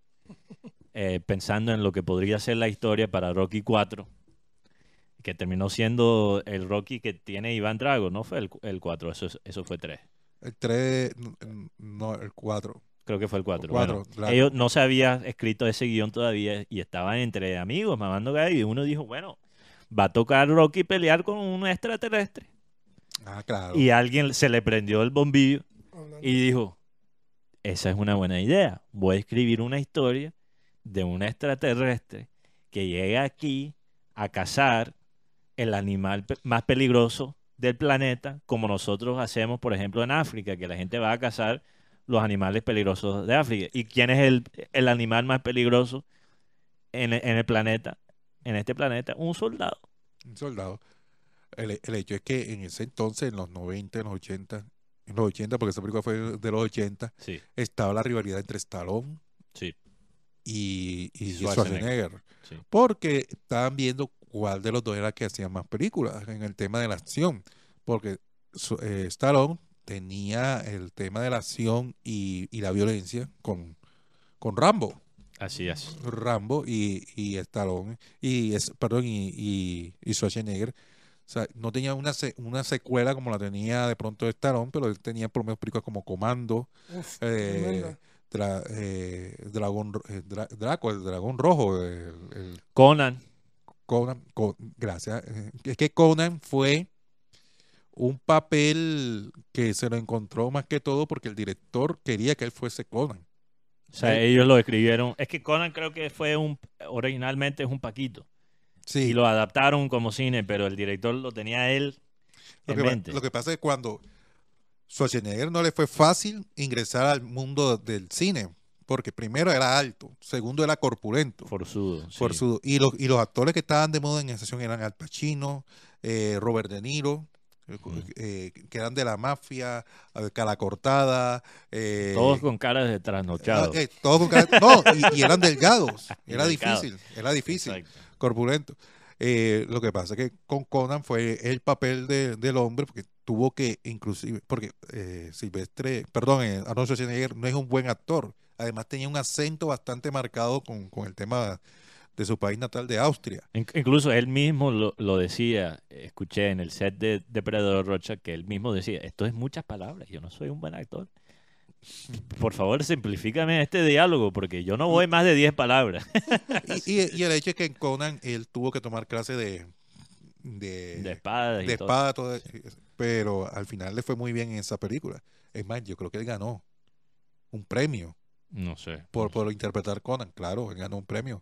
eh, pensando en lo que podría ser la historia para Rocky 4, que terminó siendo el Rocky que tiene Iván Drago, no fue el, el 4, eso, es- eso fue 3. El 3, no, el 4. Creo que fue el 4. Cuatro, claro. Ellos no se había escrito ese guion todavía y estaban entre amigos mamando gallo y uno dijo, bueno, va a tocar Rocky pelear con un extraterrestre. Ah, claro. Y alguien se le prendió el bombillo y dijo, esa es una buena idea. Voy a escribir una historia de un extraterrestre que llega aquí a cazar el animal más peligroso del planeta, como nosotros hacemos, por ejemplo, en África, que la gente va a cazar los animales peligrosos de África. ¿Y quién es el, el animal más peligroso en, en el planeta? En este planeta, un soldado. un soldado. El, el hecho es que en ese entonces, en los 90, en los 80, en los 80, porque esa película fue de los 80, Sí, estaba la rivalidad entre Stallone sí, y, y Schwarzenegger. Schwarzenegger. sí. Porque estaban viendo cuál de los dos era que hacía más películas en el tema de la acción. Porque eh, Stallone tenía el tema de la acción y, y la violencia con, con Rambo. Así es. Rambo y, y Stallone y perdón y, y, y Schwarzenegger o sea, no tenía una, se- una secuela como la tenía de pronto Stallone pero él tenía por lo menos películas como Comando Uf, eh. Dra- eh, dragón, ro- eh, Dra- Draco, el dragón rojo, el, el Conan. Conan, Co- gracias. Es que Conan fue un papel que se lo encontró más que todo porque el director quería que él fuese Conan. O sea, ellos lo escribieron. Es que Conan creo que fue un. Originalmente es un Paquito. Sí, Y lo adaptaron como cine, pero el director lo tenía él lo, en que, mente. lo que pasa es que cuando Schwarzenegger no le fue fácil ingresar al mundo del cine, porque primero era alto, segundo era corpulento. Forzudo. sí. forzudo. Y, los, y los actores que estaban de moda en esa sesión eran Al Pacino, eh, Robert De Niro, eh, que eran de la mafia, cara cortada. eh, Todos con caras de trasnochados. eh, todos con cara- no, y, y eran delgados. Era delgados. difícil, era difícil, Exacto. corpulento. Eh, lo que pasa es que con Conan fue el papel de- del hombre, porque tuvo que, inclusive, porque eh, Silvestre, perdón, eh, Arnold Schwarzenegger no es un buen actor. Además tenía un acento bastante marcado con, con el tema de su país natal de Austria. In- Incluso él mismo lo, lo decía, escuché en el set de Depredador Rocha que él mismo decía, esto es muchas palabras, yo no soy un buen actor. Por favor, simplifícame este diálogo porque yo no voy más de 10 palabras. Y, y- y el hecho es que en Conan él tuvo que tomar clase de, de, De espadas y de espada, todo pero al final le fue muy bien en esa película. Es más, yo creo que él ganó un premio No sé. por, no sé. por interpretar Conan. Claro, él ganó un premio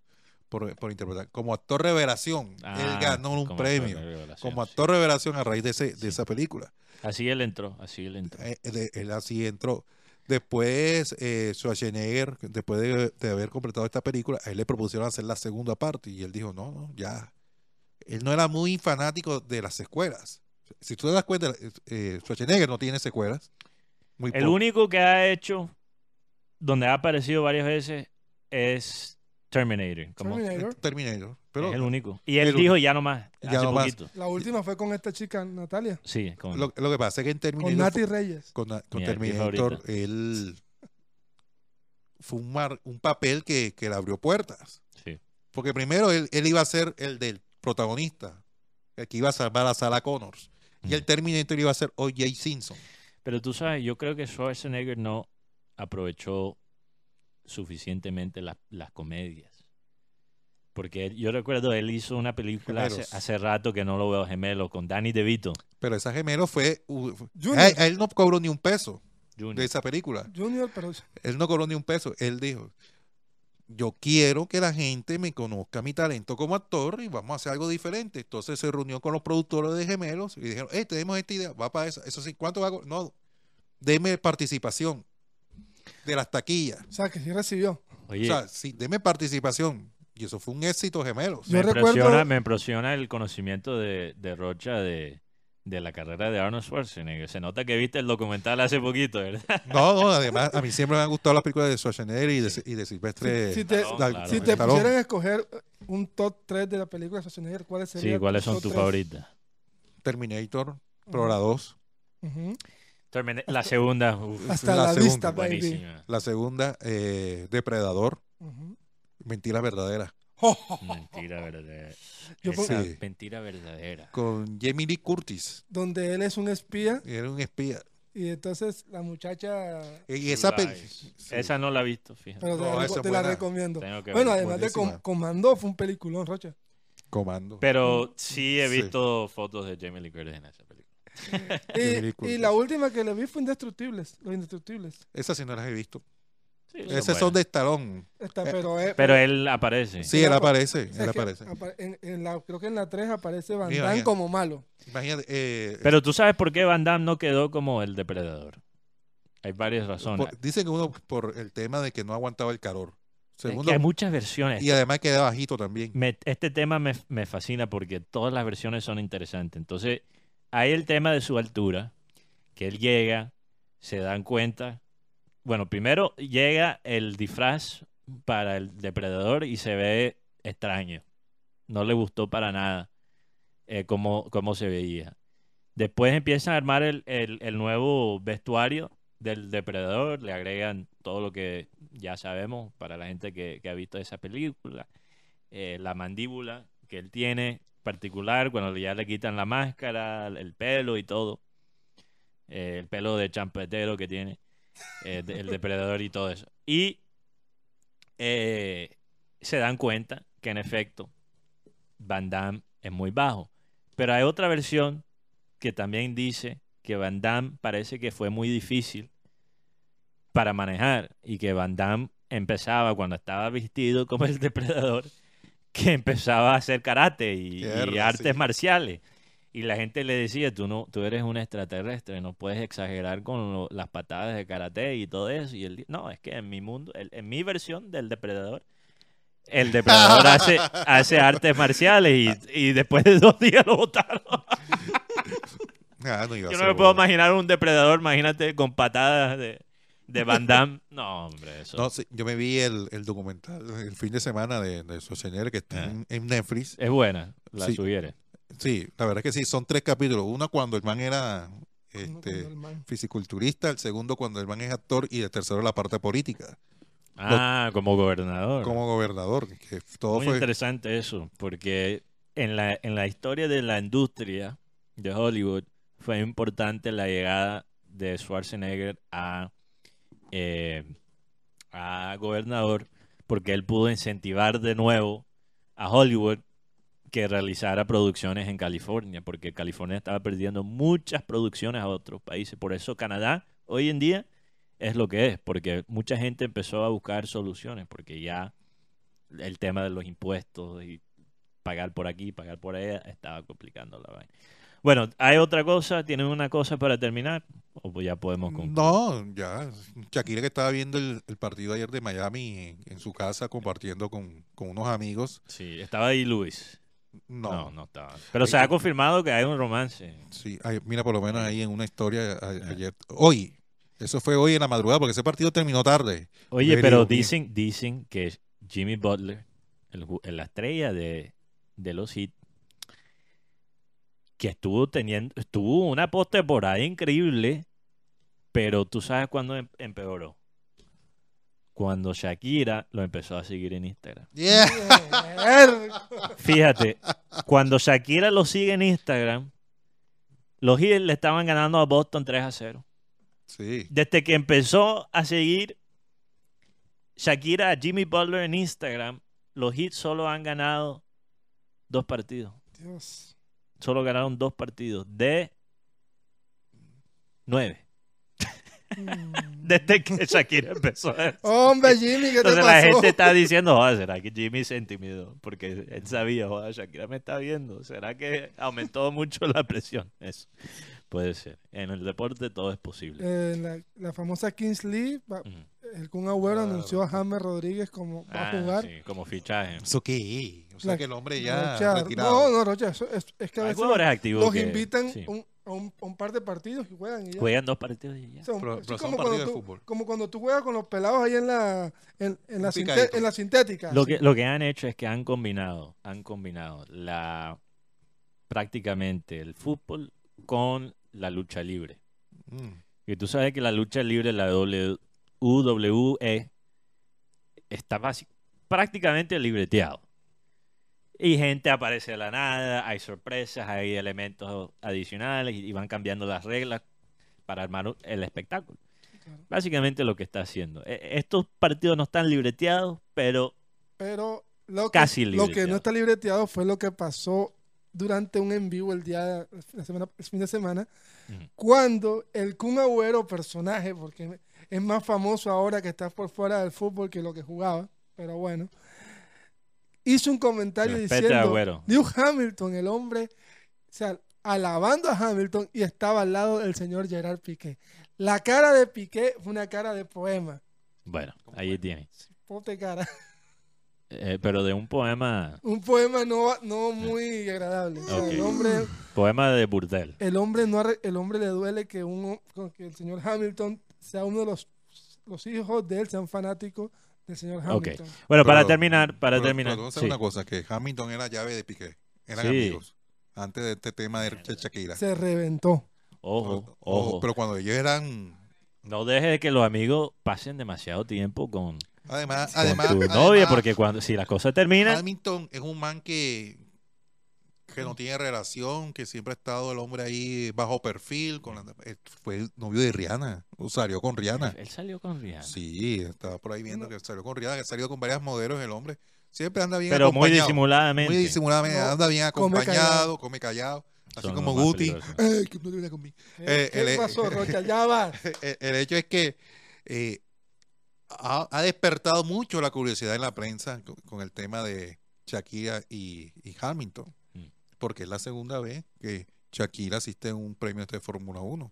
por, por interpretar. Como actor revelación, él Ah, ganó un como premio. actor Como sí. actor revelación a raíz de, ese, de Sí. esa película. Así él entró, así él entró. Eh, de- él así entró. Después, eh, Schwarzenegger, después de, de haber completado esta película, a él le propusieron hacer la segunda parte y él dijo, no, no, ya. Él no era muy fanático de las secuelas. Si tú te das cuenta, eh, Schwarzenegger no tiene secuelas. Muy El poco. único que ha hecho, donde ha aparecido varias veces, es Terminator. Como, Terminator. Terminator. Pero es el único. Y él el dijo ya no más, Ya hace no más. La última fue con esta chica, Natalia. Sí, con- lo, lo que pasa es que en Con Terminator, Nati fue- Reyes. con, con Terminator, él fue un, mar- un papel que, que le abrió puertas. sí. Porque primero él, él iba a ser el del protagonista, el que iba a salvar a Sarah Connors. Y el Ujú. Terminator iba a ser O.J. Simpson. Pero tú sabes, yo creo que Schwarzenegger no aprovechó suficientemente las- las comedias. Porque yo recuerdo, él hizo una película hace, rato que no lo veo gemelo, con Danny DeVito Pero esa gemelo fue... él no cobró ni un peso de esa película. Junior, pero Él no cobró ni un peso. Él dijo, yo quiero que la gente me conozca mi talento como actor y vamos a hacer algo diferente. Entonces se reunió con los productores de gemelos y dijeron, hey, tenemos esta idea, va para eso. Eso sí, ¿cuánto va a co-?" No, deme participación de las taquillas. o sea, que sí recibió. Oye, O sea, sí, deme participación. Y eso fue un éxito gemelos. Yo me, recuerdo- impresiona, me impresiona el conocimiento de, de Rocha de, de la carrera de Arnold Schwarzenegger. Se nota que viste el documental hace poquito, ¿verdad? No, no, además, a mí siempre me han gustado las películas de Schwarzenegger y de, y de Silvestre. Si te, claro. si te pusieran a escoger un top 3 de la película de Schwarzenegger, ¿cuáles serían? Sí, ¿cuáles son tus favoritas? Terminator, Pro la 2. Ujú. La segunda, uf, Hasta la la, segunda, vista, baby. buenísima. La segunda, eh, Depredador. Mentira verdadera. Mentira verdadera. Yo Esa Sí. mentira verdadera. Con Jamie Lee Curtis. Donde él es un espía Era un espía. y entonces la muchacha... Y esa sí. Esa no la he visto, fíjate. Pero te, No, la, te la recomiendo. Bueno, además de. Comando, fue un peliculón, Rocha. Comando. Pero sí he Sí. visto fotos de Jamie Lee Curtis en esa Y, la última que le vi fue Indestructibles, Los Indestructibles. Esas sí no las he visto. Sí, Esas son de Stallone. Esta, Eh, pero, él aparece. Sí, Él él apa- aparece. o Él sea, que aparece. apa- en, en la, creo que en la 3 aparece Van Damme mira. como malo. Imagínate. eh, Pero tú sabes por qué Van Damme no quedó como el depredador. Hay varias razones. por- dicen que uno por el tema de que no aguantaba el calor. Es que Segundo, hay muchas versiones. y además queda bajito también. Me- este tema me, me fascina porque todas las versiones son interesantes. Entonces, hay el tema de su altura, que él llega, se dan cuenta. Bueno, primero llega el disfraz para el depredador y se ve extraño. No le gustó para nada eh, cómo, cómo se veía. Después empiezan a armar el, el- nuevo vestuario del depredador, le agregan todo lo que ya sabemos para la gente que, que ha visto esa película eh, la mandíbula que él tiene particular, cuando ya le quitan la máscara, el pelo y todo, eh, el pelo de champetero que tiene. eh, el depredador y todo eso. Y eh, se dan cuenta que en efecto Van Damme es muy bajo. Pero hay otra versión que también dice que Van Damme parece que fue muy difícil para manejar y que Van Damme empezaba cuando estaba vestido como el depredador, que empezaba a hacer karate y, artes sí. marciales. Y la gente le decía, tú no, tú eres un extraterrestre, no puedes exagerar con lo- las patadas de karate y todo eso. Y él, no, es que en mi mundo, el- en mi versión del depredador, el depredador hace, hace artes marciales y, y después de dos días lo botaron. Ah, no Yo no me puedo bueno. imaginar un depredador, imagínate, con patadas de, de Van Damme. No, hombre, eso No, sí, yo me vi el, el documental el fin de semana de, de Schwarzenegger que está Ah. en, en Netflix. es buena, la Sí. sugiere. Sí, la verdad es que sí, son tres capítulos. Uno cuando el man era este, el man- fisiculturista, el segundo cuando el man es actor y el tercero la parte política, Ah, como gobernador. como gobernador. Que todo Muy fue... interesante eso, porque en la, en la historia de la industria de Hollywood fue importante la llegada de Schwarzenegger a, eh, a gobernador, porque él pudo incentivar de nuevo a Hollywood que realizara producciones en California, porque California estaba perdiendo muchas producciones a otros países. Por eso Canadá hoy en día es lo que es, porque mucha gente empezó a buscar soluciones, porque ya el tema de los impuestos y pagar por aquí, pagar por allá, estaba complicando la vaina. Bueno, ¿hay otra cosa? ¿Tienen una cosa para terminar? ¿O pues ya podemos concluir? No, ya. Shakira que estaba viendo el, el partido ayer de Miami en, en su casa compartiendo con, con unos amigos. Sí, estaba ahí Luis. No, No, no, estaba. Pero se ha confirmado que hay un romance. Sí, mira, por lo menos ahí en una historia a- ayer. Hoy, eso fue hoy en la madrugada porque ese partido terminó tarde. Oye, Very pero dicen, dicen que Jimmy Butler, el la estrella de, de los hits, que estuvo teniendo, estuvo una postemporada increíble, pero tú sabes cuándo em- empeoró. Cuando Shakira lo empezó a seguir en Instagram. Fíjate, cuando Shakira lo sigue en Instagram, los Heat le estaban ganando a Boston 3 a 0. Sí. Desde que empezó a seguir Shakira a Jimmy Butler en Instagram, los Heat solo han ganado dos partidos. Dios. Solo ganaron dos partidos de nueve. Mm. Desde que Shakira empezó. a- Hombre, Jimmy, ¿qué te Entonces pasó? la gente está diciendo, "Joder, ¿será que Jimmy se intimidó? Porque él sabía, joder, Shakira me está viendo. ¿Será que aumentó mucho la presión? Eso puede ser. En el deporte todo es posible. Eh, la, la famosa Kings League, va- el Kun Agüero Ah, anunció a James Rodríguez como va Ah, a jugar. sí, como fichaje. ¿Eso qué? O sea La- que el hombre ya Rocha- retirado. no, no, Rocha, eso es, es que a veces los que- invitan sí. un- a, un, par de partidos y juegan. Y ya. Juegan dos partidos y ya. O sea, un- Pero- así pero son como, cuando partidos de tú, fútbol. como cuando tú juegas con los pelados ahí en la, en, en la, en la sintética. Lo que, lo que han hecho es que han combinado, han combinado la prácticamente el fútbol con la lucha libre. Mm. Y tú sabes que la lucha libre, la WWE, está basi- prácticamente libreteado. Y gente aparece de la nada, hay sorpresas, hay elementos adicionales y, van cambiando las reglas para armar el espectáculo. Claro. Básicamente lo que está haciendo. E- Estos partidos no están libreteados, pero Pero lo que, Casi lo que no está libreteado fue lo que pasó durante un en vivo el día la semana, el fin de semana, cuando el Kun Agüero personaje, porque es más famoso ahora que está por fuera del fútbol que lo que jugaba, pero bueno, hizo un comentario diciendo. Lewis Hamilton, el hombre, o sea, alabando a Hamilton y estaba al lado del señor Gerard Piqué. La cara de Piqué fue una cara de poema. bueno, ahí tiene. Ponte cara. Eh, pero de un poema, Un poema no, no muy agradable. O sea, Ok. el hombre, poema de Burdel. el hombre no el hombre le duele que un que el señor Hamilton sea uno de los, los hijos de él sean fanáticos del señor. Hamilton. Bueno, para Pero- terminar, para pero- terminar. pero sí. una cosa, que Hamilton era llave de Piqué. Eran Sí. amigos. Antes de este tema de Shakira. Se reventó. Ojo, Ojo, ojo. Pero cuando ellos eran... No dejes que los amigos pasen demasiado tiempo con, Además, con además, tu además, novia, porque cuando si las cosas terminan, Hamilton es un man que que no tiene relación, que siempre ha estado el hombre ahí bajo perfil, con la- eh, fue el novio de Rihanna, o salió con Rihanna. Él salió con Rihanna. Sí, estaba por ahí viendo que salió con Rihanna, que salió con varias modelos el hombre. Siempre anda bien Pero muy acompañado. disimuladamente. Muy disimuladamente, No, anda bien come acompañado, callado. come callado. Así Son como Guti. viene conmigo. Eh, ¿Qué el- pasó, Rocha? Ya va. el, el hecho es que eh, ha, ha despertado mucho la curiosidad en la prensa con, con el tema de Shakira y, y Hamilton, Mm. Porque es la segunda vez que Shakira asiste a un premio de Fórmula 1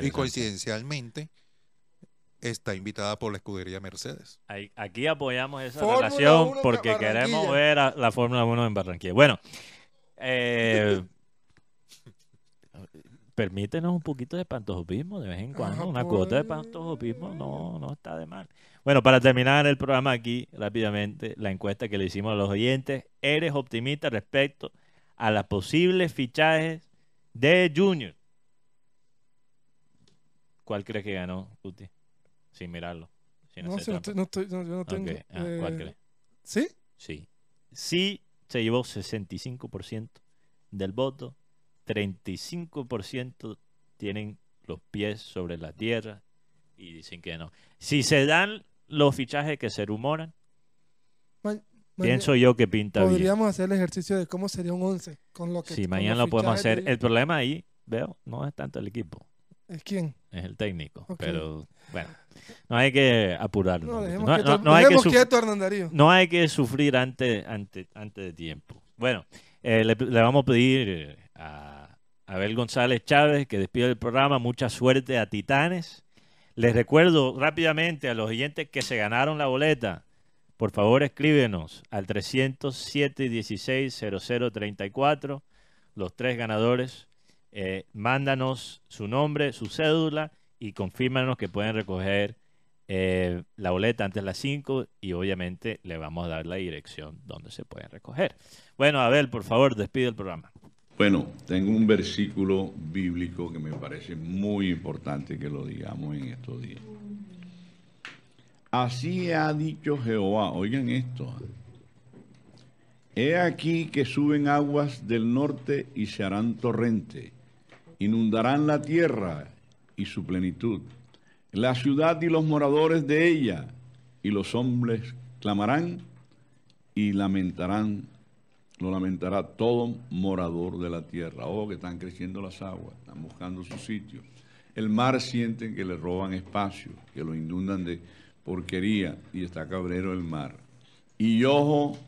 y coincidencialmente está invitada por la escudería Mercedes. Aquí apoyamos esa Fórmula relación 1 en porque queremos ver a la Fórmula 1 en Barranquilla. Bueno, eh, permítenos un poquito de pantojopismo de vez en cuando. Ajá, Una cuota de pantojopismo no, no está de mal. Bueno, para terminar el programa aquí, rápidamente, la encuesta que le hicimos a los oyentes. ¿Eres optimista respecto a las posibles fichajes de Junior? ¿Cuál crees que ganó, Guti? Sin mirarlo. sin No, si no, estoy- no estoy, no, yo no tengo. Ah, ¿Cuál eh, crees? ¿Sí? Sí. Sí se llevó 65% del voto, 35% tienen los pies sobre la tierra y dicen que no. Si se dan los fichajes que se rumoran, pienso yo que pinta bien. Podríamos hacer el ejercicio de cómo sería un 11 con lo que con mañana lo podemos hacer. El problema ahí, veo, no es tanto el equipo, ¿Es quién? es el técnico. Pero bueno, no hay que apurarnos. No, dejemos No- quieto, no- no hay que no hay que sufrir antes, antes, antes de tiempo. Bueno, eh, le, le vamos a pedir eh, a Abel González Chávez que despida el programa. Mucha suerte a Titanes. Les recuerdo rápidamente a los oyentes que se ganaron la boleta. Por favor, escríbenos al 307 16 0034. Los tres ganadores. Eh, mándanos su nombre, su cédula y confírmanos que pueden recoger eh, la boleta antes de las 5 y obviamente le vamos a dar la dirección donde se pueden recoger. Bueno, Abel, por favor, despide el programa. Bueno, tengo un versículo bíblico que me parece muy importante que lo digamos en estos días. Así ha dicho Jehová, oigan esto. He aquí que suben aguas del norte y se harán torrente, inundarán la tierra y su plenitud, la ciudad y los moradores de ella, y los hombres clamarán y lamentarán lo lamentará todo morador de la tierra. Oh, que están creciendo las aguas, están buscando su sitio. El mar sienten que le roban espacio, que lo inundan de porquería y está cabrero el mar. Y ojo,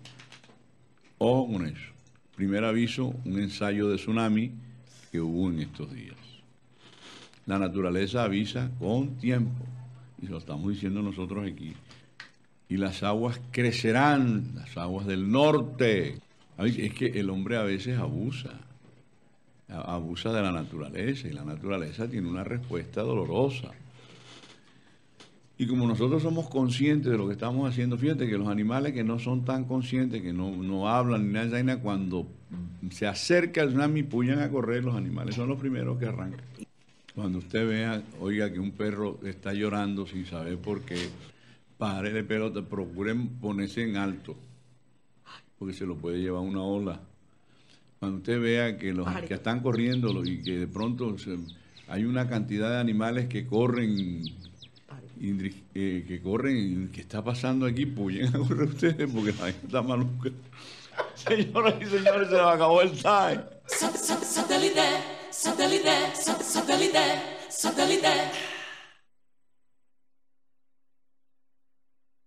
ojo con eso. Primer aviso, un ensayo de tsunami que hubo en estos días. La naturaleza avisa con tiempo, y lo estamos diciendo nosotros aquí. Y las aguas crecerán, las aguas del norte. Es que el hombre a veces abusa, abusa de la naturaleza y la naturaleza tiene una respuesta dolorosa. Y como nosotros somos conscientes de lo que estamos haciendo, fíjate que los animales que no son tan conscientes, que no, no hablan ni nada, vaina, cuando se acerca el tsunami, puyan a correr, los animales son los primeros que arrancan. Cuando usted vea, oiga, que un perro está llorando sin saber por qué, pare de pelota, procuren ponerse en alto porque se lo puede llevar una ola. Cuando usted vea que los que están corriendo y que de pronto se- hay una cantidad de animales que corren, eh, que corren, ¿qué está pasando aquí? Puyen a correr ustedes porque la gente está maluca. Señoras y señores, se nos acabó el time. Satellite, satellite, satellite, satellite.